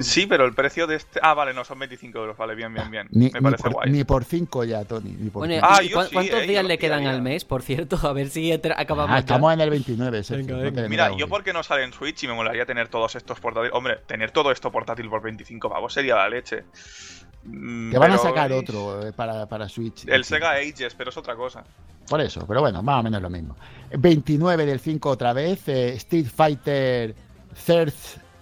D: Sí, pero el precio de este... Ah, vale, no, son 25 euros, vale, bien, bien, bien.
E: Ni,
D: me
E: ni
D: parece
E: por,
D: guay.
E: ni por 5 ya, Tony. Ni por
C: Bueno,
E: cinco.
D: Ah,
C: ¿y
D: yo
C: cu-
D: sí,
C: ¿cuántos
D: eh,
C: días le quedan al mes, por cierto? A ver si acabamos
E: Ah,
C: ya.
E: estamos en el 29, Sergio,
C: Venga, venga.
D: Mira, yo porque no sale en Switch y me molaría tener todos estos portátiles. Hombre, tener todo esto portátil por 25 pavos sería la leche. Mm,
E: Te van a sacar otro eh, para, para Switch.
D: El Sega Ages, pero es otra cosa.
E: Por eso, pero bueno, más o menos lo mismo. 29 del 5 otra vez, eh, Street Fighter Third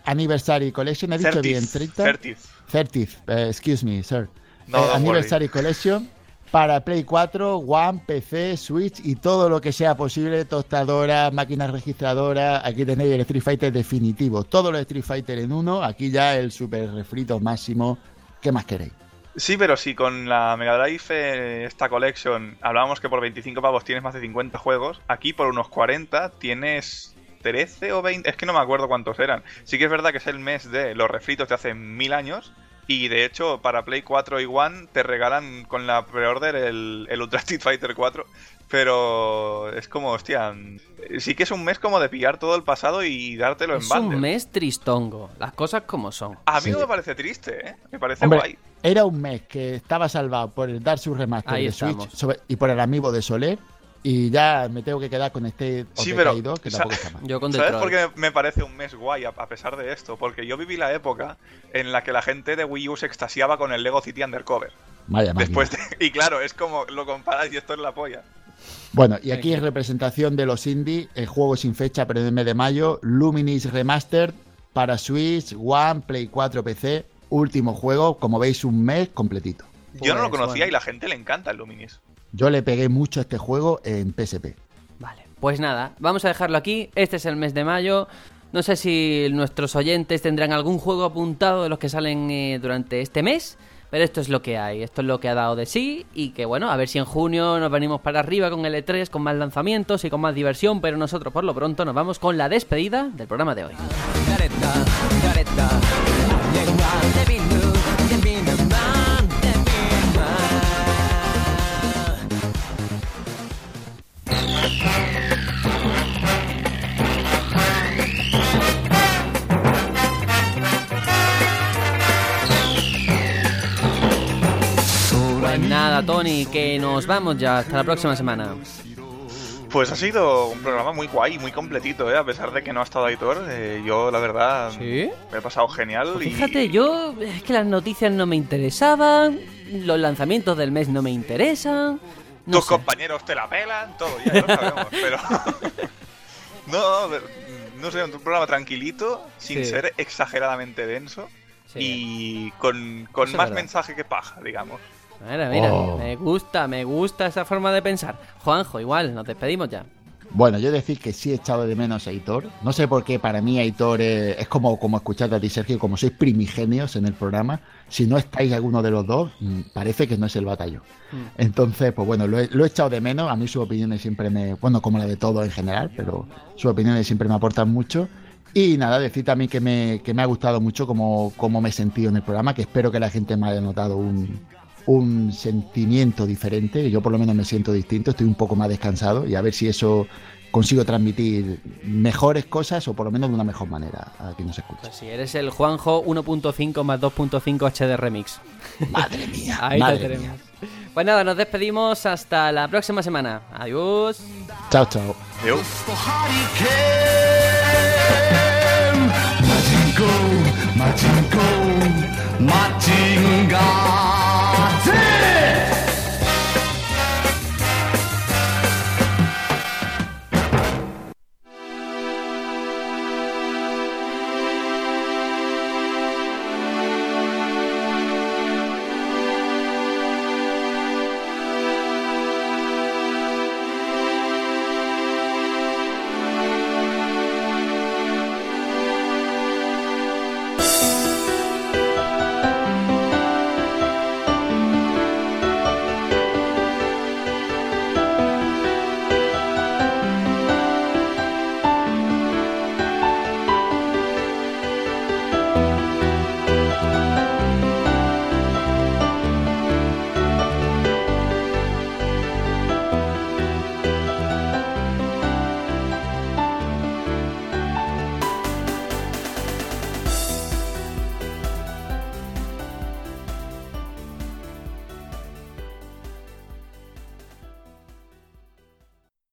E: Anniversary Collection. He dicho bien, 30.
D: 30.
E: 30th, eh, excuse me, sir.
D: No,
E: Anniversary Collection. para Play 4, One, PC, Switch y todo lo que sea posible, tostadoras, máquinas registradoras. Aquí tenéis el Street Fighter definitivo, todos los Street Fighter en uno. Aquí ya el super refrito máximo. ¿Qué más queréis?
D: Sí, pero si con la Mega Drive eh, esta collection hablábamos que por 25 pavos tienes más de 50 juegos, aquí por unos 40 tienes 13 o 20, es que no me acuerdo cuántos eran. Sí que es verdad que es el mes de los refritos de hace mil años y de hecho para Play 4 y One te regalan con la pre-order el, el Ultra Street Fighter 4, pero es como, hostia, sí que es un mes como de pillar todo el pasado y dártelo en
C: Es
D: bundle.
C: un mes tristongo, las cosas como son.
D: A mí
E: Sí.
D: no me parece triste, ¿eh? Me parece
E: Hombre,
D: guay.
E: era un mes que estaba salvado por el Dark Souls Remaster
C: Ahí
E: de
C: estamos.
E: Switch sobre- y por el amigo de Soler. Y ya me tengo que quedar con este
D: Sí, pero,
E: 2, que tampoco está mal.
C: Yo con
D: ¿Sabes por qué me parece un mes guay a a pesar de esto? Porque yo viví la época en la que la gente de Wii U se extasiaba con el Lego City Undercover.
E: Vaya.
D: Después de... Y claro, es como lo comparas y esto es la polla.
E: Bueno, y aquí es representación de los indie, el juego sin fecha, pero en el mes de mayo, Luminis Remastered para Switch, One, Play 4, PC, último juego, como veis, un mes completito.
D: Yo no lo
C: Pues,
D: conocía
C: bueno.
D: y la gente le encanta el Luminis.
E: Yo le pegué mucho a este juego en PSP.
C: Vale, pues nada, vamos a dejarlo aquí. Este es el mes de mayo. No sé si nuestros oyentes tendrán algún juego apuntado de los que salen eh, durante este mes, pero esto es lo que hay, esto es lo que ha dado de sí y que bueno, a ver si en junio nos venimos para arriba con el E3, con más lanzamientos y con más diversión, pero nosotros por lo pronto nos vamos con la despedida del programa de hoy. Nada, Tony, que nos vamos ya, hasta la próxima semana.
D: Pues ha sido un programa muy guay, muy completito, ¿eh? A pesar de que no ha estado Aitor, eh, yo la verdad
C: ¿Sí?
D: me he pasado genial. y...
C: Fíjate, yo es que las noticias no me interesaban, los lanzamientos del mes no me interesan. No
D: Tus
C: sé.
D: compañeros te la pelan, todo, ya lo sabemos, *laughs* pero... *laughs* no, no, no sé, un programa tranquilito, sin
C: Sí.
D: ser exageradamente denso
C: Sí.
D: y con, más
C: verdad.
D: mensaje que paja, digamos.
C: Mira, mira,
E: Oh.
C: me gusta, me gusta esa forma de pensar. Juanjo, igual, nos despedimos ya.
E: Bueno, yo decir que sí he echado de menos a Aitor. No sé por qué para mí Aitor es como, como escucharte a ti, Sergio, como sois primigenios en el programa. Si no estáis alguno de los dos, mm, parece que no es el batallón. Entonces, pues bueno, lo he, lo he echado de menos. A mí sus opiniones siempre me. Bueno, como la de todo en general, pero sus opiniones siempre me aportan mucho. Y nada, decir también que me, que me ha gustado mucho cómo, cómo me he sentido en el programa, que espero que la gente me haya notado un, un sentimiento diferente, yo por lo menos me siento distinto, estoy un poco más descansado y a ver si eso consigo transmitir mejores cosas o por lo menos de una mejor manera a quien nos escucha.
C: Pues si eres el Juanjo 1.5 más 2.5 HD Remix. *laughs*
E: Madre mía. Madre. Mía.
C: Pues nada, nos despedimos hasta la próxima semana. Adiós.
E: Chao, chao.
G: Adiós.